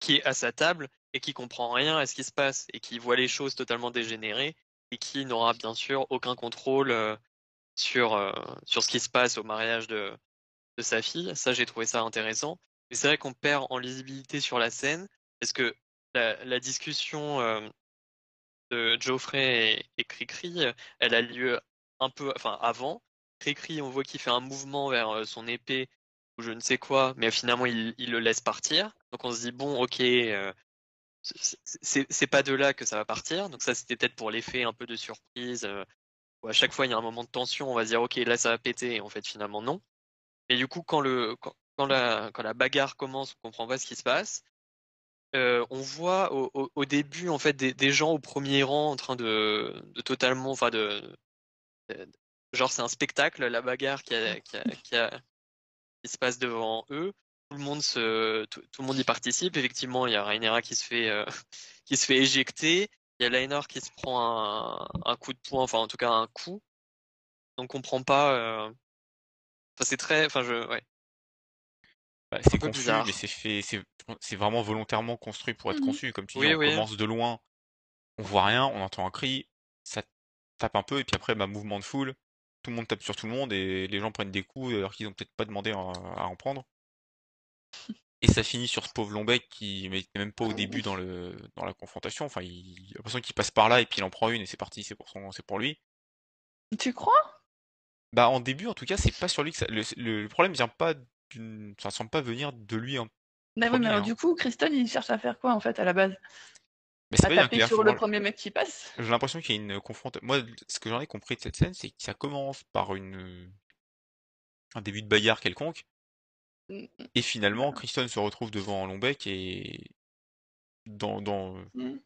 qui est à sa table et qui comprend rien à ce qui se passe et qui voit les choses totalement dégénérées et qui n'aura bien sûr aucun contrôle euh, sur, euh, sur ce qui se passe au mariage de, de sa fille. Ça, j'ai trouvé ça intéressant. Mais c'est vrai qu'on perd en lisibilité sur la scène parce que la, discussion euh, de Geoffrey et, Cricri, elle a lieu un peu, enfin avant. Cricri, on voit qu'il fait un mouvement vers son épée ou je ne sais quoi, mais finalement il, le laisse partir. Donc on se dit bon, ok, c'est- pas de là que ça va partir. Donc ça c'était peut-être pour l'effet un peu de surprise. euh, où à chaque fois il y a un moment de tension, on va se dire ok là ça va péter, et en fait finalement non. Et du coup quand la bagarre commence, on comprend pas ce qui se passe. Euh, on voit au, début en fait des, gens au premier rang en train de, totalement, enfin de, genre c'est un spectacle la bagarre qui se passe devant eux. Tout le monde se, tout, tout le monde y participe. Effectivement, il y a Rhaenyra qui se fait euh, [LAUGHS] qui se fait éjecter. Il y a Laenor qui se prend un, un coup de poing, enfin en tout cas un coup. On comprend pas. euh, Enfin c'est très, enfin je, ouais. Bah, c'est peu confus, bizarre. mais c'est fait, c'est, c'est vraiment volontairement construit pour être Mhm. conçu. Comme tu dis, Oui, on oui. commence de loin, on voit rien, on entend un cri, ça tape un peu, et puis après, bah, mouvement de foule, tout le monde tape sur tout le monde, et les gens prennent des coups alors qu'ils ont peut-être pas demandé à, à en prendre. Et ça finit sur ce pauvre Lombec qui n'était même pas au début dans le dans la confrontation. Enfin, il l'impression qu'il passe par là et puis il en prend une et c'est parti, c'est pour son, c'est pour lui. Tu crois? Bah en début en tout cas, c'est pas sur lui que ça, le, le- le problème vient pas d'une, ça semble pas venir de lui. Hein. Oui, Premier, mais alors hein. du coup, Kristen, il cherche à faire quoi en fait à la base? Mais ça À taper va sur le premier mec qui passe? J'ai l'impression qu'il y a une confrontation. Moi, ce que j'en ai compris de cette scène, c'est que ça commence par une un début de bagarre quelconque, et finalement, Kristen se retrouve devant Lombec et dans, dans mm.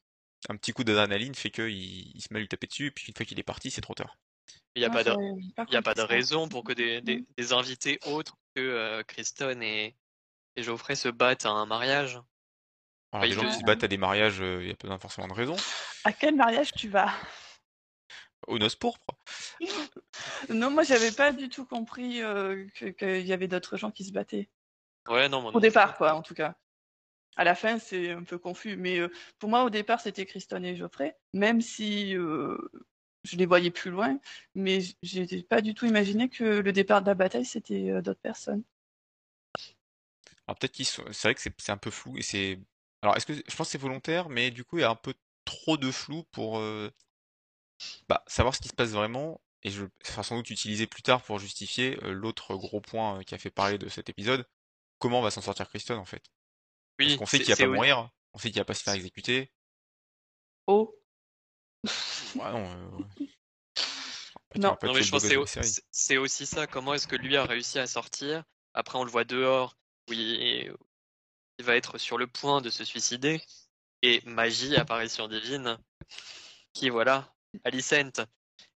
un petit coup d'adrénaline fait qu'il il se met à lui taper dessus, et puis une fois qu'il est parti, c'est trop tard. Il n'y a Moi, pas de, j'avais il y a pas de raison pour que des, des, des invités autres que euh, Kristen et, et Geoffrey se battent à un mariage. Alors, Bah, des il gens qui se battent à des mariages, il n'y a pas forcément de raison. À quel mariage tu vas? Aux noces pourpres. Non, moi, j'avais pas du tout compris euh, que- qu'il y avait d'autres gens qui se battaient. Ouais, non, Au départ, quoi, en tout cas. À la fin, c'est un peu confus. Mais euh, pour moi, au départ, c'était Kristen et Geoffrey, même si euh, je les voyais plus loin. Mais j'ai pas du tout imaginé que le départ de la bataille, c'était d'autres personnes. Alors peut-être qu'ils sont... C'est vrai que c'est c'est un peu flou, et c'est... Alors est-ce que... Je pense que c'est volontaire, mais du coup, il y a un peu trop de flou pour euh, bah, savoir ce qui se passe vraiment, et je... sera sans doute utilisé plus tard pour justifier euh, l'autre gros point euh, qui a fait parler de cet épisode. Comment va s'en sortir Kristen, en fait Parce Oui, qu'on sait qu'il va pas au- mourir, on sait qu'il va pas se faire exécuter. Oh, Ouais, non, euh, [LAUGHS] Non. mais je pense que c'est aussi ça. Comment est-ce que lui a réussi à sortir Après, on le voit dehors, où il, il va être sur le point de se suicider. Et magie, apparition divine, qui voilà, Alicent.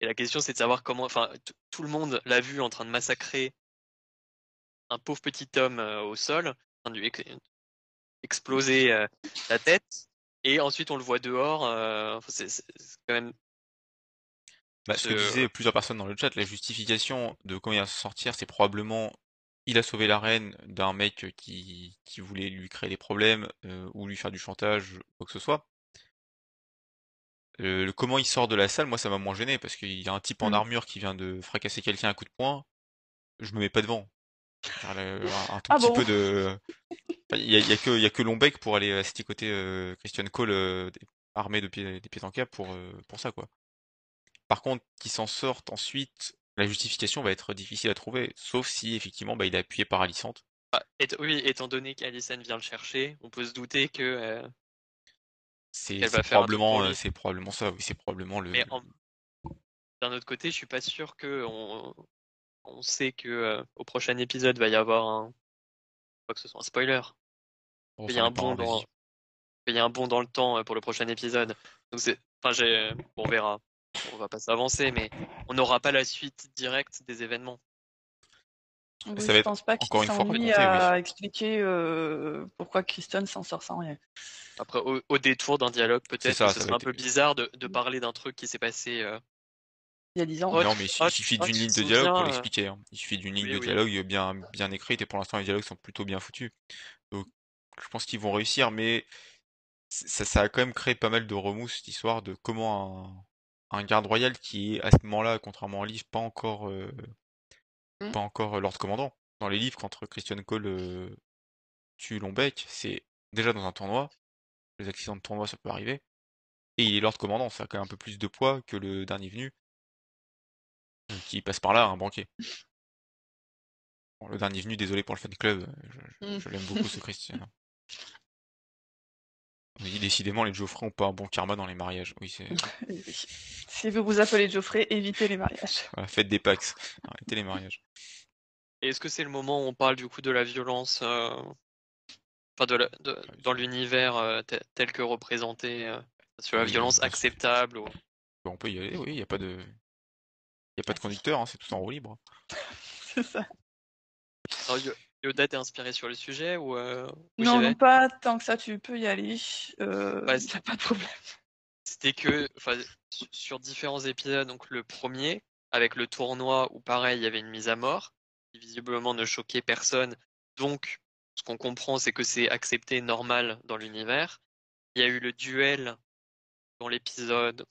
Et la question, c'est de savoir comment. Enfin, tout le monde l'a vu en train de massacrer un pauvre petit homme euh, au sol, en train de lui ex- exploser euh, la tête. Et ensuite, on le voit dehors. euh, c'est quand même. Bah, ce que disaient plusieurs personnes dans le chat, la justification de comment il va s'en sortir, c'est probablement il a sauvé la reine d'un mec qui, qui voulait lui créer des problèmes ou lui faire du chantage, quoi que ce soit. Le, le comment il sort de la salle, moi ça m'a moins gêné parce qu'il y a un type en Mm. armure qui vient de fracasser quelqu'un à coup de poing. Je me mets pas devant. Le- un, un tout Ah petit bon? peu de. [LAUGHS] Enfin, Il y a, il y a que, il y a que Lombec pour aller assister côté euh, Christian Cole euh, des- armé de pieds, des pieds en cap pour, euh, pour ça quoi. Par contre, qu'il s'en sorte ensuite, la justification va être difficile à trouver, sauf si effectivement bah, il est appuyé par Alicante. Bah, éta- oui, étant donné qu'Alicent vient le chercher, on peut se douter que. euh, C'est probablement, euh, c'est probablement ça, oui, c'est probablement le. Mais en- d'un autre côté, je suis pas sûr que on, on sait que euh, au prochain épisode va y avoir un. Pas que ce soit un spoiler. Bon, Il y a un bond dans. Il y a un bond dans le temps euh, pour le prochain épisode. Donc c'est. Enfin, j'ai. On verra. On va pas s'avancer, mais on n'aura pas la suite directe des événements. Oui, Ça je va être pense pas qu'il encore une fois oui. à expliquer euh, pourquoi Kristen s'en sort sans rien. Après, au, au détour d'un dialogue, peut-être ça, que ça serait un être- peu bizarre de, de parler d'un truc qui s'est passé. euh, Il y a 10 ans. Non, mais il suffit d'une ligne de dialogue pour euh, l'expliquer. hein. Il suffit d'une ligne de dialogue bien, bien écrite et pour l'instant les dialogues sont plutôt bien foutus. Donc je pense qu'ils vont réussir, mais ça, ça a quand même créé pas mal de remous cette histoire de comment un, un garde royal qui est à ce moment-là, contrairement à livre, pas encore, euh, Mm. pas encore euh, Lord Commandant. Dans les livres, quand Christian Cole euh, tue Lombec, c'est déjà dans un tournoi. Les accidents de tournoi, ça peut arriver. Et il est Lord Commandant, ça a quand même un peu plus de poids que le dernier venu, euh, qui passe par là, un banquier. Bon, le dernier venu, désolé pour le fan club, euh, je, je- Mm. je l'aime beaucoup ce [LAUGHS] Christian. Oui, décidément, les Geoffrey ont pas un bon karma dans les mariages. Oui, c'est. [LAUGHS] Si vous vous appelez Geoffrey, évitez les mariages. [LAUGHS] voilà, faites des Pax. Arrêtez les mariages. Et est-ce que c'est le moment où on parle du coup de la violence, euh, enfin de la- de- dans l'univers euh, tel, que représenté, euh, sur la Oui, violence sûr. acceptable ou- on peut y aller, oui, il n'y a pas de. Il a pas de conducteur, hein, c'est tout en roue libre. [LAUGHS] C'est ça. Alors, Yoda t'es inspiré sur le sujet ou euh, ou Non, non, pas tant que ça, tu peux y aller. Euh, Bah, [LAUGHS] y a pas de problème. C'était que, sur différents épisodes, donc le premier avec le tournoi où pareil il y avait une mise à mort qui visiblement ne choquait personne. Donc, ce qu'on comprend, c'est que c'est accepté normal dans l'univers. Il y a eu le duel dans l'épisode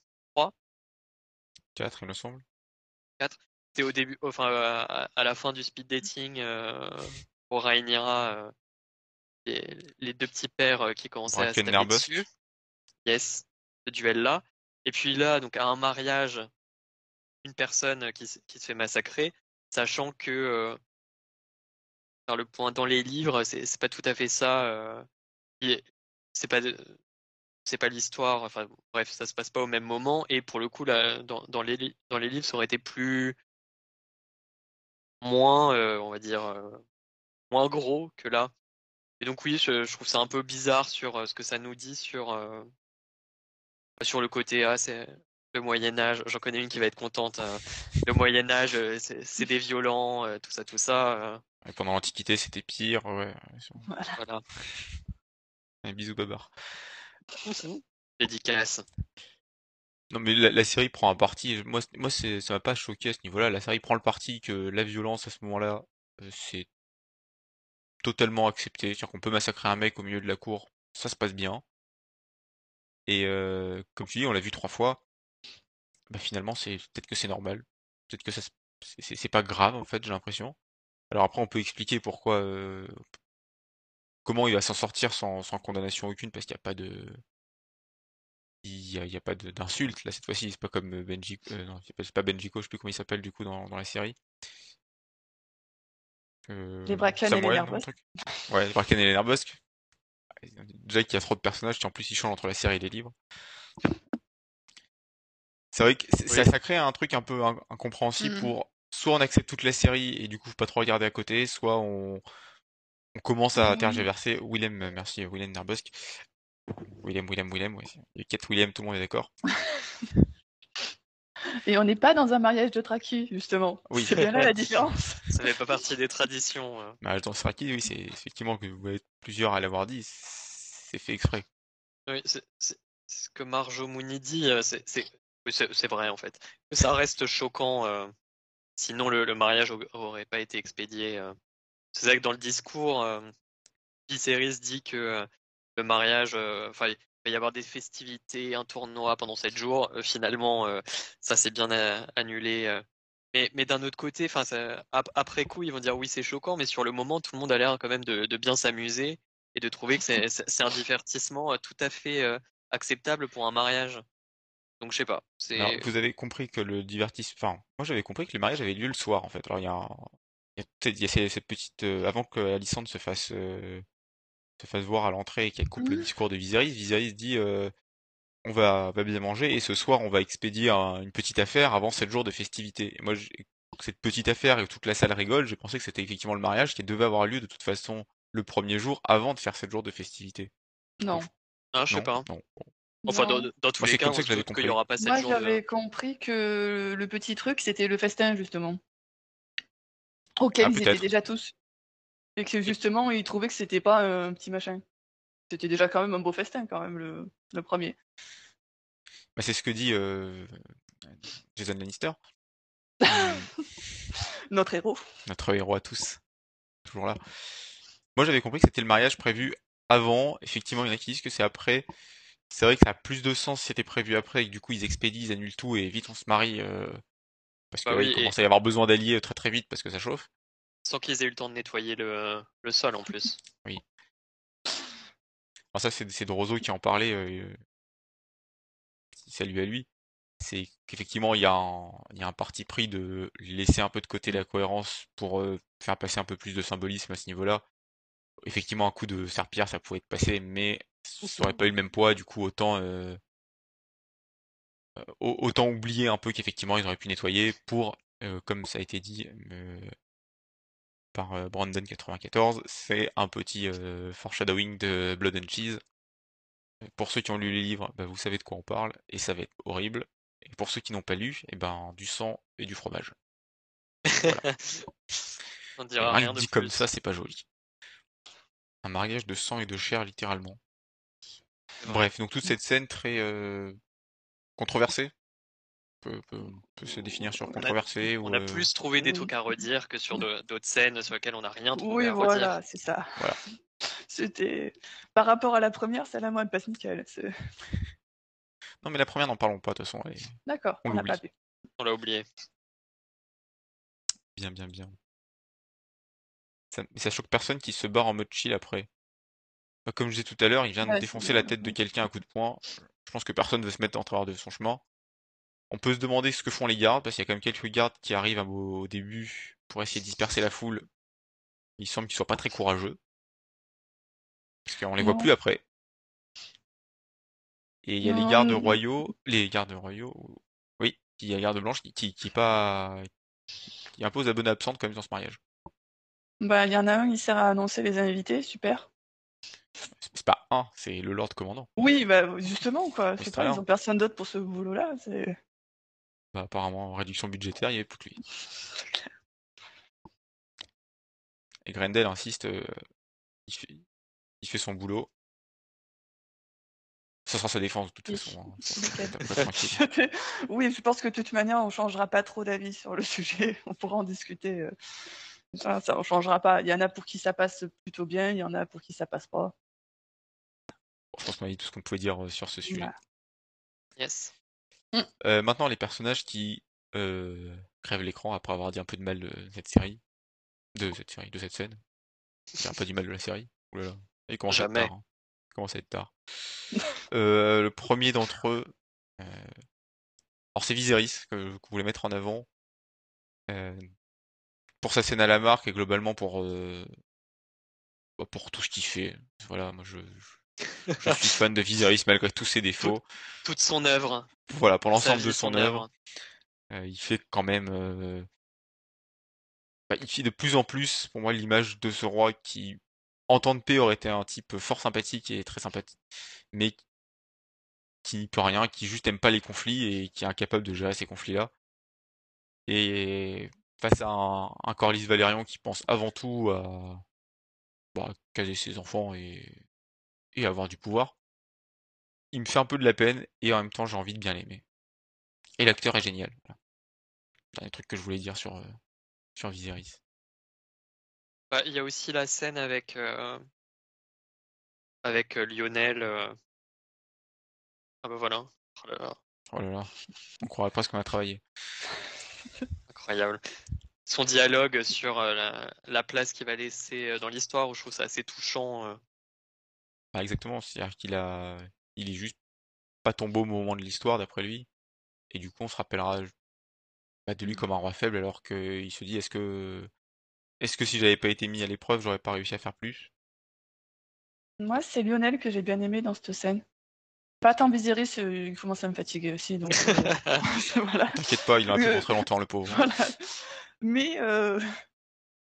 4, il me semble. C'était au début, enfin à, à la fin du speed dating euh, pour Rhaenyra, euh, les, les deux petits pères euh, qui commençaient à se taper dessus. Yes, ce duel-là. Et puis là, donc à un mariage, une personne qui, se- qui se fait massacrer, sachant que euh, faire le point dans les livres, c'est pas tout à fait ça. euh, c'est pas c'est pas l'histoire. Enfin bref, ça se passe pas au même moment. Et pour le coup, là, dans, dans les dans les livres, ça aurait été plus moins, euh, on va dire, euh, moins gros que là. Et donc oui, je, je trouve ça un peu bizarre sur euh, ce que ça nous dit sur euh, sur le côté ah c'est le Moyen Âge. J'en connais une qui va être contente. euh, le Moyen Âge, c'est des violents, euh, tout ça, tout ça. euh, Et pendant l'Antiquité, c'était pire, ouais. voilà. Un bisou babar. Dédicace. Non mais la, la série prend un parti, moi, moi c'est, ça m'a pas choqué à ce niveau-là, la série prend le parti que la violence à ce moment-là, c'est totalement accepté, c'est-à-dire qu'on peut massacrer un mec au milieu de la cour, ça se passe bien. Et comme tu dis, on l'a vu trois fois, bah finalement c'est peut-être que c'est normal, peut-être que ça c'est c'est- pas grave en fait, j'ai l'impression. Alors après on peut expliquer pourquoi, comment il va s'en sortir sans, sans condamnation aucune, parce qu'il n'y a pas de, il y a, pas de- d'insulte là cette fois-ci, c'est pas comme Benji, euh, non, c'est pas, c'est pas Benjico, je sais plus comment il s'appelle du coup dans, dans la série. Euh, Les Bracken et les Nerbusk. Ouais, les Bracken et les Nerbusk. Déjà qu'il y a trop de personnages, puis en plus ils changent entre la série et les livres. C'est vrai que ça, crée un truc un peu in- incompréhensible Mhm. pour soit on accepte toute la série et du coup faut pas trop regarder à côté, soit on, on commence à Mhm. tergiverser. Willem, euh, merci, Willem Nerbusk. Willem, Willem, Willem, ouais. Il y a quatre Willem, tout le monde est d'accord. [LAUGHS] [LAUGHS] Et on n'est pas dans un mariage de traki, justement. Oui. C'est bien là la différence. [LAUGHS] Ça fait pas partie des traditions. euh. Mais dans Sraki, oui, c'est effectivement que vous êtes plusieurs à l'avoir dit, c'est fait exprès. Oui, c'est ce que Marjo Mooney dit, euh, c'est vrai en fait. Ça reste choquant, euh, sinon le, le mariage au- aurait pas été expédié. euh. C'est ça que dans le discours, euh, Viserys dit que euh, le mariage, euh, enfin, va y avoir des festivités, un tournoi pendant 7 jours. Euh, finalement, euh, ça s'est bien euh, annulé. Mais, mais d'un autre côté, enfin, après coup, ils vont dire oui, c'est choquant, mais sur le moment, tout le monde a l'air quand même de, de bien s'amuser et de trouver que c'est un divertissement tout à fait acceptable pour un mariage. Donc je sais pas. Alors, vous avez compris que le divertissement. Enfin, moi j'avais compris que le mariage avait lieu le soir en fait. Alors il y a, il y a, cette petite avant que se fasse se fasse voir à l'entrée et qu'elle coupe le mmh. discours de Viserys, Viserys dit on va, va, bien manger et ce soir on va expédier une petite affaire avant 7 jours de festivité. Et moi, cette petite affaire et toute la salle rigole, j'ai pensé que c'était effectivement le mariage qui devait avoir lieu de toute façon le premier jour avant de faire 7 jours de festivité. Non. Ah, je sais pas. Enfin, dans, tous les cas, que j'avais compris. Y aura pas Moi, j'avais compris que le petit truc, c'était le festin, justement. Auquel ah, ils étaient déjà tous. Et que justement, il trouvait que c'était pas un petit machin. C'était déjà quand même un beau festin, quand même, le, le premier. Bah, c'est ce que dit euh, Jason Lannister. [LAUGHS] notre héros. Notre héros à tous. Toujours là. Moi, j'avais compris que c'était le mariage prévu avant. Effectivement, il y en a qui disent que c'est après. C'est vrai que ça a plus de sens si c'était prévu après et que du coup ils expédient, ils annulent tout et vite on se marie euh, parce bah qu'il commence à y avoir besoin d'alliés très très vite parce que ça chauffe. Sans qu'ils aient eu le temps de nettoyer le, sol en plus. [LAUGHS] Oui. Alors ça, c'est Roseau qui en parlait. Euh, salut à lui. C'est qu'effectivement, il y, a un, parti pris de laisser un peu de côté la cohérence pour euh, faire passer un peu plus de symbolisme à ce niveau-là. Effectivement, un coup de serpillère, ça pourrait être passé, mais ça aurait pas eu le même poids. Du coup, autant euh, autant oublier un peu qu'effectivement, ils auraient pu nettoyer pour, comme ça a été dit, par Brandon94, c'est un petit foreshadowing de Blood and Cheese. Pour ceux qui ont lu les livres, bah, vous savez de quoi on parle, et ça va être horrible. Et pour ceux qui n'ont pas lu, et eh ben du sang et du fromage. [LAUGHS] on dira rien, dit comme ça, c'est pas joli. Un mariage de sang et de chair, littéralement. Bref, donc toute cette scène très controversée, peut, se définir sur controversé. On a, ou, plus trouvé des trucs à redire que sur d'autres scènes sur lesquelles on n'a rien trouvé oui, à redire. voilà, c'est ça. [LAUGHS] C'était par rapport à la première, celle-là, moi, elle passe nickel. Non, mais la première, n'en parlons pas, de toute façon. D'accord, on, l'a pas vu. On l'a oublié. Bien, bien, bien. Ça, ça choque personne qui se barre en mode chill après. Bah, comme je disais tout à l'heure, il vient de défoncer la tête de quelqu'un à coup de poing. Je pense que personne ne veut se mettre en travers de son chemin. On peut se demander ce que font les gardes, parce qu'il y a quand même quelques gardes qui arrivent au début pour essayer de disperser la foule. Il semble qu'ils soient pas très courageux. Parce qu'on les voit plus après. Et il y a les gardes royaux, les gardes royaux, oui, il y a les gardes blanches qui, qui, pas, qui imposent la bonne absente quand même dans ce mariage. Bah, il y en a un qui sert à annoncer les invités, super. C'est pas un, c'est le Lord Commandant. Oui, bah justement quoi. C'est pas, ils ont personne d'autre pour ce boulot-là. Bah, apparemment, réduction budgétaire, il n'y avait plus que lui. Et Grendel insiste, euh, il, fait, il fait son boulot. Ça sera sa défense de toute façon. Hein. [LAUGHS] oui, je pense que de toute manière, on changera pas trop d'avis sur le sujet. [LAUGHS] On pourra en discuter. Euh. Ça, ça, on changera pas. Il y en a pour qui ça passe plutôt bien, il y en a pour qui ça passe pas. je pense qu'on a dit tout ce qu'on pouvait dire euh, sur ce sujet. Yes. Mmh. Euh, maintenant, les personnages qui euh, crèvent l'écran après avoir dit un peu de mal de cette série, de cette série, de cette scène. J'ai un peu du mal de la série. Oulala. Il commence à être tard. Hein. Il commence à être tard. euh, le premier d'entre eux, euh... alors c'est Viserys que je voulais mettre en avant. Euh... Pour sa scène à la marque et globalement pour euh... Bah, pour tout ce qu'il fait. Voilà, moi je, je suis [LAUGHS] fan de Viserys malgré tous ses défauts. Toute, son œuvre. Voilà, pour l'ensemble de son, œuvre. Euh, il fait quand même. Euh... Bah, il fait de plus en plus, pour moi, l'image de ce roi qui, en temps de paix, aurait été un type fort sympathique et très sympathique, mais qui n'y peut rien, qui juste aime pas les conflits et qui est incapable de gérer ces conflits-là. Et face à un, un Corlys Valérian qui pense avant tout à bah, caser ses enfants et et avoir du pouvoir. Il me fait un peu de la peine et en même temps j'ai envie de bien l'aimer. Et l'acteur est génial. Voilà. Dernier truc que je voulais dire sur, euh, sur Viserys. Bah, il y a aussi la scène avec, euh, avec euh, Lionel Ah bah voilà. Oh là là, Oh là là, on croirait presque qu'on a travaillé. [LAUGHS] incroyable. Son dialogue sur euh, la, la place qu'il va laisser euh, dans l'histoire, où je trouve ça assez touchant. euh. Bah, exactement, c'est-à-dire qu'il a, il est juste pas tombé au moment de l'histoire d'après lui, et du coup on se rappellera bah, de lui comme un roi faible alors qu'il se dit est-ce que, est-ce que si j'avais pas été mis à l'épreuve j'aurais pas réussi à faire plus? Moi, c'est Lionel que j'ai bien aimé dans cette scène. Pas tant Viserys, euh, il commence à me fatiguer aussi, donc euh, [LAUGHS] [LAUGHS] voilà. T'inquiète pas, il en a plus Euh, pour très longtemps le pauvre. [LAUGHS] Voilà. Mais euh,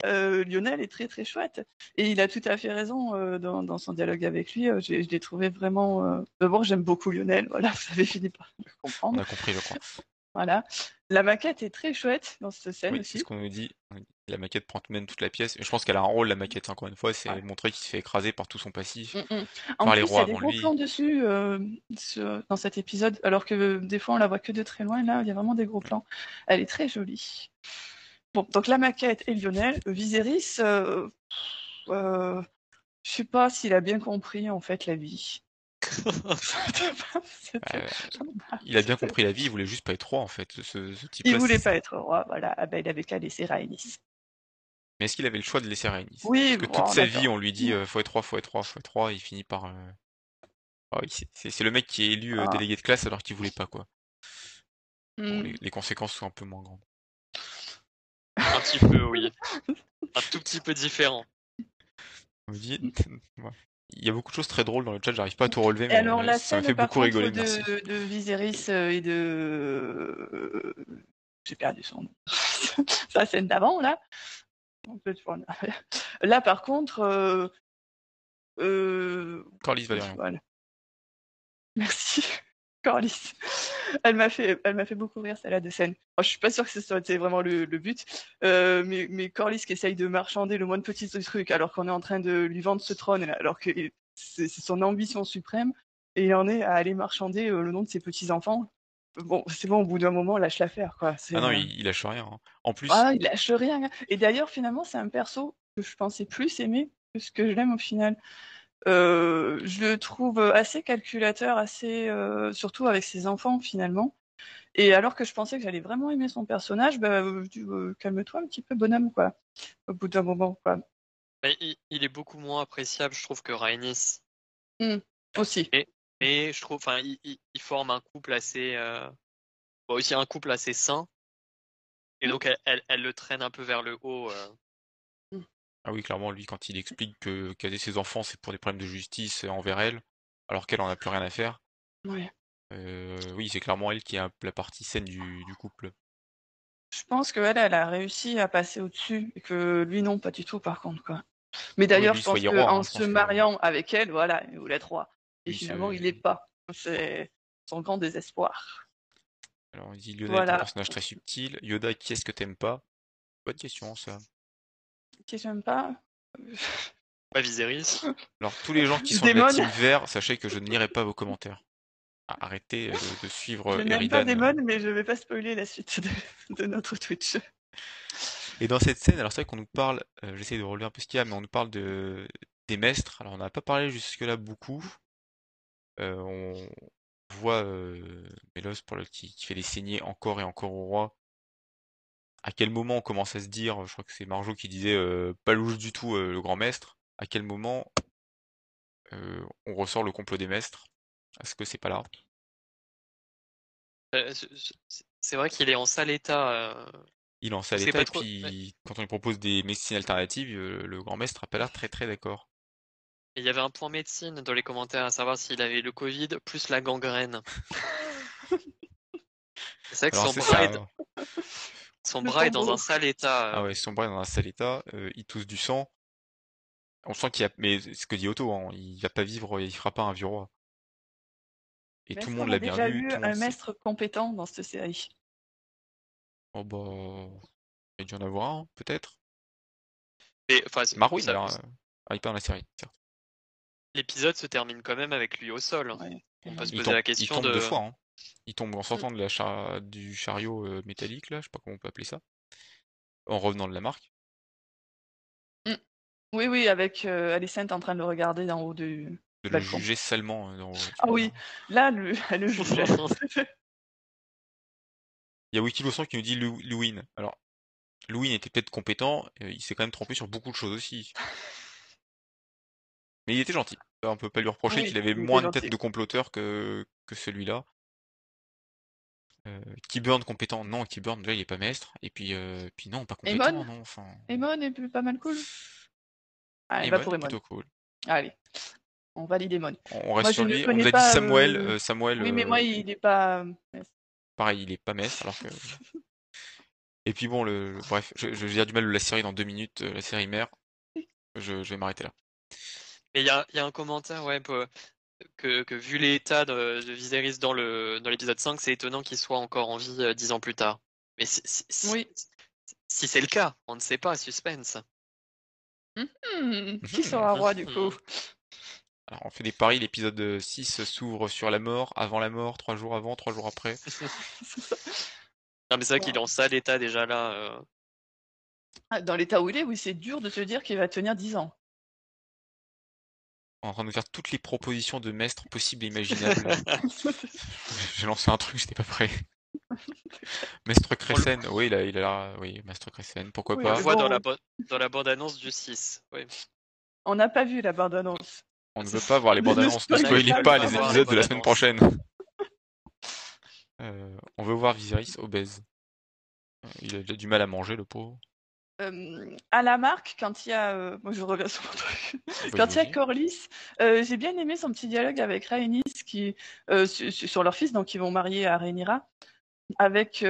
euh, Lionel est très très chouette et il a tout à fait raison euh, dans, dans son dialogue avec lui. euh, je l'ai trouvé vraiment. D'abord, j'aime beaucoup Lionel. Voilà, [LAUGHS] vous avez fini par le On comprendre. a compris je crois. Voilà. La maquette est très chouette dans cette scène Oui, c'est aussi. ce qu'on nous dit. La maquette prend tout de même toute la pièce. Et je pense qu'elle a un rôle la maquette encore une fois, c'est Ouais. montrer qu'il se fait écraser par tout son passif. Mm, mm. En Par plus, les il y rois a des gros lui. plans dessus sur- dans cet épisode, alors que des fois on la voit que de très loin. Là, il y a vraiment des gros plans. Elle est très jolie. Bon, donc la maquette et Lionel, euh, Viserys, euh, euh, je sais pas s'il a bien compris en fait la vie. [LAUGHS] [LAUGHS] Il a bien compris la vie, il voulait juste pas être roi en fait. Ce, ce Il type-là, voulait pas être roi, voilà. Ah ben, il avait qu'à laisser Rhaenys. Mais est-ce qu'il avait le choix de laisser Rhaenys? Oui, Parce que bon, toute sa d'accord. vie, on lui dit euh, faut être roi, faut être roi, faut être roi, et il finit par. euh, oui, c'est- le mec qui est élu euh, Ah. délégué de classe alors qu'il voulait pas quoi. Bon, Hmm. les, les conséquences sont un peu moins grandes. Un petit peu, oui. Un tout petit peu différent. Il y a beaucoup de choses très drôles dans le chat, j'arrive pas à tout relever, mais alors la ça me scène fait beaucoup rigoler, de, merci. de Viserys euh, et de euh, j'ai perdu son nom. [LAUGHS] la scène d'avant là. Là par contre euh, euh, Corlys Valérian. voilà. Merci [LAUGHS] Corlys. Elle m'a fait elle m'a fait beaucoup rire celle-là de scène. Moi, je suis pas sûre que ce soit c'est vraiment le, le but, euh, mais, mais Corlys qui essaye de marchander le moins petit truc alors qu'on est en train de lui vendre ce trône alors que c'est son ambition suprême et il en est à aller marchander euh, le nom de ses petits enfants. Bon, c'est bon, au bout d'un moment, lâche l'affaire, quoi. C'est, Ah non, euh, il, il lâche rien. hein. En plus, ah, il lâche rien. Et d'ailleurs, finalement, c'est un perso que je pensais plus aimer que ce que je l'aime au final. Euh, je le trouve assez calculateur, assez euh, surtout avec ses enfants finalement. Et alors que je pensais que j'allais vraiment aimer son personnage, bah, euh, euh, calme-toi un petit peu, bonhomme, quoi. Au bout d'un moment, quoi. Mais il, est beaucoup moins appréciable, je trouve, que Rhaenys. Aussi. Mais je trouve, enfin, il, il- il forme un couple assez, bon, aussi un couple assez sain. Et donc, elle, elle, elle le traîne un peu vers le haut. Ah oui, clairement, lui, quand il explique que caser ses enfants, c'est pour des problèmes de justice envers elle, alors qu'elle en a plus rien à faire, Ouais. euh, oui, c'est clairement elle qui a la partie saine du, du couple. Je pense qu'elle, elle a réussi à passer au-dessus et que lui, non, pas du tout, par contre, quoi. Mais d'ailleurs, lui, je pense qu'en hein, se que- mariant avec elle, voilà, il voulait être roi. Et finalement, c'est- il l'est pas. C'est son grand désespoir. Alors, il dit Lionel est un personnage très subtil. Yoda, qui est-ce que t'aimes pas? Bonne question, ça. Qui j'aime pas Pas Viserys. Alors, tous les gens qui sont de Démon. la team vert, sachez que je ne lirai pas vos commentaires. Ah, Arrêtez euh, de, de suivre Je euh, n'aime pas. Daemon, mais je vais pas spoiler la suite de, de notre Twitch. Et dans cette scène, alors c'est vrai qu'on nous parle, euh, j'essaie de relever un peu ce qu'il y a, mais on nous parle de des mestres. Alors on n'a pas parlé jusque-là beaucoup. Euh, on voit euh, Mélos pour le, qui, qui fait des saignées encore et encore au roi. À quel moment on commence à se dire, je crois que c'est Marjo qui disait euh, pas louche du tout euh, le grand maître. À quel moment euh, on ressort le complot des maîtres? Est-ce que c'est pas là? C'est vrai qu'il est en sale état. Il en Je sais l'état pas et trop, puis quand on lui propose des médecines alternatives, le grand maître a pas l'air très très d'accord. Il y avait un point médecine dans les commentaires à savoir s'il avait le Covid plus la gangrène. [LAUGHS] C'est vrai que Alors son c'est bras, ça. est. son Le bras est dans un sale état. Ah euh. ouais, son bras est dans un sale état, euh, il tousse du sang. On sent qu'il y a, mais c'est ce que dit Otto, hein, il va pas vivre, il fera pas un vieux roi. Et Mais tout le monde l'a a bien déjà vu, eu tout le un maître compétent dans cette série Oh bah, il y en avoir un, peut-être. Et, enfin, c'est- Marwin, ça- alors, euh, ah, il est pas dans la série, certes. L'épisode se termine quand même avec lui au sol. Ouais. On peut se Il poser tombe, la il question tombe de. deux fois, hein. Il tombe en sortant de la char- du chariot euh, métallique, là, je sais pas comment on peut appeler ça. En revenant de la marque. Oui, oui, avec euh, Alicent en train de le regarder d'en haut du, de le Balcon. juger salement. euh, dans- Ah oui, là, le, [LAUGHS] le juge. [LAUGHS] Il y a Wikilosan qui nous dit Lou- Lewin. Alors, Lewin était peut-être compétent, euh, il s'est quand même trompé sur beaucoup de choses aussi. [LAUGHS] Mais il était gentil. On peut pas lui reprocher Oui, qu'il avait il était moins de gentil. tête de comploteur que, que celui-là. Euh, Keyburn compétent, non, Keyburn déjà il est pas maître. Et puis, euh, puis non, pas compétent, Emon non. Enfin, Emon est pas mal cool. Allez, va Emon pour est Emon. plutôt cool. Allez, on valide Emon. On reste Moi, sur je lui. On connais nous a dit pas, Samuel. euh, euh, Samuel, Oui, mais euh, moi, il est pas. pareil, il est pas maître. Alors que. [LAUGHS] Et puis bon, le, bref, je, je vais dire du mal de la série dans deux minutes, la série mère. Je, je vais m'arrêter là. Mais il y a, il y a un commentaire, ouais, peu- que, que vu l'état de, de Viserys dans le dans l'épisode 5, c'est étonnant qu'il soit encore en vie euh, dix ans plus tard. Mais si, si, si- Oui. si c'est le cas, on ne sait pas, suspense. Hmm, qui Mhm. sera roi du coup? Alors, on fait des paris, l'épisode 6 s'ouvre sur la mort, avant la mort, trois jours avant, trois jours après. [LAUGHS] Non, mais c'est vrai qu'il est en sale état déjà là. euh. Ah, Dans l'état où il est, oui, c'est dur de se dire qu'il va tenir 10 ans. On est en train de nous faire toutes les propositions de maître possibles et imaginables. [LAUGHS] [LAUGHS] J'ai lancé un truc, j'étais pas prêt. [LAUGHS] Maître Cressen, oui, il a, il a oui, Maître Cressen, pourquoi Oui, On pas. le voit dans la, bo- dans la bande-annonce du 6. Ouais. On n'a pas vu la bande-annonce. On ne veut pas voir les Ne bandes annonces, ne spoilez pas, pas les pas épisodes les de la semaine prochaine. Euh, on veut voir Viserys obèse. Il a déjà du mal à manger, le pauvre. Euh, à la marque, quand il y a. euh, Moi, je reviens sur mon truc. Quand il y a. Corlys, euh, j'ai bien aimé son petit dialogue avec Rhaenys qui, su- su- sur leur fils, donc ils vont marier à Rhaenyra, avec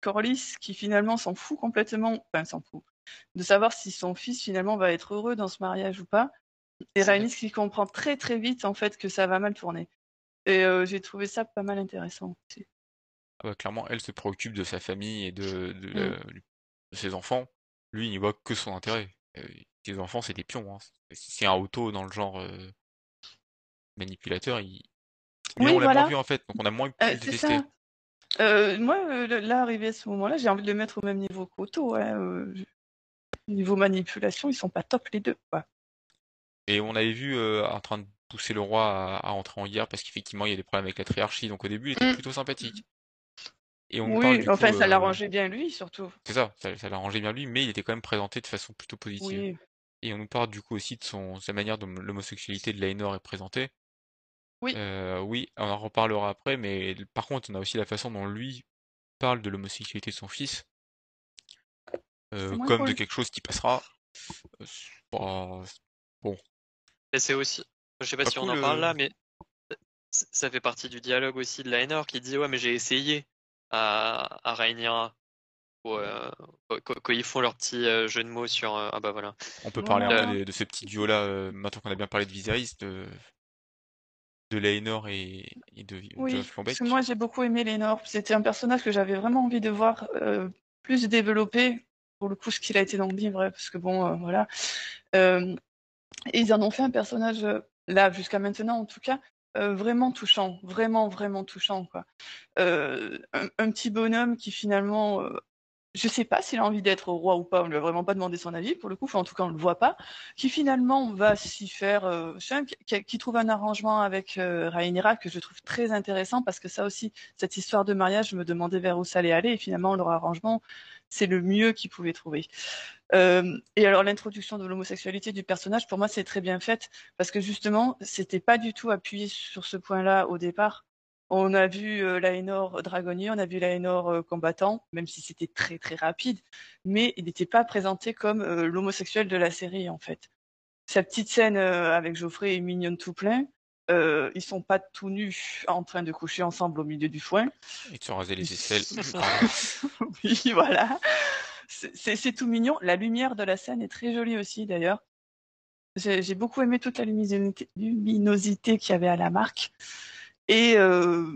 Corlys qui finalement s'en fout complètement, enfin s'en fout, de savoir si son fils finalement va être heureux dans ce mariage ou pas. Et Rhaenys qui comprend très très vite en fait que ça va mal tourner. Et j'ai trouvé ça pas mal intéressant aussi. Ah bah, clairement, elle se préoccupe de sa famille et de, de, Mm. de ses enfants. Lui, il n'y voit que son intérêt. Euh, ses enfants, c'est des pions. Hein. Si c'est un auto dans le genre euh, manipulateur, il... Mais Oui, on l'a voilà. moins vu en fait, donc on a moins pu Euh, le détester. Euh, moi, là, arrivé à ce moment-là, j'ai envie de le mettre au même niveau qu'Otto. Hein, niveau manipulation, ils sont pas top les deux. Quoi. Et on avait vu en train de pousser le roi à, à entrer en guerre parce qu'effectivement il y a des problèmes avec la triarchie, donc au début il était Mm. plutôt sympathique. Et on parle Oui, du enfin, coup, ça euh, l'arrangeait bien lui, surtout. C'est ça, ça, ça l'arrangeait bien lui, mais il était quand même présenté de façon plutôt positive. Oui. Et on nous parle du coup aussi de son, sa manière dont l'homosexualité de Laenor est présentée. Oui. Euh, oui, on en reparlera après, mais par contre, on a aussi la façon dont lui parle de l'homosexualité de son fils, euh, comme de quelque chose qui passera. Euh, c'est pas- Et c'est aussi, je sais pas Pas si on en parle euh. là, mais ça fait partie du dialogue aussi de Laenor qui dit ouais mais j'ai essayé à, à Rhaenyra Ou, euh, quand, ils font leur petit euh, jeu de mots sur euh, ah bah voilà. On peut parler un peu de, de ce petit duo-là, euh, maintenant qu'on a bien parlé de Viserys, de, de Laenor et, et de Oui, Lombeck. parce que moi j'ai beaucoup aimé Lénore. C'était un personnage que j'avais vraiment envie de voir euh, plus développé, pour le coup, ce qu'il a été dans le livre, hein, parce que bon, euh, voilà. Euh, et ils en ont fait un personnage, là, jusqu'à maintenant en tout cas, euh, vraiment touchant, vraiment, vraiment touchant, quoi. Euh, un, petit bonhomme qui finalement, euh, je sais pas s'il a envie d'être roi ou pas, on lui a vraiment pas demandé son avis, pour le coup, en tout cas on le voit pas, qui finalement va s'y faire, euh, qui, qui trouve un arrangement avec Rhaenyra que je trouve très intéressant, parce que ça aussi, cette histoire de mariage, je me demandais vers où ça allait aller, et finalement leur arrangement, c'est le mieux qu'ils pouvaient trouver. Euh, et alors l'introduction de l'homosexualité du personnage, pour moi, c'est très bien faite parce que justement, c'était pas du tout appuyé sur ce point-là au départ. On a vu euh, Laenor dragonnier, on a vu Laenor euh, combattant, même si c'était très très rapide, mais il n'était pas présenté comme euh, l'homosexuel de la série en fait. Sa petite scène euh, avec Geoffrey est mignonne tout plein. Euh, ils sont pas tout nus en train de coucher ensemble au milieu du foin. De se raser les aisselles. [LAUGHS] [LAUGHS] oui, voilà. C'est- tout mignon. La lumière de la scène est très jolie aussi, d'ailleurs. J'ai beaucoup aimé toute la luminosité, qu'il y avait à la marque. Et, euh,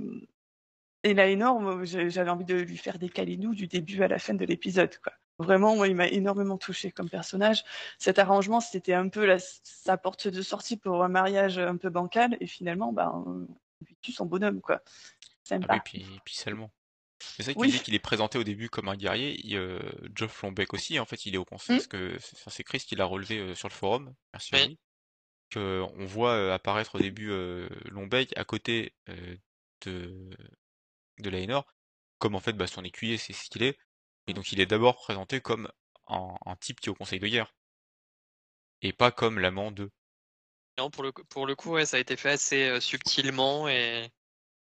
et là, énorme, j'avais envie de lui faire des câlinous du début à la fin de l'épisode. quoi. Vraiment, moi, il m'a énormément touché comme personnage. Cet arrangement, c'était un peu la, sa porte de sortie pour un mariage un peu bancal. Et finalement, ben, on lui tue son bonhomme, quoi. Ah Sympa. oui, puis, puis seulement. C'est ça qu'il Oui. disait qu'il est présenté au début comme un guerrier. Il, euh, Geoff Lombeck aussi, en fait, il est au conseil, Mm. parce que c'est c'est Chris qui l'a relevé euh, sur le forum. Merci à lui. qu'on voit euh, apparaître au début euh, Lombeck à côté euh, de, de Laenor, comme en fait bah, son écuyer, c'est ce qu'il est. Et donc il est d'abord présenté comme un, un type qui est au conseil de guerre. Et pas comme l'amant de. Non, pour le, coup- pour le coup, ouais, ça a été fait assez euh, subtilement et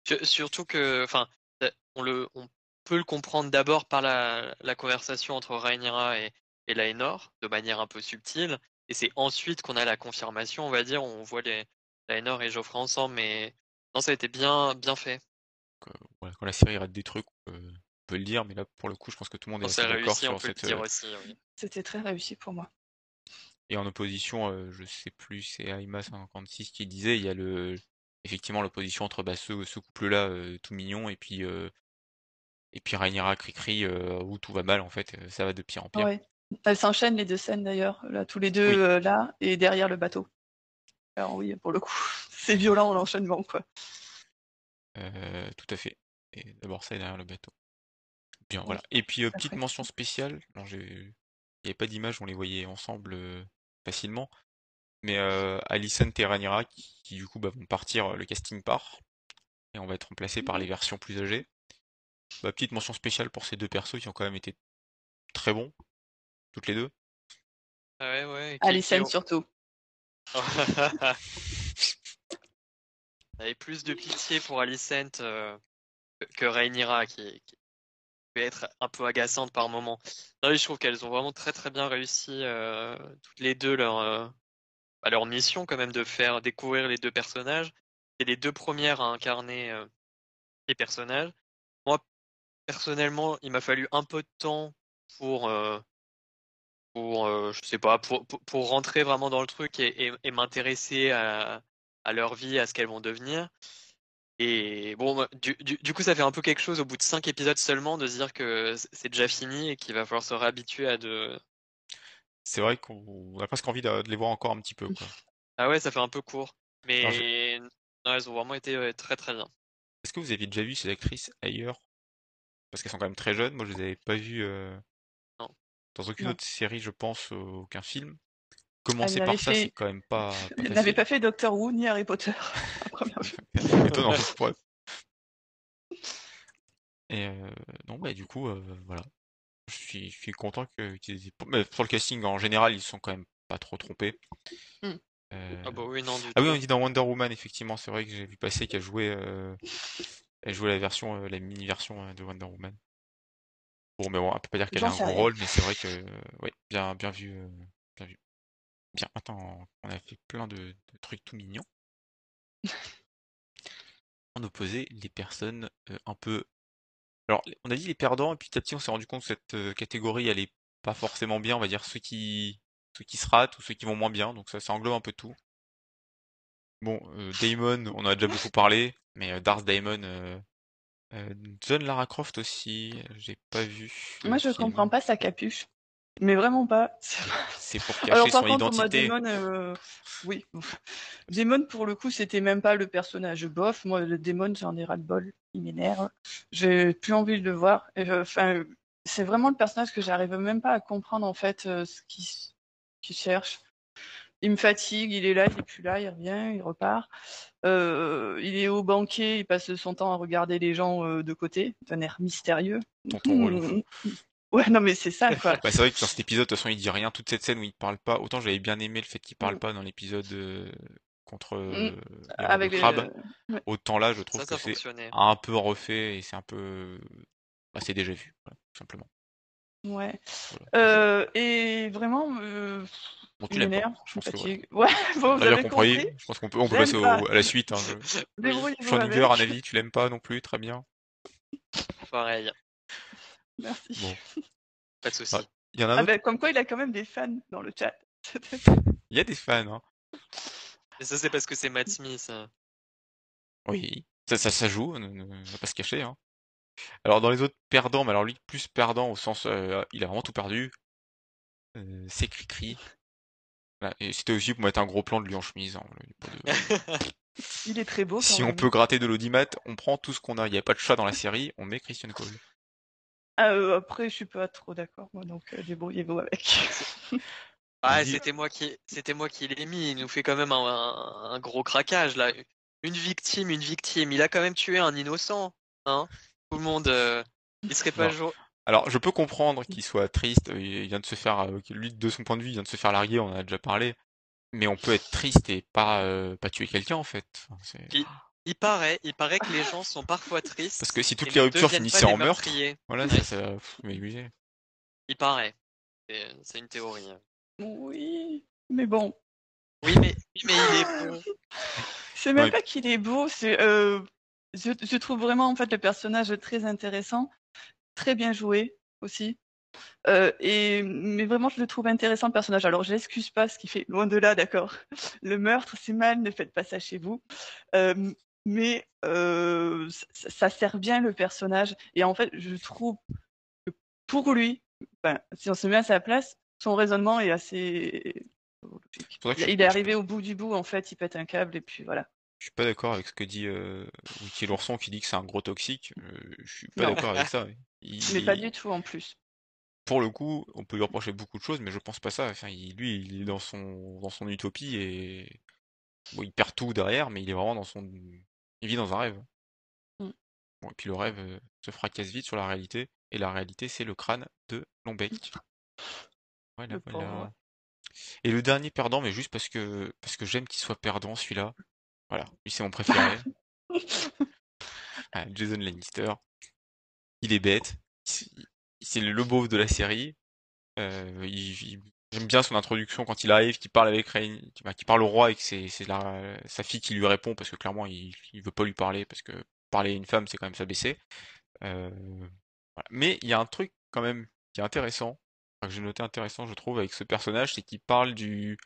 Su- surtout que, enfin, euh, on le, on peut le comprendre d'abord par la, la conversation entre Rhaenyra et, et Laenor, de manière un peu subtile, et c'est ensuite qu'on a la confirmation, on va dire, on voit les Laenor et Geoffrey ensemble, mais non, ça a été bien, bien fait. Euh, voilà, quand la série rate des trucs, peut, on peut le dire, mais là pour le coup, je pense que tout le monde est assez d'accord on sur le cette. dire euh, aussi. oui. C'était très réussi pour moi. Et en opposition, euh, je sais plus, c'est Aima56 qui disait, il y a le effectivement l'opposition entre bah, ce, ce couple-là euh, tout mignon et puis euh, et puis Rhaenyra Cricri euh, où tout va mal en fait, ça va de pire en pire. Ouais. Elles s'enchaînent les deux scènes d'ailleurs, là, tous les deux Oui. euh, là et derrière le bateau. Alors oui, pour le coup, [LAUGHS] c'est violent l'enchaînement quoi. Euh, tout à fait. Et d'abord ça et derrière le bateau. Bien, Oui, voilà. Et puis euh, petite mention spéciale, non, j'ai il n'y avait pas d'image, on les voyait ensemble euh, facilement. Mais euh, Alicent et Rhaenyra qui, qui, du coup bah, vont partir, euh, le casting part et on va être remplacé par les versions plus âgées. Bah, petite mention spéciale pour ces deux persos qui ont quand même été très bons, toutes les deux. Ah ouais, ouais. et qui- Alicent qui ont- surtout. [LAUGHS] J'avais plus de pitié pour Alicent euh, que- Rhaenyra, qui, qui être un peu agaçante par moment. Non, je trouve qu'elles ont vraiment très très bien réussi euh, toutes les deux leur, euh, bah, leur mission quand même de faire découvrir les deux personnages. Et les deux premières à incarner euh, les personnages. Moi, personnellement, il m'a fallu un peu de temps pour, euh, pour euh, je sais pas, pour, pour rentrer vraiment dans le truc et, et, et m'intéresser à, à leur vie, à ce qu'elles vont devenir. Et bon, moi, du, du, du coup, ça fait un peu quelque chose au bout de cinq épisodes seulement de se dire que c'est déjà fini et qu'il va falloir se réhabituer à de. C'est vrai qu'on a presque envie de, de les voir encore un petit peu. Quoi. [LAUGHS] Ah ouais, ça fait un peu court. Mais non, elles ont vraiment été très très bien. Est-ce que vous avez déjà vu ces actrices ailleurs? Parce qu'elles sont quand même très jeunes. Moi, je les avais pas vues euh, Non. dans aucune Non. autre série, je pense, aucun film. Commencer par ça, fait- c'est quand même pas, [LAUGHS] pas Elle n'avait pas fait Doctor Who ni Harry Potter. [LAUGHS] la première vue. [LAUGHS] Étonnant. Et euh, non, bah du coup, euh, voilà. Je suis, je suis content que mais pour le casting en général, ils sont quand même pas trop trompés. Hmm. Euh, Ah bah oui, non, du Ah oui, on dit dans Wonder Woman, effectivement, c'est vrai que j'ai vu passer qu'elle jouait, euh, elle jouait la version, euh, la mini-version euh, de Wonder Woman. Bon, mais bon, on peut pas dire qu'elle a un gros rôle, mais c'est vrai que, euh, ouais, bien, bien vu, euh, bien vu. Bien, maintenant, on a fait plein de, de trucs tout mignons. On opposait les personnes euh, un peu. Alors, on a dit les perdants, et puis petit à petit, on s'est rendu compte que cette euh, catégorie, elle est pas forcément bien, on va dire ceux qui, ceux qui se ratent ou ceux qui vont moins bien, donc ça, ça englobe un peu tout. Bon, euh, Damon, on en a déjà beaucoup parlé, mais euh, Darth Damon, John Lara Croft aussi, j'ai pas vu. Moi, je film. comprends pas sa capuche. Mais vraiment pas. [LAUGHS] [LAUGHS] C'est- pour cacher Alors par son contre, moi, identité. Damon, euh, oui. [LAUGHS] Damon, pour le coup, c'était même pas le personnage bof. Moi, le Damon, j'en ai ras-le-bol. Il m'énerve. J'ai plus envie de le voir. Euh, Enfin, c'est vraiment le personnage que j'arrive même pas à comprendre, en fait, euh, ce qu'il cherche. Il me fatigue, il est là, il est plus là, il revient, il repart. Euh, il est au banquet, il passe son temps à regarder les gens de côté, d'un air mystérieux. Tonton relou. Ouais, non, mais c'est ça, quoi. Bah, c'est vrai que dans cet épisode, de toute façon, il dit rien. Toute cette scène où il parle pas, autant j'avais bien aimé le fait qu'il parle Mm. pas dans l'épisode euh, contre euh, les rois Avec les- crabe, ouais. autant là, je trouve Ça, que c'est un peu refait et c'est un peu. Bah, c'est déjà vu, voilà, tout simplement. Ouais. Voilà. Euh, et vraiment, euh, Bon, tu l'aimes je pense me que. Ouais, [LAUGHS] bon, vous Très bien avez compris. compris. Je pense qu'on peut, on peut passer au- à la suite. Hein. Je- [LAUGHS] Schrödinger, un avis, tu l'aimes pas non plus, très bien. pareil, Merci. Bon. pas de souci. Ah. Il y en a un Ah autre. ben, comme quoi, il a quand même des fans dans le chat. [LAUGHS] Il y a des fans. Hein. Et ça, c'est parce que c'est Matt Smith. hein. Oui, ça, ça, ça joue, on ne va pas se cacher. Hein. Alors dans les autres perdants, mais alors lui plus perdant au sens, euh, il a vraiment tout perdu. Euh, c'est Cricri. Voilà. Et c'était aussi pour mettre un gros plan de lui en chemise. hein, il y a pas de- Il est très beau. Quand si on même. peut gratter de l'audimat, on prend tout ce qu'on a. Il n'y a pas de chat dans la série, on met Christian Cole. Ah, euh, après, je suis pas trop d'accord, moi, donc euh, débrouillez-vous avec. [LAUGHS] Ah, dit- c'était moi qui, c'était moi qui l'ai mis. Il nous fait quand même un, un- un gros craquage là. Une victime, une victime. Il a quand même tué un innocent. Hein Tout le monde. euh, il serait pas Non. jo- Alors, je peux comprendre qu'il soit triste. Il vient de se faire, lui, de son point de vue, il vient de se faire larguer. On en a déjà parlé. Mais on peut être triste et pas, euh, pas tuer quelqu'un en fait. Enfin, Il- paraît, il paraît que les gens sont parfois tristes. Parce que si toutes les ruptures finissaient en meurtre, voilà, Ouais. ça, ça. Il paraît. C'est une théorie. hein. Oui, mais bon, Oui, mais, il est bon. c'est même pas qu'il est beau, c'est euh, je, je trouve vraiment en fait le personnage très intéressant, très bien joué aussi. Euh, et mais vraiment je le trouve intéressant le personnage. Alors j'excuse pas ce qu'il fait, loin de là, d'accord. Le meurtre c'est mal, ne faites pas ça chez vous. Euh, mais euh, ça, ça sert bien le personnage et en fait je trouve que pour lui, ben, si on se met à sa place, son raisonnement est assez logique. Que Il, est arrivé au bout du bout, en fait, il pète un câble et puis voilà. Je suis pas d'accord avec ce que dit euh, Wiki l'ourson qui dit que c'est un gros toxique. Euh, je suis pas d'accord avec [LAUGHS] ça. Il, Mais pas du tout en plus. Pour le coup, on peut lui reprocher beaucoup de choses, mais je pense pas ça. Enfin, il- lui, il est dans son dans son utopie et bon, il perd tout derrière, mais il est vraiment dans son il vit dans un rêve. Mm. Bon, et puis le rêve euh, se fracasse vite sur la réalité, et la réalité, c'est le crâne de Lombec. [LAUGHS] Voilà, Le voilà. pauvre. Et le dernier perdant, mais juste parce que parce que j'aime qu'il soit perdant celui-là. Voilà, lui c'est mon préféré. [LAUGHS] Ah, Jason Lannister. Il est bête. C'est le beauf de la série. Euh, il- il- J'aime bien son introduction quand il arrive, qu'il parle avec Rain, qui, bah, parle au roi et que c'est sa fille qui lui répond parce que clairement il, il veut pas lui parler parce que parler à une femme c'est quand même s'abaisser. Euh. Mais il y a un truc quand même qui est intéressant, que j'ai noté intéressant je trouve avec ce personnage, c'est qu'il parle du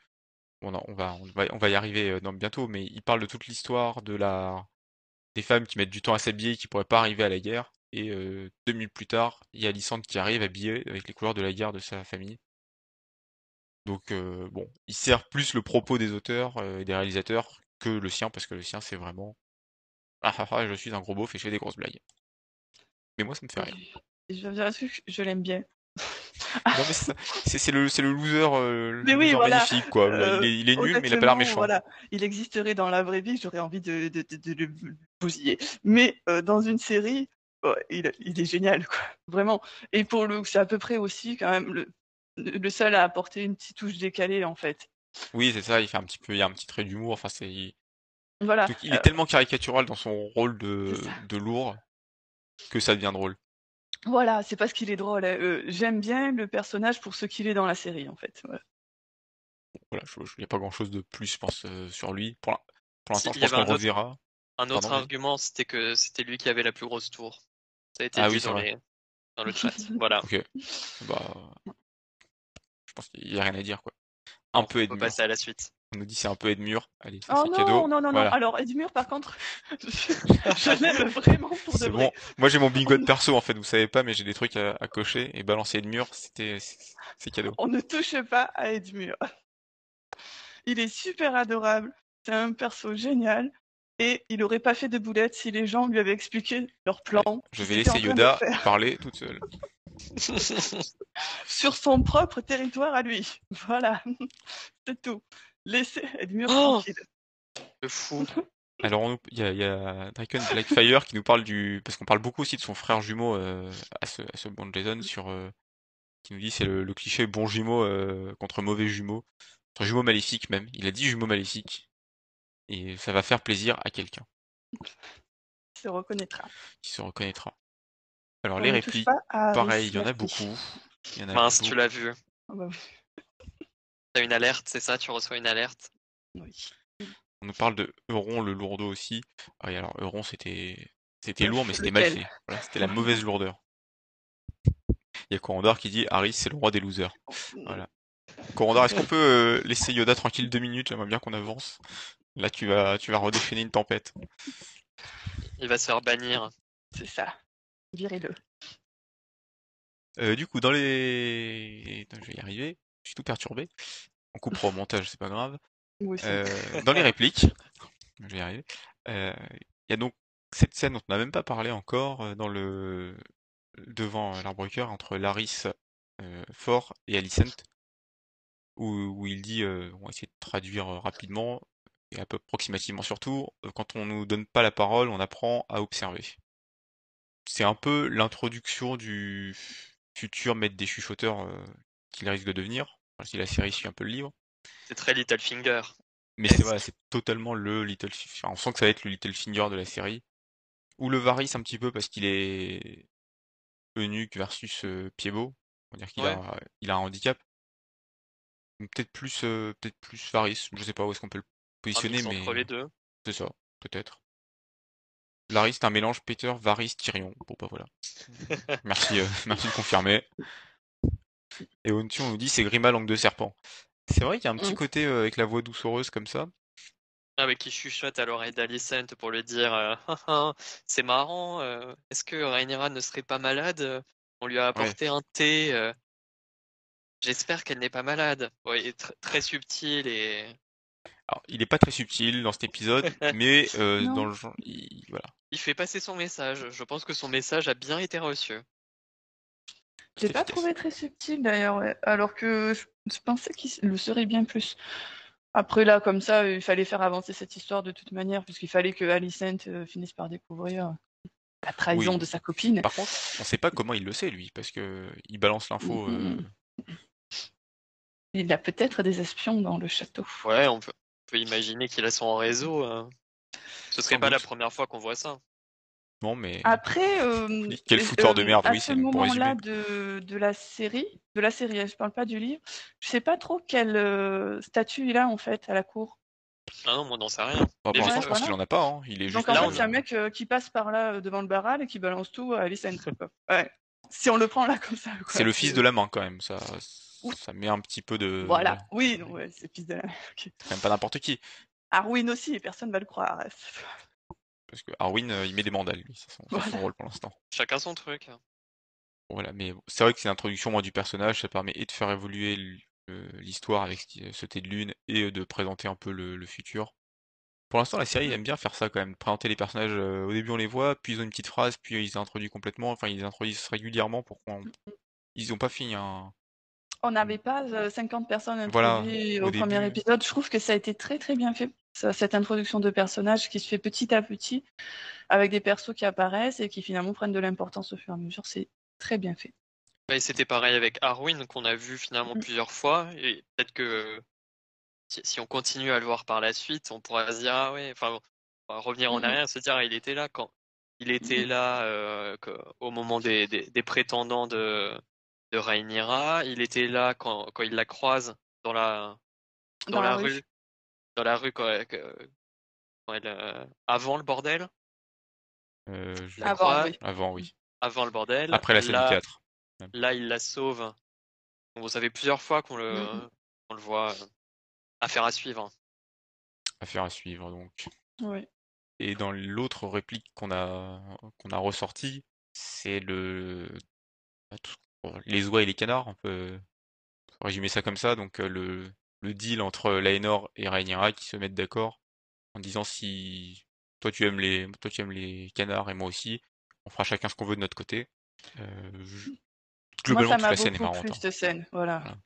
Bon, non, on va, on va, on va y arriver euh, dans, bientôt, mais il parle de toute l'histoire de la, des femmes qui mettent du temps à s'habiller et qui pourraient pas arriver à la guerre. Et euh, deux minutes plus tard, il y a Alicante qui arrive habillée avec les couleurs de la guerre de sa famille. Donc euh, bon, il sert plus le propos des auteurs euh, et des réalisateurs que le sien, parce que le sien c'est vraiment ah ah ah, je suis un gros beauf et je fais des grosses blagues. Mais moi ça me fait rire. Et je vais dire truc, je l'aime bien. Non mais c'est le, le loser, euh, [LAUGHS] le Mais oui, loser voilà. magnifique quoi. Euh, il est, il est nul mais il a pas l'air méchant. Voilà, il existerait dans la vraie vie, j'aurais envie de, de, de, de le bousiller. Mais euh, dans une série, il est génial, quoi. Vraiment. Et pour le, c'est à peu près aussi quand même le, le seul à apporter une petite touche décalée en fait. Oui, c'est ça, il fait un petit peu, il y a un petit trait d'humour, enfin c'est, il, Voilà. il est tellement caricatural dans son rôle de, de lourd que ça devient drôle. Voilà, c'est parce qu'il est drôle. hein. Euh, J'aime bien le personnage pour ce qu'il est dans la série en fait. Voilà. Voilà, je, n'y a pas grand chose de plus, je pense, euh, sur lui. Pour Si, l'instant, je pense qu'on un autre- reverra. Un autre Pardon, argument, c'était que c'était lui qui avait la plus grosse tour. Ça a été Ah dit oui, c'est dans, vrai. les... dans le chat. [LAUGHS] voilà. Ok. Bah, pense qu'il n'y a rien à dire, quoi. Un peu on Edmure. peut passer à la suite. On nous dit c'est un peu Edmure. Allez, ça Oh c'est non, cadeau. non, non, Voilà. non. Alors Edmure, par contre, [LAUGHS] je, [LAUGHS] je l'aime vraiment pour de C'est vrai. bon. Moi j'ai mon bingo de perso en fait, vous savez pas, mais j'ai des trucs à, à cocher et balancer Edmure, c'était, c'est cadeau. On ne touche pas à Edmure. [LAUGHS] Il est super adorable. C'est un perso génial. Et il aurait pas fait de boulettes si les gens lui avaient expliqué leur plan. Je vais laisser Yoda parler toute seule. [LAUGHS] Sur son propre territoire à lui. [LAUGHS] Voilà. [LAUGHS] C'est tout. Laissez Edmure Oh tranquille. Le fou. Alors, il y a, il y a Draken Blackfire qui nous parle du. Parce qu'on parle beaucoup aussi de son frère jumeau euh, à ce, à ce bon Jason, sur, euh, qui nous dit c'est le, le cliché bon jumeau euh, contre mauvais jumeau. Contre jumeau maléfique même. Il a dit jumeau maléfique. Et ça va faire plaisir à quelqu'un Il se reconnaîtra. qui se reconnaîtra. Alors, On les répliques, pareil, il y en a beaucoup. Y en a Mince, beaucoup. tu l'as vu. Ah bah oui. T'as une alerte, c'est ça Tu reçois une alerte? Oui. On nous parle de Euron le lourdeau aussi. Ah alors Euron c'était c'était lourd mais c'était mal fait. Voilà, c'était la mauvaise lourdeur. Il y a Corandor qui dit Harry c'est le roi des losers. Voilà. Corandor, est-ce qu'on peut euh, laisser Yoda tranquille deux minutes? J'aimerais bien qu'on avance. Là tu vas tu vas redéchaîner une tempête. Il va se faire bannir. C'est ça. Virez-le. Euh, du coup dans les Attends, je vais y arriver. Je suis tout perturbé. On coupera au montage, c'est pas grave. Euh, dans les répliques, je vais y arriver. euh, Il y a donc cette scène dont on n'a même pas parlé encore dans le devant l'arbre cœur entre Laris Fort et Alicent. où, où il dit, on va essayer de traduire rapidement et approximativement surtout, quand on nous donne pas la parole, on apprend à observer. C'est un peu l'introduction du futur maître des chuchoteurs euh, qu'il risque de devenir, enfin, si la série suit un peu le livre. C'est très Littlefinger. Mais c'est voilà, c'est totalement le Little enfin, on sent que ça va être le Littlefinger de la série. Ou le Varys un petit peu parce qu'il est eunuque versus euh. On va dire qu'il Ouais. a, il a un handicap. Peut-être plus, euh, peut-être plus Varys. Je sais pas où est-ce qu'on peut le positionner, mais entre les deux. c'est ça, peut-être. Larry, c'est un mélange Peter, Varys, Tyrion. Bon bah voilà. [LAUGHS] Merci, euh, [LAUGHS] merci de confirmer. Et Ontu, on nous dit c'est Grima langue de serpent. C'est vrai qu'il y a un petit Mm. côté euh, avec la voix doucereuse comme ça. Avec qui chuchote à l'oreille d'Alicent pour lui dire euh, Ah, [LAUGHS] ah, c'est marrant, euh, est-ce que Rhaenyra ne serait pas malade? On lui a apporté un thé. euh, J'espère qu'elle n'est pas malade. Oui, tr- très subtil et Alors, il est pas très subtil dans cet épisode, [LAUGHS] mais euh, dans le genre, il- voilà. il fait passer son message. Je pense que son message a bien été reçu. Je l'ai pas efficace. trouvé très subtil d'ailleurs, ouais. alors que je, je pensais qu'il le serait bien plus. Après là, comme ça, il fallait faire avancer cette histoire de toute manière, puisqu'il fallait que Alicent euh, finisse par découvrir la trahison Oui. de sa copine. Par contre, on sait pas comment il le sait lui, parce que il balance l'info. Mm, euh, Il a peut-être des espions dans le château. Ouais, on peut, on peut imaginer qu'il a son réseau. hein. Ce serait Sans pas la première fois qu'on voit ça. Non, mais Après, euh, Quel fouteur de euh, merde, à oui, ce c'est le- pour moment-là de, de la série, de la série, je parle pas du livre, je sais pas trop quel euh, statut il a en fait à la cour. Ah non, moi, on n'en sais rien. bah, pour l'instant, je pense qu'il en a pas. Hein. Il est juste. Donc en là, fait, c'est un mec euh, qui passe par là euh, devant le barral et qui balance tout à quoi. ouais. Si on le prend là comme ça. C'est le fils de la main quand même. Ça. Ça met un petit peu de. Voilà. Oui, non, ouais, c'est fils de la. ok. C'est même pas n'importe qui, Arwin aussi, personne va le croire. parce que Arwin, euh, il met des mandales, lui. C'est son, rôle pour l'instant. Chacun son truc. Voilà, mais c'est vrai que c'est l'introduction moi du personnage, ça permet et de faire évoluer euh, l'histoire avec ce ce thé de lune et euh, de présenter un peu le, le futur. Pour l'instant, la série aime bien faire ça quand même, présenter les personnages. euh, au début, on les voit, puis ils ont une petite phrase, puis ils les introduisent complètement. Enfin, ils les introduisent régulièrement pour qu'on. Ils ont pas fini un. On n'avait pas euh, 50 personnes Voilà, introduites au au premier début. épisode. Je trouve que ça a été très très bien fait. Ça- cette introduction de personnages qui se fait petit à petit, avec des persos qui apparaissent et qui finalement prennent de l'importance au fur et à mesure. C'est très bien fait. Et c'était pareil avec Arwin qu'on a vu finalement Mhm. plusieurs fois. Et peut-être que si, si on continue à le voir par la suite, on pourra se dire ah ouais, enfin bon, on va revenir en Mhm. arrière et se dire ah, il était là quand il était Mhm. là euh, au moment des, des, des prétendants de de Rhaenyra, il était là quand, quand il la croise dans la dans, la, rue. dans la rue quand, elle, euh, avant le bordel, euh, je- Avant, oui. Avant, oui. avant le bordel. Après la scène là, du théâtre. Là, il la sauve. Vous savez plusieurs fois qu'on le, Mhm. qu'on le voit. euh, Affaire à suivre. Affaire à suivre, donc. Oui. Et dans l'autre réplique qu'on a qu'on a ressorti, c'est le bah, tout- les oies et les canards, on peut résumer ça comme ça. Donc euh, le le deal entre Laenor et Rhaenyra qui se mettent d'accord en disant si toi tu aimes les toi tu aimes les canards et moi aussi, on fera chacun ce qu'on veut de notre côté. Euh, je- Moi, Globalement, ça toute m'a la scène est beaucoup marrante. plu, hein. cette scène. Voilà. Voilà.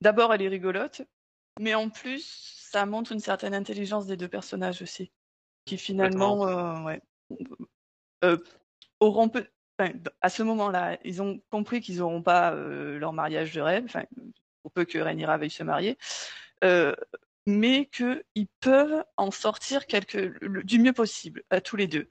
D'abord, elle est rigolote, mais en plus, ça montre une certaine intelligence des deux personnages aussi, qui finalement, euh, ouais, euh, auront peu... enfin, à ce moment-là, ils ont compris qu'ils n'auront pas euh, leur mariage de rêve, enfin, pour peu que Rhaenyra veuille se marier, euh, mais qu'ils peuvent en sortir quelque, le- du mieux possible, à tous les deux.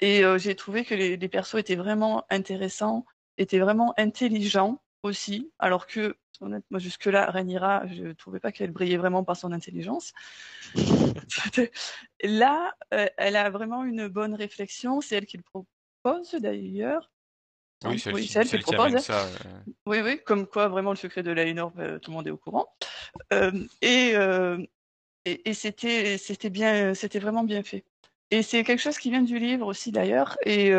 Et euh, j'ai trouvé que les, les persos étaient vraiment intéressants, étaient vraiment intelligents aussi, alors que, honnêtement, jusque-là, Rhaenyra, je ne trouvais pas qu'elle brillait vraiment par son intelligence. [LAUGHS] Là, elle a vraiment une bonne réflexion, c'est elle qui le propose d'ailleurs. Oui, oui, c'est qui celle le qui propose. hein. ça. euh, Oui, oui, comme quoi vraiment le secret de Laenor, euh, tout le monde est au courant. Euh, et euh, et, et c'était c'était bien, c'était vraiment bien fait. Et c'est quelque chose qui vient du livre aussi d'ailleurs. Et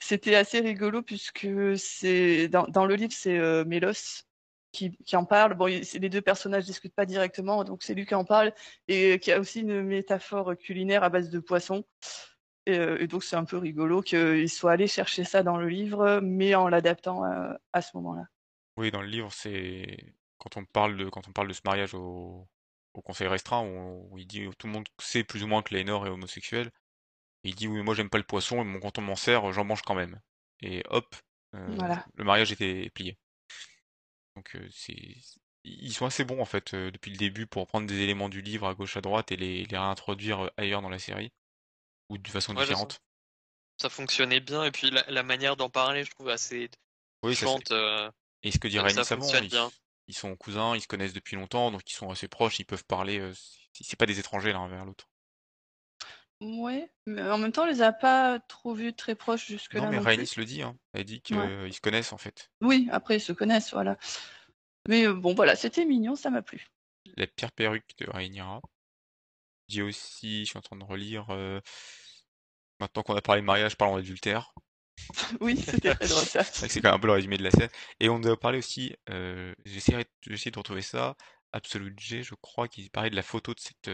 c'était assez rigolo puisque c'est dans, dans le livre c'est euh, Mélos qui, qui en parle. Bon, il- les deux personnages discutent pas directement, donc c'est lui qui en parle et qui a aussi une métaphore culinaire à base de poisson. Et, euh, et donc c'est un peu rigolo qu'il soit allé chercher ça dans le livre, mais en l'adaptant à, à ce moment-là. Oui, dans le livre, c'est quand on parle de quand on parle de ce mariage au, au conseil restreint, où, il dit tout le monde sait plus ou moins que Lénore est homosexuel. il dit oui, moi j'aime pas le poisson, mais quand on m'en sert, j'en mange quand même. Et hop, le mariage était plié. Donc c'est ils sont assez bons en fait depuis le début pour prendre des éléments du livre à gauche à droite et les, les réintroduire ailleurs dans la série ou de façon différente. Ça, fonctionnait bien et puis la, manière d'en parler, je trouve assez oui, et ce que dit Rhaenys avant, ils, sont cousins, ils se connaissent depuis longtemps, donc ils sont assez proches, ils peuvent parler. c'est pas des étrangers l'un vers l'autre. Ouais, mais en même temps, on les a pas trop vus très proches jusque-là. Non, mais Rhaenys le dit, hein. Elle dit qu'ils se connaissent en fait. Oui, après ils se connaissent, voilà. Mais bon, voilà, c'était mignon, ça m'a plu. La pire perruque de Rhaenyra. Dit aussi, je suis en train de relire. Maintenant qu'on a parlé de mariage, parlons d'adultère. [LAUGHS] oui, c'était très drôle ça. C'est quand même un peu le résumé de la scène. Et on doit parler aussi, euh, j'essaie de retrouver ça, Absolute G, je crois, qu'il parlait de la photo de cette,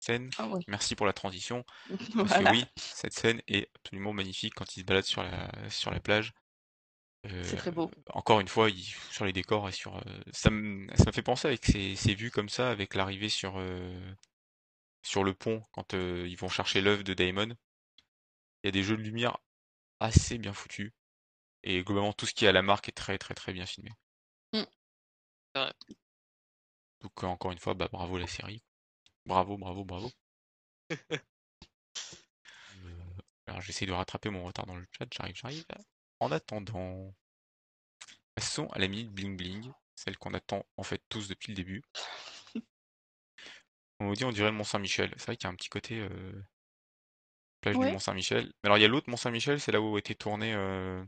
scène. Ah Merci pour la transition. [LAUGHS] Parce que oui, cette scène est absolument magnifique quand il se balade sur la, sur la plage. c'est très beau. Encore une fois, sur les décors et sur. ça me fait penser avec ces, ces, vues comme ça, avec l'arrivée sur, sur le pont, quand ils vont chercher l'œuvre de Daemon. Il y a des jeux de lumière assez bien foutus. Et globalement, tout ce qui est à la marque est très très très bien filmé. Mmh. Donc encore une fois, bah, bravo la série. Bravo, bravo, bravo. Euh, [LAUGHS] alors j'essaie de rattraper mon retard dans le chat, j'arrive, j'arrive. En attendant, passons à la minute bling bling, celle qu'on attend en fait tous depuis le début. [LAUGHS] On vous dit on dirait le Mont Saint-Michel. C'est vrai qu'il y a un petit côté euh, plage du Mont Saint-Michel. Mais alors il y a l'autre Mont Saint-Michel, c'est là où a été tourné euh,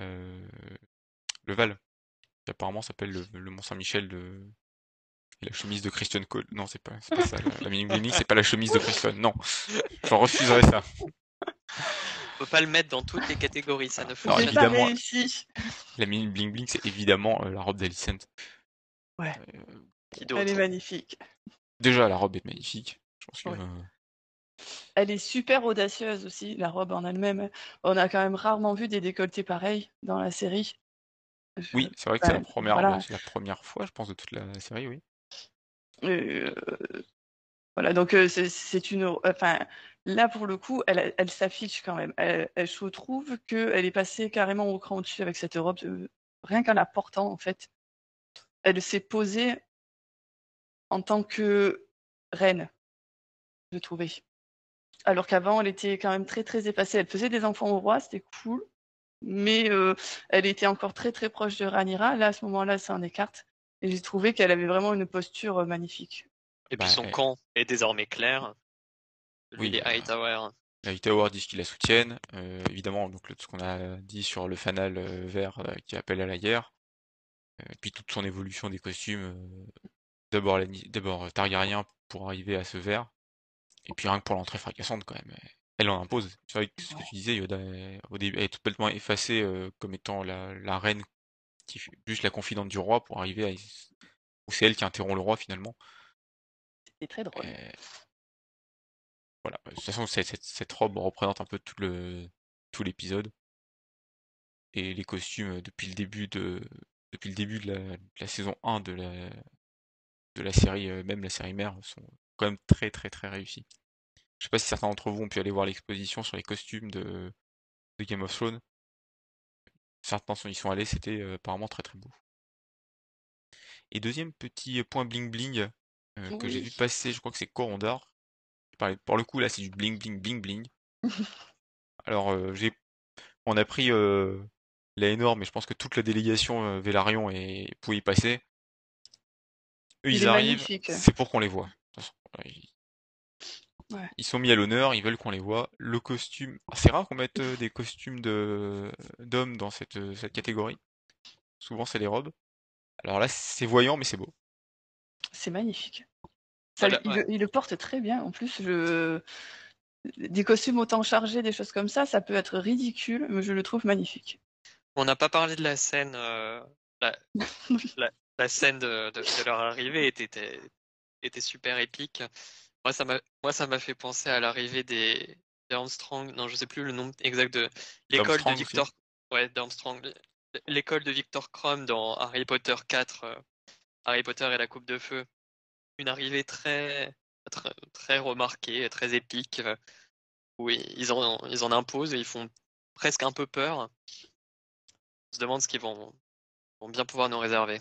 le Val. Qui apparemment s'appelle le, Mont Saint-Michel de. la chemise de Christian Cole. Non, c'est pas, pas ça. La, la c'est pas la chemise de Christian. Non. J'en refuserais ça. On peut pas le mettre dans toutes les catégories, ça ne fonctionne pas. Évidemment, la mini bling bling, c'est évidemment la robe d'Alicent. Ouais. Elle est magnifique. Déjà, la robe est magnifique. Je pense que, elle est super audacieuse aussi, la robe en elle-même. On a quand même rarement vu des décolletés pareils dans la série. Oui, c'est vrai que c'est la première, la première fois, je pense, de toute la série, oui. Euh, voilà, donc euh, c'est une, enfin, là pour le coup, elle, elle s'affiche quand même. Elle, je trouve qu'elle est passée carrément au cran au-dessus avec cette robe, rien qu'en la portant en fait. Elle s'est posée en tant que reine, je trouvais. Alors qu'avant, elle était quand même très très effacée. Elle faisait des enfants au roi, c'était cool. Mais euh, elle était encore très très proche de Ranira. Là, à ce moment-là, c'est un écarte. Et j'ai trouvé qu'elle avait vraiment une posture euh, magnifique. Et puis bah, son camp est désormais clair. Oui, les Hightower. Les Hightower disent qu'ils la soutiennent. Euh, évidemment, donc ce qu'on a dit sur le fanal vert qui appelle à la guerre. et puis toute son évolution des costumes. D'abord Targaryen pour arriver à ce vert. Et puis rien que pour l'entrée fracassante quand même, elle en impose. C'est vrai que ce que tu disais, Yoda, au début, elle est complètement effacée euh, comme étant la, reine, qui juste la confidente du roi pour arriver à... Ou c'est elle qui interrompt le roi finalement. C'est très drôle. Voilà, de toute façon, cette, robe représente un peu tout le tout l'épisode. Et les costumes depuis le début de depuis le début de la, saison 1 de la de la série, euh, même la série mère, sont quand même très très très réussi. Je sais pas si certains d'entre vous ont pu aller voir l'exposition sur les costumes de, Game of Thrones. Certains y sont allés, c'était euh, apparemment très très beau. Et deuxième petit point bling bling euh, que j'ai vu passer, je crois que c'est Corondar. Pour le coup là c'est du bling bling bling bling. [LAUGHS] Alors euh, j'ai on a pris la énorme, mais je pense que toute la délégation Vélarion est... pouvait y passer. Eux, ils arrivent, c'est pour qu'on les voit. Ils sont mis à l'honneur, ils veulent qu'on les voit. Le costume, ah, c'est rare qu'on mette euh, des costumes de d'hommes dans cette, euh, cette catégorie. Souvent, c'est les robes. Alors là, c'est voyant, mais c'est beau. C'est magnifique. il, le porte très bien. En plus, je... des costumes autant chargés, des choses comme ça, ça peut être ridicule, mais je le trouve magnifique. On n'a pas parlé de la scène. Euh, la... [LAUGHS] scène de, de, leur arrivée était, était super épique. Moi, ça m'a, moi, ça m'a fait penser à l'arrivée des, Armstrong. Non, je sais plus le nom exact de l'école de Victor. Ouais, d'Armstrong. l'école de Victor Crumb dans Harry Potter 4, euh, Harry Potter et la Coupe de Feu. Une arrivée très, très, très remarquée, très épique, euh, où ils en, ils en imposent et ils font presque un peu peur. On se demande ce qu'ils vont, vont bien pouvoir nous réserver.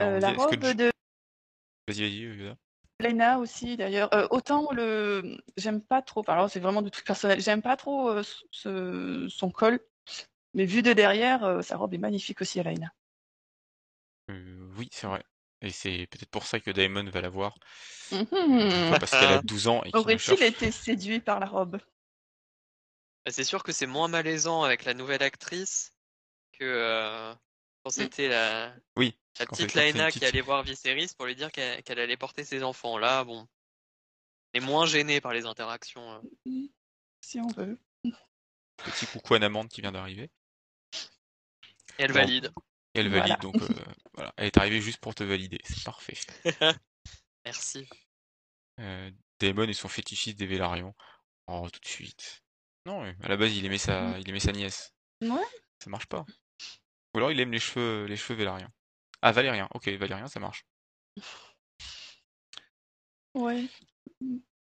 Euh, la robe de Vas-y, vas-y. Lena aussi d'ailleurs. Euh, autant le, j'aime pas trop. enfin, Alors c'est vraiment du truc personnel. J'aime pas trop euh, ce- son col, mais vu de derrière, euh, sa robe est magnifique aussi à Lena. Euh, oui, c'est vrai. Et c'est peut-être pour ça que Daemon va la voir. Mhm. Parce qu'elle a 12 ans et qu'il Aurait-il cherche. été séduit par la robe Bah, C'est sûr que c'est moins malaisant avec la nouvelle actrice que euh, quand c'était la, Oui, la petite Laena qui allait voir Viserys pour lui dire qu'elle allait porter ses enfants. Là, bon, on est moins gêné par les interactions. euh. [LAUGHS] Si on veut. Petit coucou à Namande qui vient d'arriver. Et elle Bon. valide. Et elle Voilà. valide, donc euh, [LAUGHS] voilà. Elle est arrivée juste pour te valider. C'est parfait. [LAUGHS] Merci. Euh, Daemon et son fétichiste des Vélarions. Oh, tout de suite. Non, à la base, il aimait sa, il aimait sa nièce. Ouais. Ça marche pas. Ou alors il aime les cheveux, les cheveux Vélariens. Ah, Valérien. Ok, Valérien, ça marche. Ouais.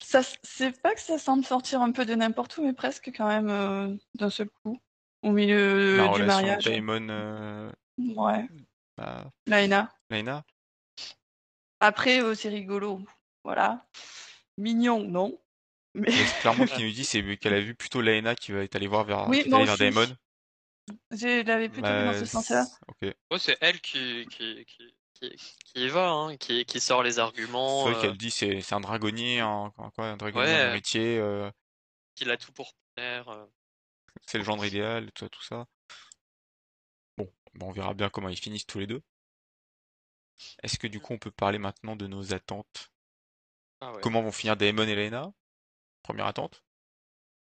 Ça, c'est pas que ça semble sortir un peu de n'importe où, mais presque quand même euh, d'un seul coup, au milieu La du mariage. Daemon, euh, Ouais, bah. Laena. Après, euh, c'est rigolo. Voilà. Mignon, non. Mais clairement [LAUGHS] qui nous dit c'est qu'elle a vu plutôt Laena qui va être allée voir vers, Oui, qui est moi allée vers aussi. Daemon. Je l'avais plutôt vu dans Bah, ce sens-là. c'est- ok. Ouais, c'est elle qui, qui, qui, qui, qui y va, hein, qui, qui sort les arguments, C'est vrai euh, qu'elle dit c'est c'est un dragonnier, un, un- quoi, un dragonnier Ouais. un héritier, euh, qu'il a tout pour plaire. euh. c'est le gendre idéal, tout ça, tout ça. Bon, bah, on verra bien comment ils finissent tous les deux. Est-ce que du coup on peut parler maintenant de nos attentes? Ah ouais. Comment vont finir Daemon et Laena? Première attente.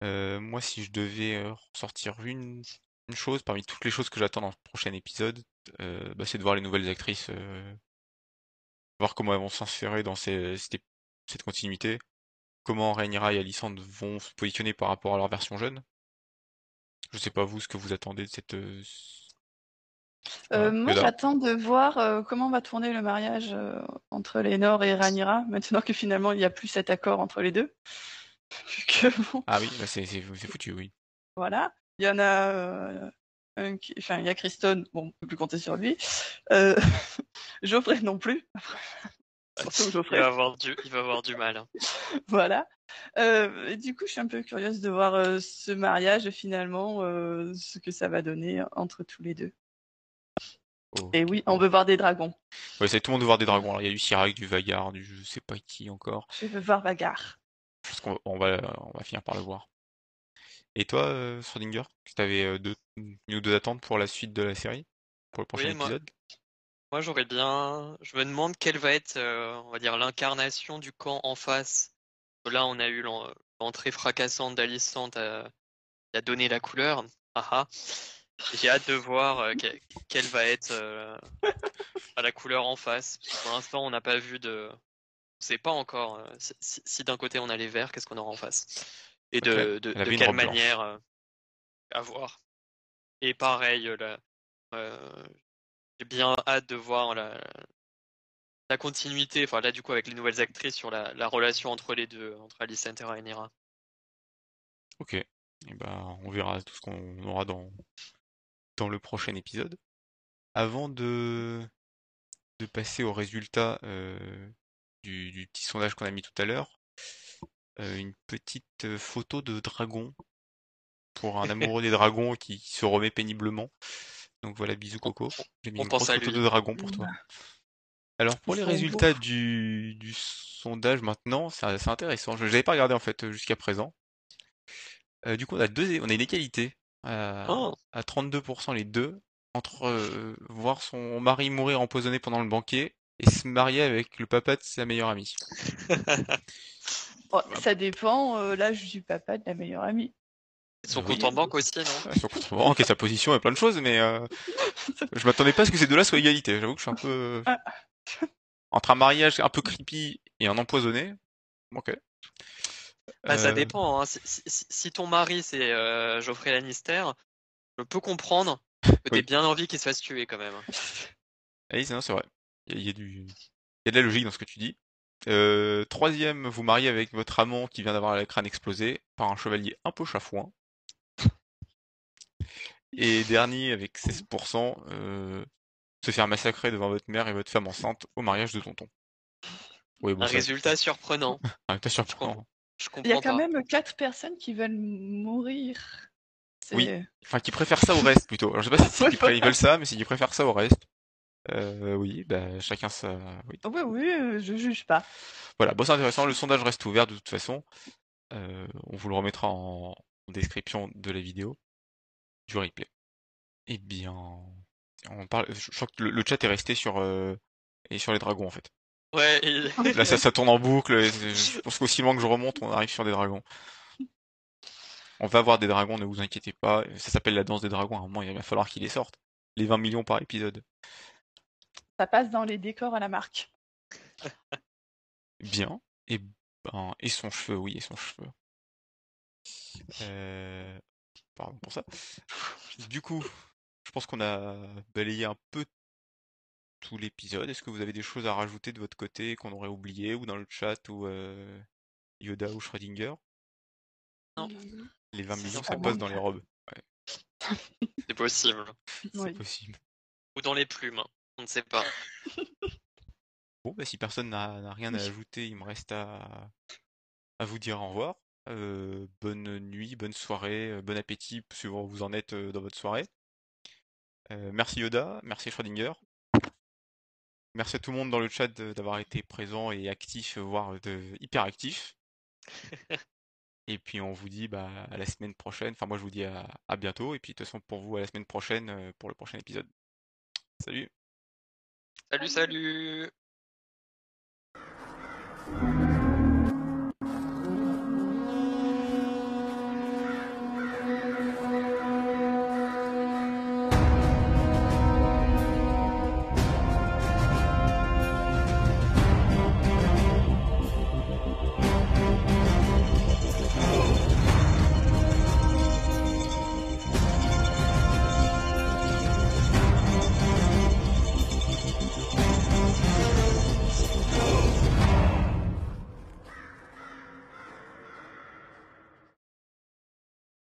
Euh, moi, si je devais ressortir une, une chose parmi toutes les choses que j'attends dans le prochain épisode, euh, bah, c'est de voir les nouvelles actrices, euh, voir comment elles vont s'insérer dans ces- cette, cette continuité, comment Rhaenyra et Alicent vont se positionner par rapport à leur version jeune. Je sais pas vous ce que vous attendez de cette. euh, voilà. moi, j'attends de voir comment va tourner le mariage entre Lénore et Rhaenyra, [LAUGHS] maintenant que finalement il n'y a plus cet accord entre les deux. [LAUGHS] Vu que, bon, Ah oui, bah c'est foutu, oui. voilà. Il y en a euh, un qui... Enfin, il y a Kristen, bon, on peut plus compter sur lui. Euh... [LAUGHS] Geoffrey non plus. [LAUGHS] Surtout Il Geoffrey. va avoir du, il va avoir du mal. hein. [LAUGHS] Voilà. Euh, et du coup, je suis un peu curieuse de voir euh, ce mariage finalement, euh, ce que ça va donner entre tous les deux. Oh. Et oui, on veut voir des dragons. Ouais, c'est tout le monde veut voir des dragons. Alors il y a du Sirac, du Vagar, du je sais pas qui encore. Je veux voir Vagar. Je pense qu'on on va, on va finir par le voir. Et toi, euh, Schrödinger, tu avais deux, une ou deux attentes pour la suite de la série, pour le prochain Oui, moi- épisode? Moi, j'aurais bien. Je me demande quelle va être, euh, on va dire, l'incarnation du camp en face. Là, on a eu l'en- l'entrée fracassante d'Alicent euh, qui a donné la couleur. J'ai hâte de voir euh, que- quelle va être euh, la couleur en face. Pour l'instant, on n'a pas vu de. On sait pas encore euh, si d'un côté on a les verts, qu'est-ce qu'on aura en face? Et de, Ok. de, de quelle manière euh, à voir. Et pareil, euh, euh, j'ai bien hâte de voir la, la continuité, enfin là du coup avec les nouvelles actrices sur la, la relation entre les deux, entre Alicent et Rhaenyra. Ok. Et ben, on verra tout ce qu'on aura dans, dans le prochain épisode. Avant de, de passer aux résultats euh, du, du petit sondage qu'on a mis tout à l'heure, une petite euh, photo de dragon pour un [LAUGHS] amoureux des dragons qui se remet péniblement. Donc voilà, bisous Coco. J'ai mis on une pense grosse à photo lui. de dragon pour toi. Alors pour les résultats du, du sondage maintenant, c'est c'est intéressant. Je n'avais pas regardé en fait jusqu'à présent. Euh, du coup, on a deux, on a une égalité à, Oh. à 32% les deux entre euh, voir son mari mourir empoisonné pendant le banquet et se marier avec le papa de sa meilleure amie. [LAUGHS] Oh, ça dépend euh, l'âge du papa de la meilleure amie. Son Oui. compte en banque aussi, non? Ouais, son compte en banque et sa position et plein de choses, mais euh, [LAUGHS] je m'attendais pas à ce que ces deux-là soient égalité. J'avoue que je suis un peu Ah. entre un mariage un peu creepy et un empoisonné. Ok. Bah, Ça Euh, dépend. hein. Si, si- si ton mari c'est euh, Geoffrey Lannister, je peux comprendre Que Oui. t'aies bien envie qu'il se fasse tuer quand même. Ah oui, c'est vrai. Il y, a- il y a du, il y a de la logique dans ce que tu dis. Euh, troisième, vous mariez avec votre amant qui vient d'avoir le crâne explosé par un chevalier un peu chafouin. Et dernier, avec 16%, euh, se faire massacrer devant votre mère et votre femme enceinte au mariage de tonton. Oui, bon, Un ça- résultat surprenant. [LAUGHS] un résultat surprenant. Je Il y a quand pas. même quatre personnes qui veulent mourir. Oui. Enfin, qui préfèrent ça au reste plutôt. Alors, je sais pas si [LAUGHS] ils veulent ça, mais s'ils préfèrent ça au reste. Euh, oui, bah, chacun sa. Oui. Oui, oui, euh, je juge pas. Voilà, bon, c'est intéressant. Le sondage reste ouvert de toute façon. Euh, on vous le remettra en, en description de la vidéo du replay. Eh bien, on parle. Je je crois que le, le chat est resté sur euh, et sur les dragons en fait. Ouais, et- [LAUGHS] Là, ça, ça tourne en boucle. et Je pense qu'aussi loin que je remonte, on arrive sur des dragons. On va avoir des dragons, ne vous inquiétez pas. Ça s'appelle la danse des dragons. À un moment, il va falloir qu'ils les sortent. Les 20 millions par épisode. Ça passe dans les décors à la marque. [LAUGHS] Bien. Et ben, et son cheveu, oui, et son cheveu. Euh... Pardon pour ça. Du coup, je pense qu'on a balayé un peu tout l'épisode. Est-ce que vous avez des choses à rajouter de votre côté qu'on aurait oublié ou dans le chat ou euh, Yoda ou Schrödinger? Non. Les 20 Ça millions, ça pas passe dans les robes. c'est possible. C'est Oui. possible. Ou dans les plumes. On ne sait pas. [LAUGHS] Bon, bah, si personne n'a rien à ajouter, il me reste à, à vous dire au revoir. Euh, bonne nuit, bonne soirée, euh, bon appétit, suivant où vous en êtes euh, dans votre soirée. Euh, merci Yoda, merci Schrödinger. Merci à tout le monde dans le chat d'avoir été présent et actif, voire de, hyper actif. [LAUGHS] Et puis on vous dit bah, à la semaine prochaine. Enfin, moi je vous dis à, à bientôt. Et puis de toute façon, pour vous, à la semaine prochaine pour le prochain épisode. Salut! Salut, salut